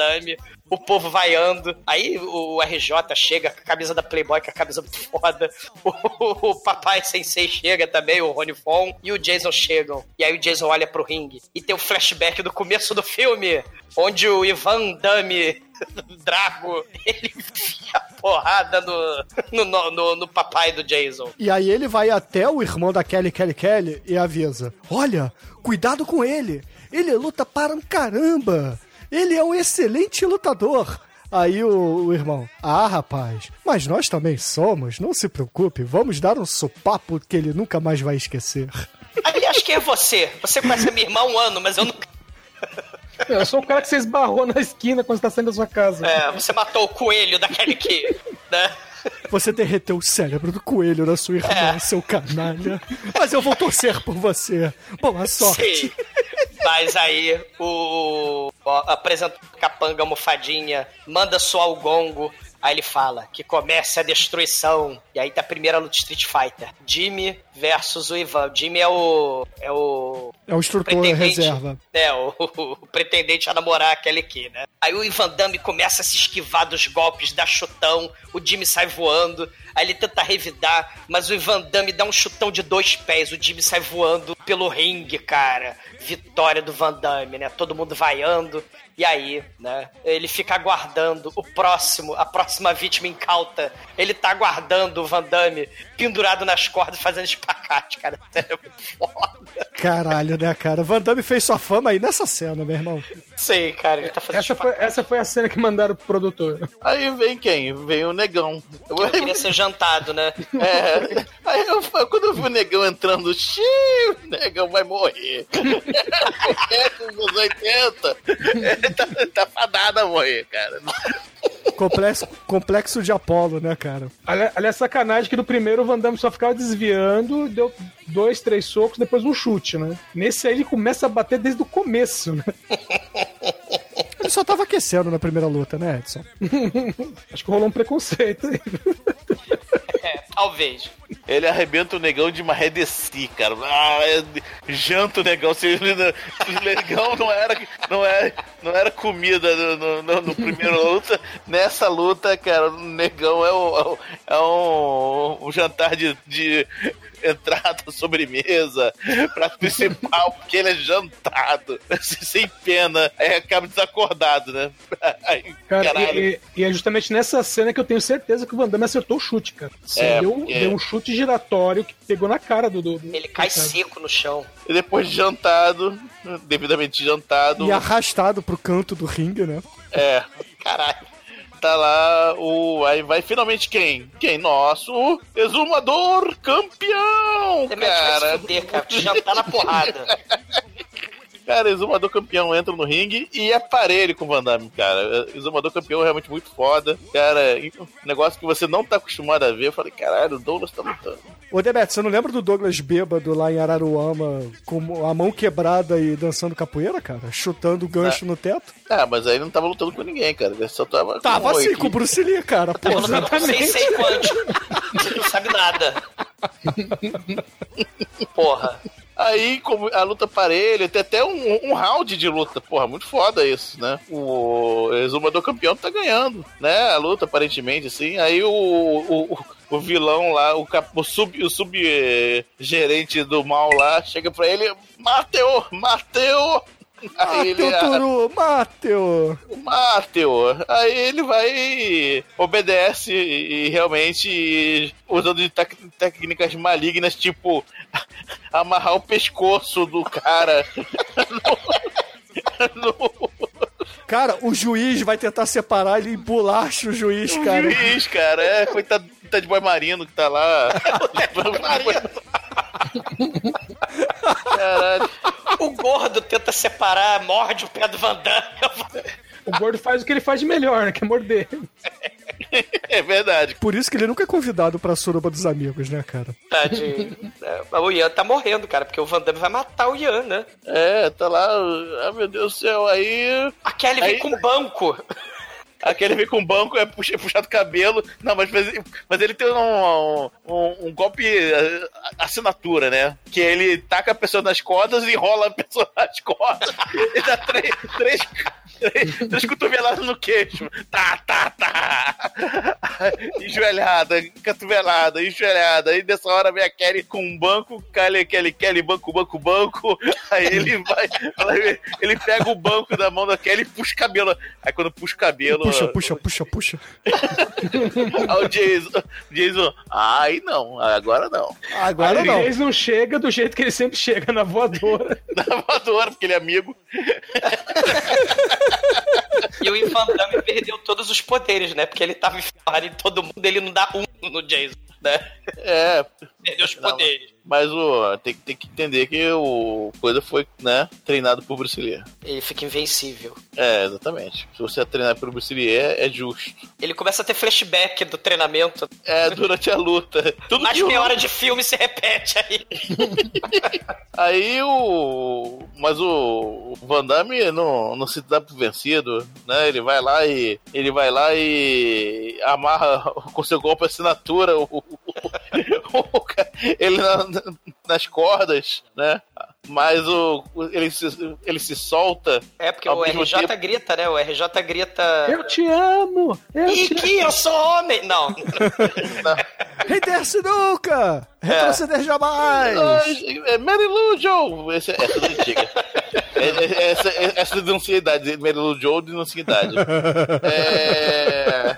S4: o povo vaiando. Aí o RJ chega com a camisa da Playboy, com a camisa muito foda. O, o papai sensei chega também, o Rony Fon e o Jason chegam. E aí o Jason olha pro ringue. E tem o flashback do começo do filme, onde o Ivan Dami [LAUGHS] Drago, ele enfia a porrada no, no, no, no- no papai do Jason.
S3: E aí ele vai até o irmão da Kelly, Kelly, Kelly e avisa: Olha, cuidado com ele. Ele luta para um caramba. Ele é um excelente lutador. Aí o, o irmão, ah, rapaz, mas nós também somos, não se preocupe, vamos dar um sopapo que ele nunca mais vai esquecer.
S4: Aliás, quem é você? Você conhece a minha irmã há um ano, mas eu nunca.
S5: Eu sou o cara que você esbarrou na esquina quando você tá saindo da sua casa.
S4: É, você matou o coelho daquele que. Né?
S3: Você derreteu o cérebro do coelho da sua irmã, seu canalha. Mas eu vou torcer por você. Boa sorte.
S4: Sim. Mas aí o, o apresenta o capanga almofadinha, manda soar o gongo. Aí ele fala que comece a destruição. E aí tá a primeira luta Street Fighter. Jimmy versus o Ivan. Jimmy é o. É o.
S3: É o instrutor
S4: pretendente-
S3: reserva.
S4: É, o, o pretendente a namorar aquele aqui, né? Aí o Ivan Damme começa a se esquivar dos golpes, dá chutão, o Jimmy sai voando, aí ele tenta revidar, mas o Ivan Damme dá um chutão de dois pés, o Jimmy sai voando pelo ringue, cara. Vitória do Van Damme, né? Todo mundo vaiando. E aí, né? Ele fica aguardando o próximo, a próxima vítima incauta. Ele tá aguardando o Van Damme pendurado nas cordas fazendo espacate, cara. É foda.
S3: Caralho, né, cara? Van Damme fez sua fama aí nessa cena, meu irmão.
S4: Sei, cara, ele tá fazendo
S5: Essa foi, essa foi a cena que mandaram pro produtor.
S9: Aí vem quem? Vem o negão.
S4: Eu queria ser jantado, né?
S9: É. Aí eu, quando eu vi o negão entrando, xiii, o negão vai morrer. É, com os 80. Ele tá, tá fadado a morrer, cara.
S3: Complexo, complexo de Apolo, né, cara?
S5: Ali- Aliás, sacanagem que no primeiro o Van Damme só ficava desviando, deu dois, três socos, depois um chute, né? Nesse aí ele começa a bater desde o começo, né? [LAUGHS]
S3: Ele só tava aquecendo na primeira luta, né, Edson? [LAUGHS]
S5: Acho que rolou um preconceito aí.
S4: É, talvez.
S9: Ele arrebenta o negão de uma redeci, cara. Ah, é- janta o negão. Se, ele não- se o negão não era, não era, não era comida no, no, no- no primeiro [LAUGHS] luta, nessa luta, cara, o negão é, o- é o- é um, um jantar de, de [LAUGHS] entrada, sobremesa, prato principal, [LAUGHS] porque ele é jantado, [LAUGHS] sem pena, aí acaba desacordado, né? Aí,
S5: Cara,
S9: caralho.
S5: e, e- é justamente nessa cena que eu tenho certeza que o Van Damme acertou o chute, cara.
S9: É,
S5: deu,
S9: porque-
S5: deu um chute giratório que pegou na cara do. do, do
S4: Ele cai
S5: cara.
S4: seco no chão.
S9: E depois de jantado, devidamente jantado,
S3: E arrastado pro canto do ringue, né?
S9: É, caralho. Tá lá o. Aí vai finalmente quem? Quem? Nosso exumador campeão!
S4: Você vai se
S9: Cara.
S4: fuder, cara. Te jantar na porrada. [LAUGHS]
S9: Cara, Exumador campeão entra no ringue e é parelho com o Van Damme, cara. Exumador campeão é realmente muito foda. Cara, um negócio que você não tá acostumado a ver. Eu falei, caralho, o Douglas tá lutando.
S3: Ô, Demetre, você não lembra do Douglas bêbado lá em Araruama com a mão quebrada e dançando capoeira, cara? Chutando o gancho no teto?
S9: Ah, mas aí ele não tava lutando com ninguém, cara. Ele só tava.
S3: Tava
S9: com
S3: assim,
S9: oito.
S3: com o Bruce Lee, cara. Pô,
S4: com sem quanto. Você não sabe nada. [LAUGHS] Porra.
S9: Aí, como a luta parelha, tem até um, um round de luta. Porra, muito foda isso, né? O Exumador campeão tá ganhando, né? A luta, aparentemente, assim. Aí o, o, o vilão lá, o, cap, o sub, o sub gerente do mal lá, chega pra ele, Mateu, Mateu! Aí ele,
S3: Mateu, Turu, Mateu!
S9: Mateu. Aí ele vai, obedece e, e realmente usando de técnicas malignas, tipo [LAUGHS] amarrar o pescoço do cara. [LAUGHS] no, no-
S3: Cara, o juiz vai tentar separar ele e bolacha o juiz,
S9: o
S3: cara.
S9: juiz, cara. É, coitado tá de boy marino que tá lá. [LAUGHS] Caralho.
S4: O gordo tenta separar, morde o pé do Van Damme.
S5: O gordo faz o que ele faz de melhor, né? Que é morder.
S9: É verdade.
S3: Por isso que ele nunca é convidado pra suruba dos amigos, né, cara?
S4: Tá de... é, o Ian tá morrendo, cara, porque o Van Damme vai matar o Ian, né?
S9: É, tá lá. Ah, meu Deus do céu. Aí.
S4: A Kelly vem
S9: Aí-
S4: com banco.
S9: Aquele vem com o banco, é puxa, puxado o cabelo. Não, mas, mas, ele tem um, um, um golpe eh, assinatura, né? Que ele taca a pessoa nas cordas e enrola a pessoa [LAUGHS] nas cordas. E dá três, três, três, três cotoveladas no queixo. Tá, tá, tá. Enjoelhada, cotovelada, enjoelhada. Aí dessa hora vem a Kelly com um banco, Kelly, Kelly, Kelly, banco, banco, banco. Aí ele vai, ele pega o banco da mão da Kelly e puxa o cabelo. Aí quando puxa o cabelo.
S3: Puxa, puxa, puxa, puxa.
S9: Aí o Jason, Jason, ai não, agora não.
S3: Agora
S5: Aí
S3: não.
S5: Eles não chega do jeito que ele sempre chega na voadora. [LAUGHS]
S9: Na voadora, porque ele é amigo.
S4: E o Van Damme perdeu todos os poderes, né? Porque ele tava enfiado em todo mundo, ele não dá um no Jason, né?
S9: É,
S4: Perdeu os poderes.
S9: Mas o, tem, tem que entender que o coisa foi, né, treinado por Bruce Lee.
S4: Ele fica invencível.
S9: É, exatamente. Se você é treinado por Bruce Lee, é, é justo.
S4: Ele começa a ter flashback do treinamento.
S9: É, durante a luta. Tudo
S4: Mais
S9: o-
S4: meia hora de filme se repete aí.
S9: Aí o. Mas o, o Van Damme não, não se dá por vencido, né? Ele vai lá e. Ele vai lá e amarra com seu golpe assinatura o, o- o ca- ele na- [LAUGHS] nas cordas, né? Mas o. Ele se, ele se solta.
S4: É, porque o RJ
S9: tempo-
S4: grita, né? O RJ grita.
S5: Eu te amo! Eu
S4: E
S5: te
S4: que eu sou homem! Não. [LAUGHS]
S3: Render nunca! Retroceder jamais!
S9: É Mary Lou Joe! Essa, essa é antiga. É- é- Essa, é- essa denuncia idade. Mary Lou Joe denuncia a idade. É.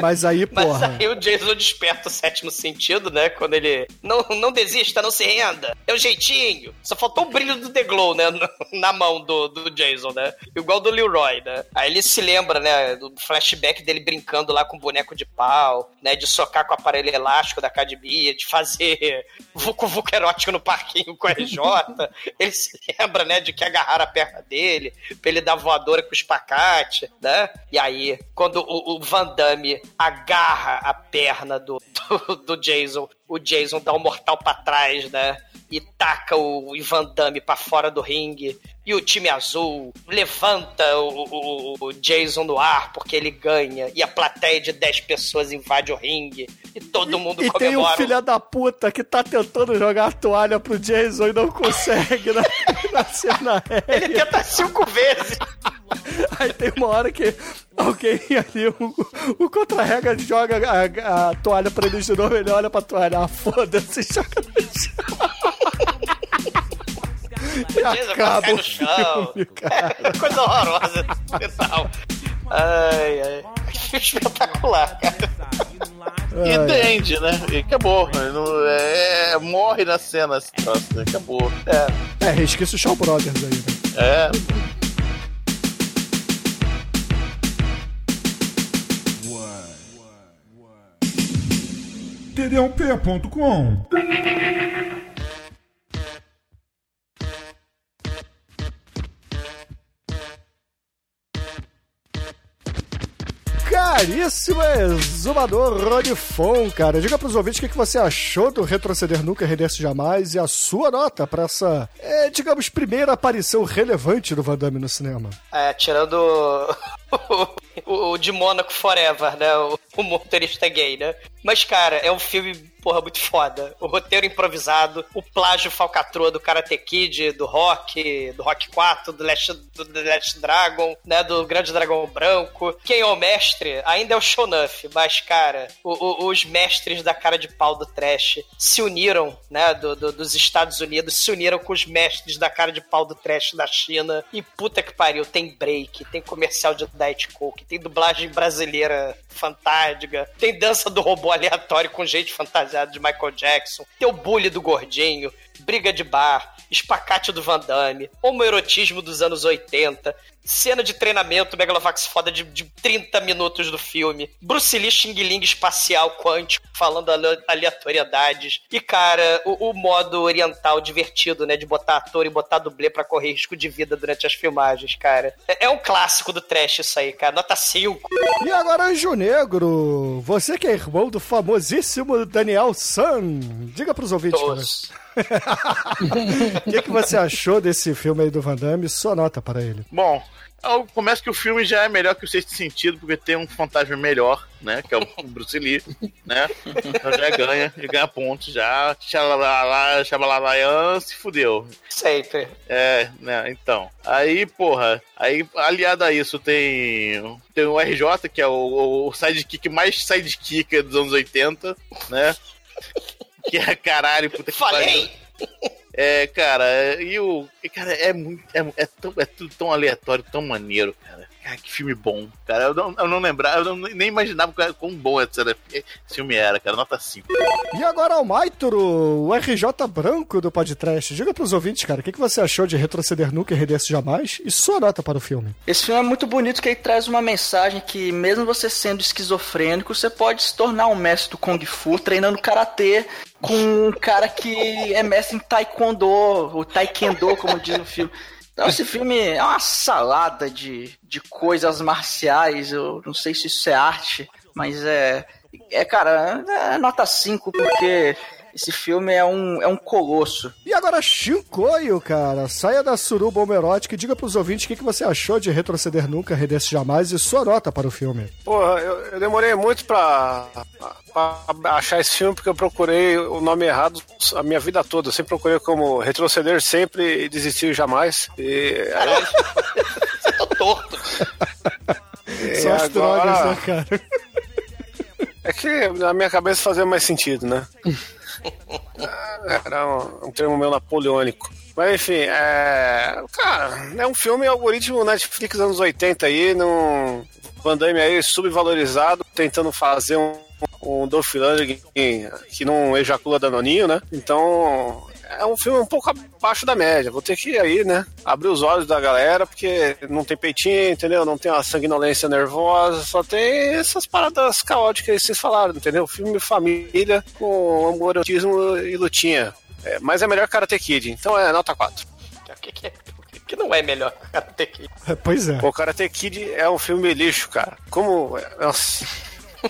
S3: Mas aí,
S4: Mas
S3: porra.
S4: aí o Jason desperta o sétimo sentido, né? Quando ele. Não, não desista, não se renda. É o jeitinho. Só faltou o brilho do The Glow, né? Na mão do, do Jason, né? Igual do Leroy, né? Aí ele se lembra, né? Do flashback dele brincando lá com boneco de pau, né? De socar com o aparelho elástico da academia, de fazer vucu vucu erótico no parquinho com a RJ. [LAUGHS] ele se lembra, né? De que agarraram a perna dele, pra ele dar voadora com o espacate, né? E aí, quando o, o Van Damme agarra a perna do, do, do Jason, o Jason dá um mortal pra trás, né? E taca o Van Damme pra fora do ringue. E o time azul levanta o, o- o Jason no ar porque ele ganha. E a plateia de 10 pessoas invade o ringue. E todo mundo
S3: E tem o
S4: comemora.
S3: filho da puta que tá tentando jogar a toalha pro Jason e não consegue na, [LAUGHS] na cena
S4: Ele tenta cinco vezes.
S3: Aí tem uma hora que alguém ali, o, o contra-rega joga a, a toalha pra ele de novo, ele olha pra toalha, ah, foda-se, joga [LAUGHS] no chão. E
S4: Jason
S3: acaba o filme.
S4: É, coisa horrorosa final. Ai, ai. [LAUGHS] Espetacular, cara.
S9: E entende, né? E acabou. Não- é, morre na cena esse troço, né? Acabou.
S3: É, resqueça o Shaw Brothers aí, né?
S9: É.
S11: td1p.com
S3: caríssimo exumador Rodifon, cara. Diga pros ouvintes o que que você achou do Retroceder Nunca, Render-se Jamais e a sua nota pra essa, é, digamos, primeira aparição relevante do Van Damme no cinema.
S4: É, tirando o, [LAUGHS] o, o de Mônaco Forever, né? O, o motorista gay, né? Mas, cara, é um filme, porra, muito foda. O roteiro improvisado, o plágio falcatrua do Karate Kid, do Rock, do Rock 4, do Last, do Last Dragon, né? Do Grande Dragão Branco. Quem é o mestre ainda é o Shonuff, mas, cara, o- o- os mestres da cara de pau do trash se uniram, né? do- do- dos Estados Unidos, se uniram com os mestres da cara de pau do trash da China. E puta que pariu, tem break, tem comercial de Diet Coke, tem dublagem brasileira fantástica, tem dança do robô aleatório com gente fantasiada de Michael Jackson, tem o bully do gordinho, briga de bar, espacate do Van Damme, homoerotismo dos anos 80, cena de treinamento Megalovax foda de, de 30 minutos do filme, Bruce Lee Xing Ling espacial quântico, falando ale- aleatoriedades, e cara, o, o modo oriental divertido, né, de botar ator e botar dublê pra correr risco de vida durante as filmagens, cara. É, é um clássico do trash isso aí, cara, nota 5.
S3: E agora, Anjo Negro, você que é irmão do famosíssimo Daniel San, diga pros ouvintes, cara. [LAUGHS] O que, que você achou desse filme aí do Van Damme? Sua nota para ele.
S9: Bom, eu começo que o filme já é melhor que o Sexto Sentido, porque tem um fantasma melhor, né? Que é o [LAUGHS] Bruce Lee, né? Então já ganha, já ganha pontos já. Xalalá, xabalalayan, se fudeu.
S4: Sempre.
S9: É, né, então. Aí, porra, aí aliado a isso tem, tem o RJ, que é o, o sidekick mais sidekick dos anos 80, né? Que é caralho, puta que
S4: Falei!
S9: pariu. É, cara, e o. Cara, é muito. É, é, tão, é tudo tão aleatório, tão maneiro, cara. Cara, que filme bom. Cara, eu não, eu não lembrava, eu não- nem imaginava quão bom esse, esse filme era, cara. Nota 5.
S3: E agora o Maituro, o RJ branco do podcast. Diga pros ouvintes, cara, o que, que você achou de Retroceder Nunca e Render-se Jamais? E sua nota para o filme.
S7: Esse filme é muito bonito que ele traz uma mensagem que, mesmo você sendo esquizofrênico, você pode se tornar um mestre do Kung Fu treinando karatê com um cara que é mestre em Taekwondo, ou Taekwondo, como diz no filme. Então, esse filme é uma salada de, de coisas marciais. Eu não sei se isso é arte, mas é. É, cara, é nota 5, porque esse filme é um, é um colosso.
S3: E agora, Shinkoio, cara, saia da suruba homerótica e diga pros ouvintes o que, que você achou de Retroceder Nunca, Render-se Jamais e sua nota para o filme.
S6: Porra, eu, eu demorei muito pra, pra achar esse filme porque eu procurei o nome errado a minha vida toda. Eu sempre procurei como retroceder sempre e desistir jamais. E
S4: Caralho, você tá torto. [LAUGHS]
S6: e
S3: Só as
S6: agora-
S3: drogas, né, cara?
S6: É que na minha cabeça fazia mais sentido, né? [LAUGHS] Era um, um termo meu napoleônico. Mas enfim, é. Cara, é um filme algoritmo Netflix anos 80 aí, num Van Damme aí subvalorizado, tentando fazer um, um Dolph Lundgren que, que não ejacula danoninho, né? Então. É um filme um pouco abaixo da média. Vou ter que aí, né? Abrir os olhos da galera, porque não tem peitinho, entendeu? Não tem uma sanguinolência nervosa, só tem essas paradas caóticas que vocês falaram, entendeu? Filme família com amorotismo e lutinha. É, mas é melhor Karate Kid, então é nota 4.
S4: O que, que, é- que não é melhor Karate Kid?
S3: Pois é.
S6: O Karate Kid é um filme lixo, cara. Como. Nossa.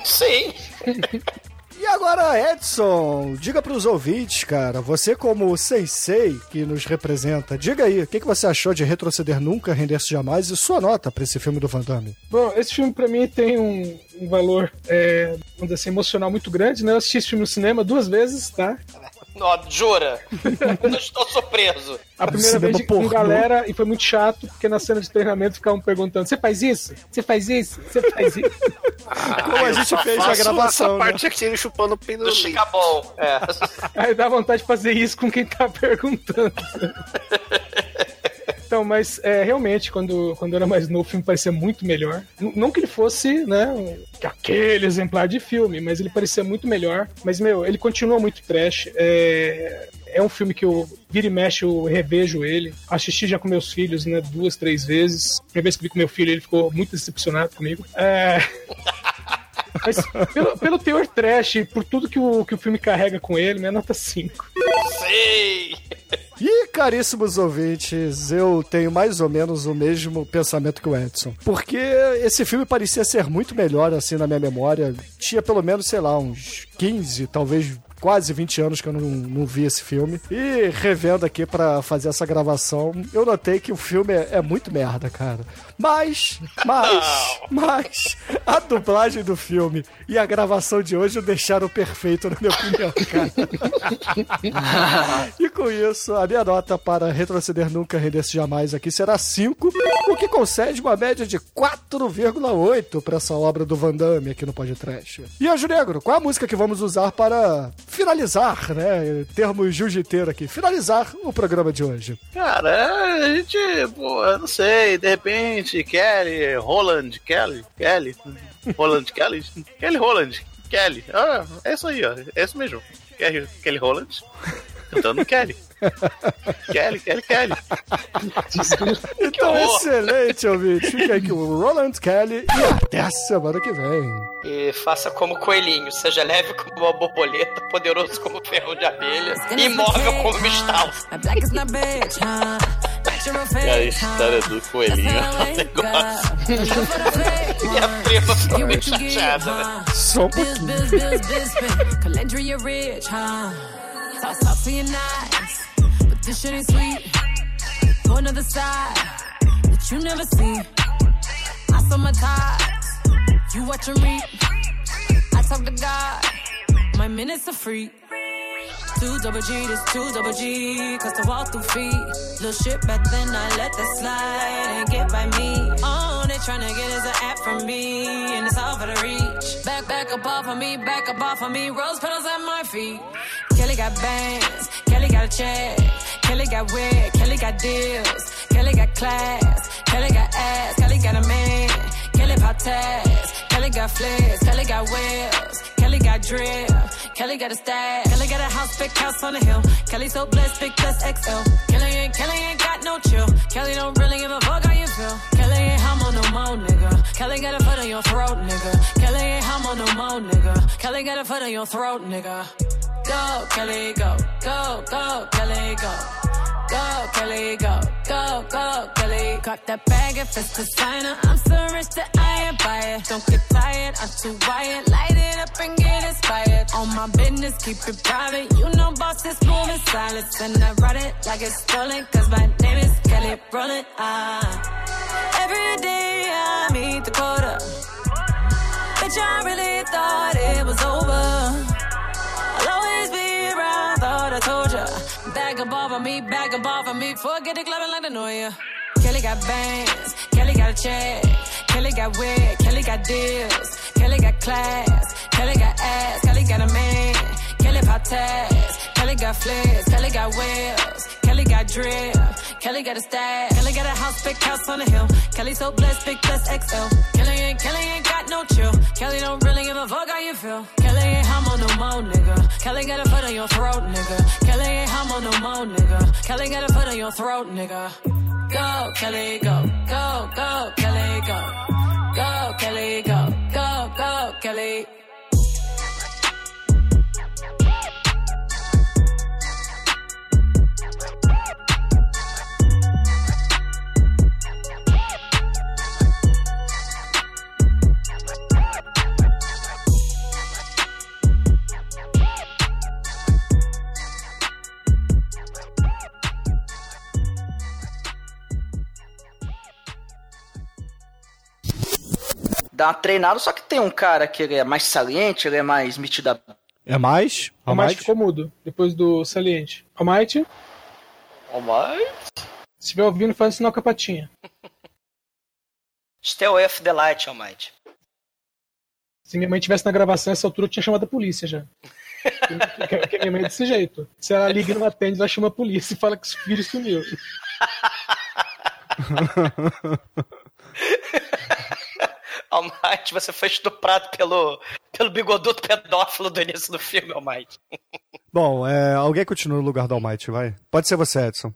S4: Sim. [LAUGHS]
S3: E agora, Edson, diga pros ouvintes, cara, você como o sensei que nos representa, diga aí, o que, que você achou de Retroceder Nunca, Render-se Jamais e sua nota pra esse filme do Van Damme?
S5: Bom, esse filme pra mim tem um, um valor, é, assim, emocional muito grande, né? Eu assisti esse filme no cinema duas vezes, tá?
S4: Ó, jura? Eu não estou surpreso.
S5: A primeira vez com
S3: pornô.
S5: galera e foi muito chato, porque na cena de treinamento ficavam perguntando: você faz isso? Você faz isso? Você faz isso? [LAUGHS]
S3: Como a gente fez na gravação,
S6: essa
S3: né?
S6: parte aqui ele chupando o pino
S4: Do Chicabon. É.
S5: Aí dá vontade de fazer isso com quem tá [LAUGHS] perguntando. [LAUGHS] Então, mas é, realmente, quando, quando eu era mais novo, o filme parecia muito melhor. N- não que ele fosse, né, que aquele exemplar de filme, mas ele parecia muito melhor. Mas, meu, ele continua muito trash. É, é um filme que eu vira e mexe, eu revejo ele. Assisti já com meus filhos, né, duas, três vezes. A primeira vez que vi com meu filho, ele ficou muito decepcionado comigo. É... [LAUGHS] Mas pelo, pelo teor trash, por tudo que o, que o filme carrega com ele, minha nota 5.
S4: Sei.
S3: E, caríssimos ouvintes, eu tenho mais ou menos o mesmo pensamento que o Edson. Porque esse filme parecia ser muito melhor, assim, na minha memória. Tinha pelo menos, sei lá, uns 15, talvez quase 20 anos que eu não, não vi esse filme. E revendo aqui pra fazer essa gravação, eu notei que o filme é, é muito merda, cara. Mas, mas, mas, a dublagem do filme e a gravação de hoje o deixaram perfeito, na minha opinião, cara. [LAUGHS] e com isso, a minha nota para retroceder nunca, render-se jamais aqui será 5, o que concede uma média de 4,8 para essa obra do Van Damme aqui no podcast. E Anjo Negro, qual a música que vamos usar para finalizar, né? Termos jiu-jiteiro aqui, finalizar o programa de hoje?
S9: Cara, a gente, pô, eu não sei, de repente, Kelly, Roland, Kelly, Kelly, Roland, Kelly, Kelly Roland, Kelly. Ah, é isso aí, ó, é isso mesmo. Kelly, Kelly Roland cantando Kelly. Kelly, Kelly, Kelly. [LAUGHS]
S3: Então, excelente, ouvinte. Fica aí com o Roland Kelly e até a semana que vem.
S4: E faça como coelhinho, seja leve como uma borboleta, poderoso como ferro de abelha, imóvel como um estalo.
S9: E a história do coelhinho é um negócio.
S4: Minha prima ficou meio chateada, né?
S3: Só um pouquinho.
S11: Calendria rich, huh? Talk, talk to your nice, but this shit ain't sweet. Go another side that you never see. I saw my ties, you watch 'em read. I talk to God, my minutes are free. Two double G, this two double G, cause to walk through feet. Little shit back then, I let that slide and get by me. Oh, they tryna get is an app from me, and it's all for the reach. Back, back up off of me, back up off of me, rose petals at my feet. Kelly got bands, Kelly got a check, Kelly got wig, Kelly got deals, Kelly got class, Kelly got ass, Kelly got a man, Kelly pop tags, Kelly got flares, Kelly got wheels, Kelly got drip, Kelly got a stash, Kelly got a house, big house on the hill, Kelly so blessed, big plus XL, Kelly ain't, Kelly ain't got no chill, Kelly don't really give a fuck how you feel, Kelly ain't humble no more, nigga, Kelly got a foot on your throat, nigga, Kelly ain't humble no more, nigga, Kelly got a foot on your throat, nigga. Go, Kelly, go, go, go, Kelly, go. Go, Kelly, go, go, go, Kelly. Got that bag if it's designer. I'm so rich that I buy it. Don't get tired, I'm too wired. Light it up and get inspired. On my business, keep it private. You know, bosses moving silence. And I write it like it's stolen. Cause my name is Kelly Rowland. Ah. Every day I meet quota. Bitch, I really thought it was over. Off me, back off of me. Forget it, clubbing like I know ya. Kelly got bands, Kelly got a check, Kelly got wig, Kelly got deals, Kelly got class, Kelly got ass, Kelly got a man, Kelly pop tags, Kelly got flares, Kelly got wheels, Kelly got drip, Kelly got a stash, Kelly got a house, big house on the hill, Kelly so blessed, big plus XL, Kelly ain't, Kelly ain't got no chill, Kelly don't really give a fuck how you feel, Kelly ain't humble no more, nigga, Kelly got a foot on your throat, nigga, Kelly ain't humble no more, nigga, Kelly got a foot on your throat, nigga. Go, Kelly, go, go, go, Kelly, go. Go, Kelly, go, go, go, Kelly.
S7: Dá uma treinada, só que tem um cara que ele é mais saliente, ele é mais metido
S3: É mais?
S5: O Almighty ficou mudo, depois do saliente. Almighty,
S9: Almighty?
S5: se estiver ouvindo, faz sinal com a patinha.
S4: Stay away of the light, Almighty.
S5: Se minha mãe tivesse na gravação, essa altura eu tinha chamado a polícia já. [LAUGHS] Porque porque minha mãe é desse jeito. Se ela liga e não atende, ela chama a polícia e fala que o filho sumiu. [LAUGHS]
S4: Almighty, você foi estuprado pelo, pelo bigoduto pedófilo do início do filme, Almighty.
S3: Bom, é, alguém continua no lugar do Almighty, vai. Pode ser você, Edson.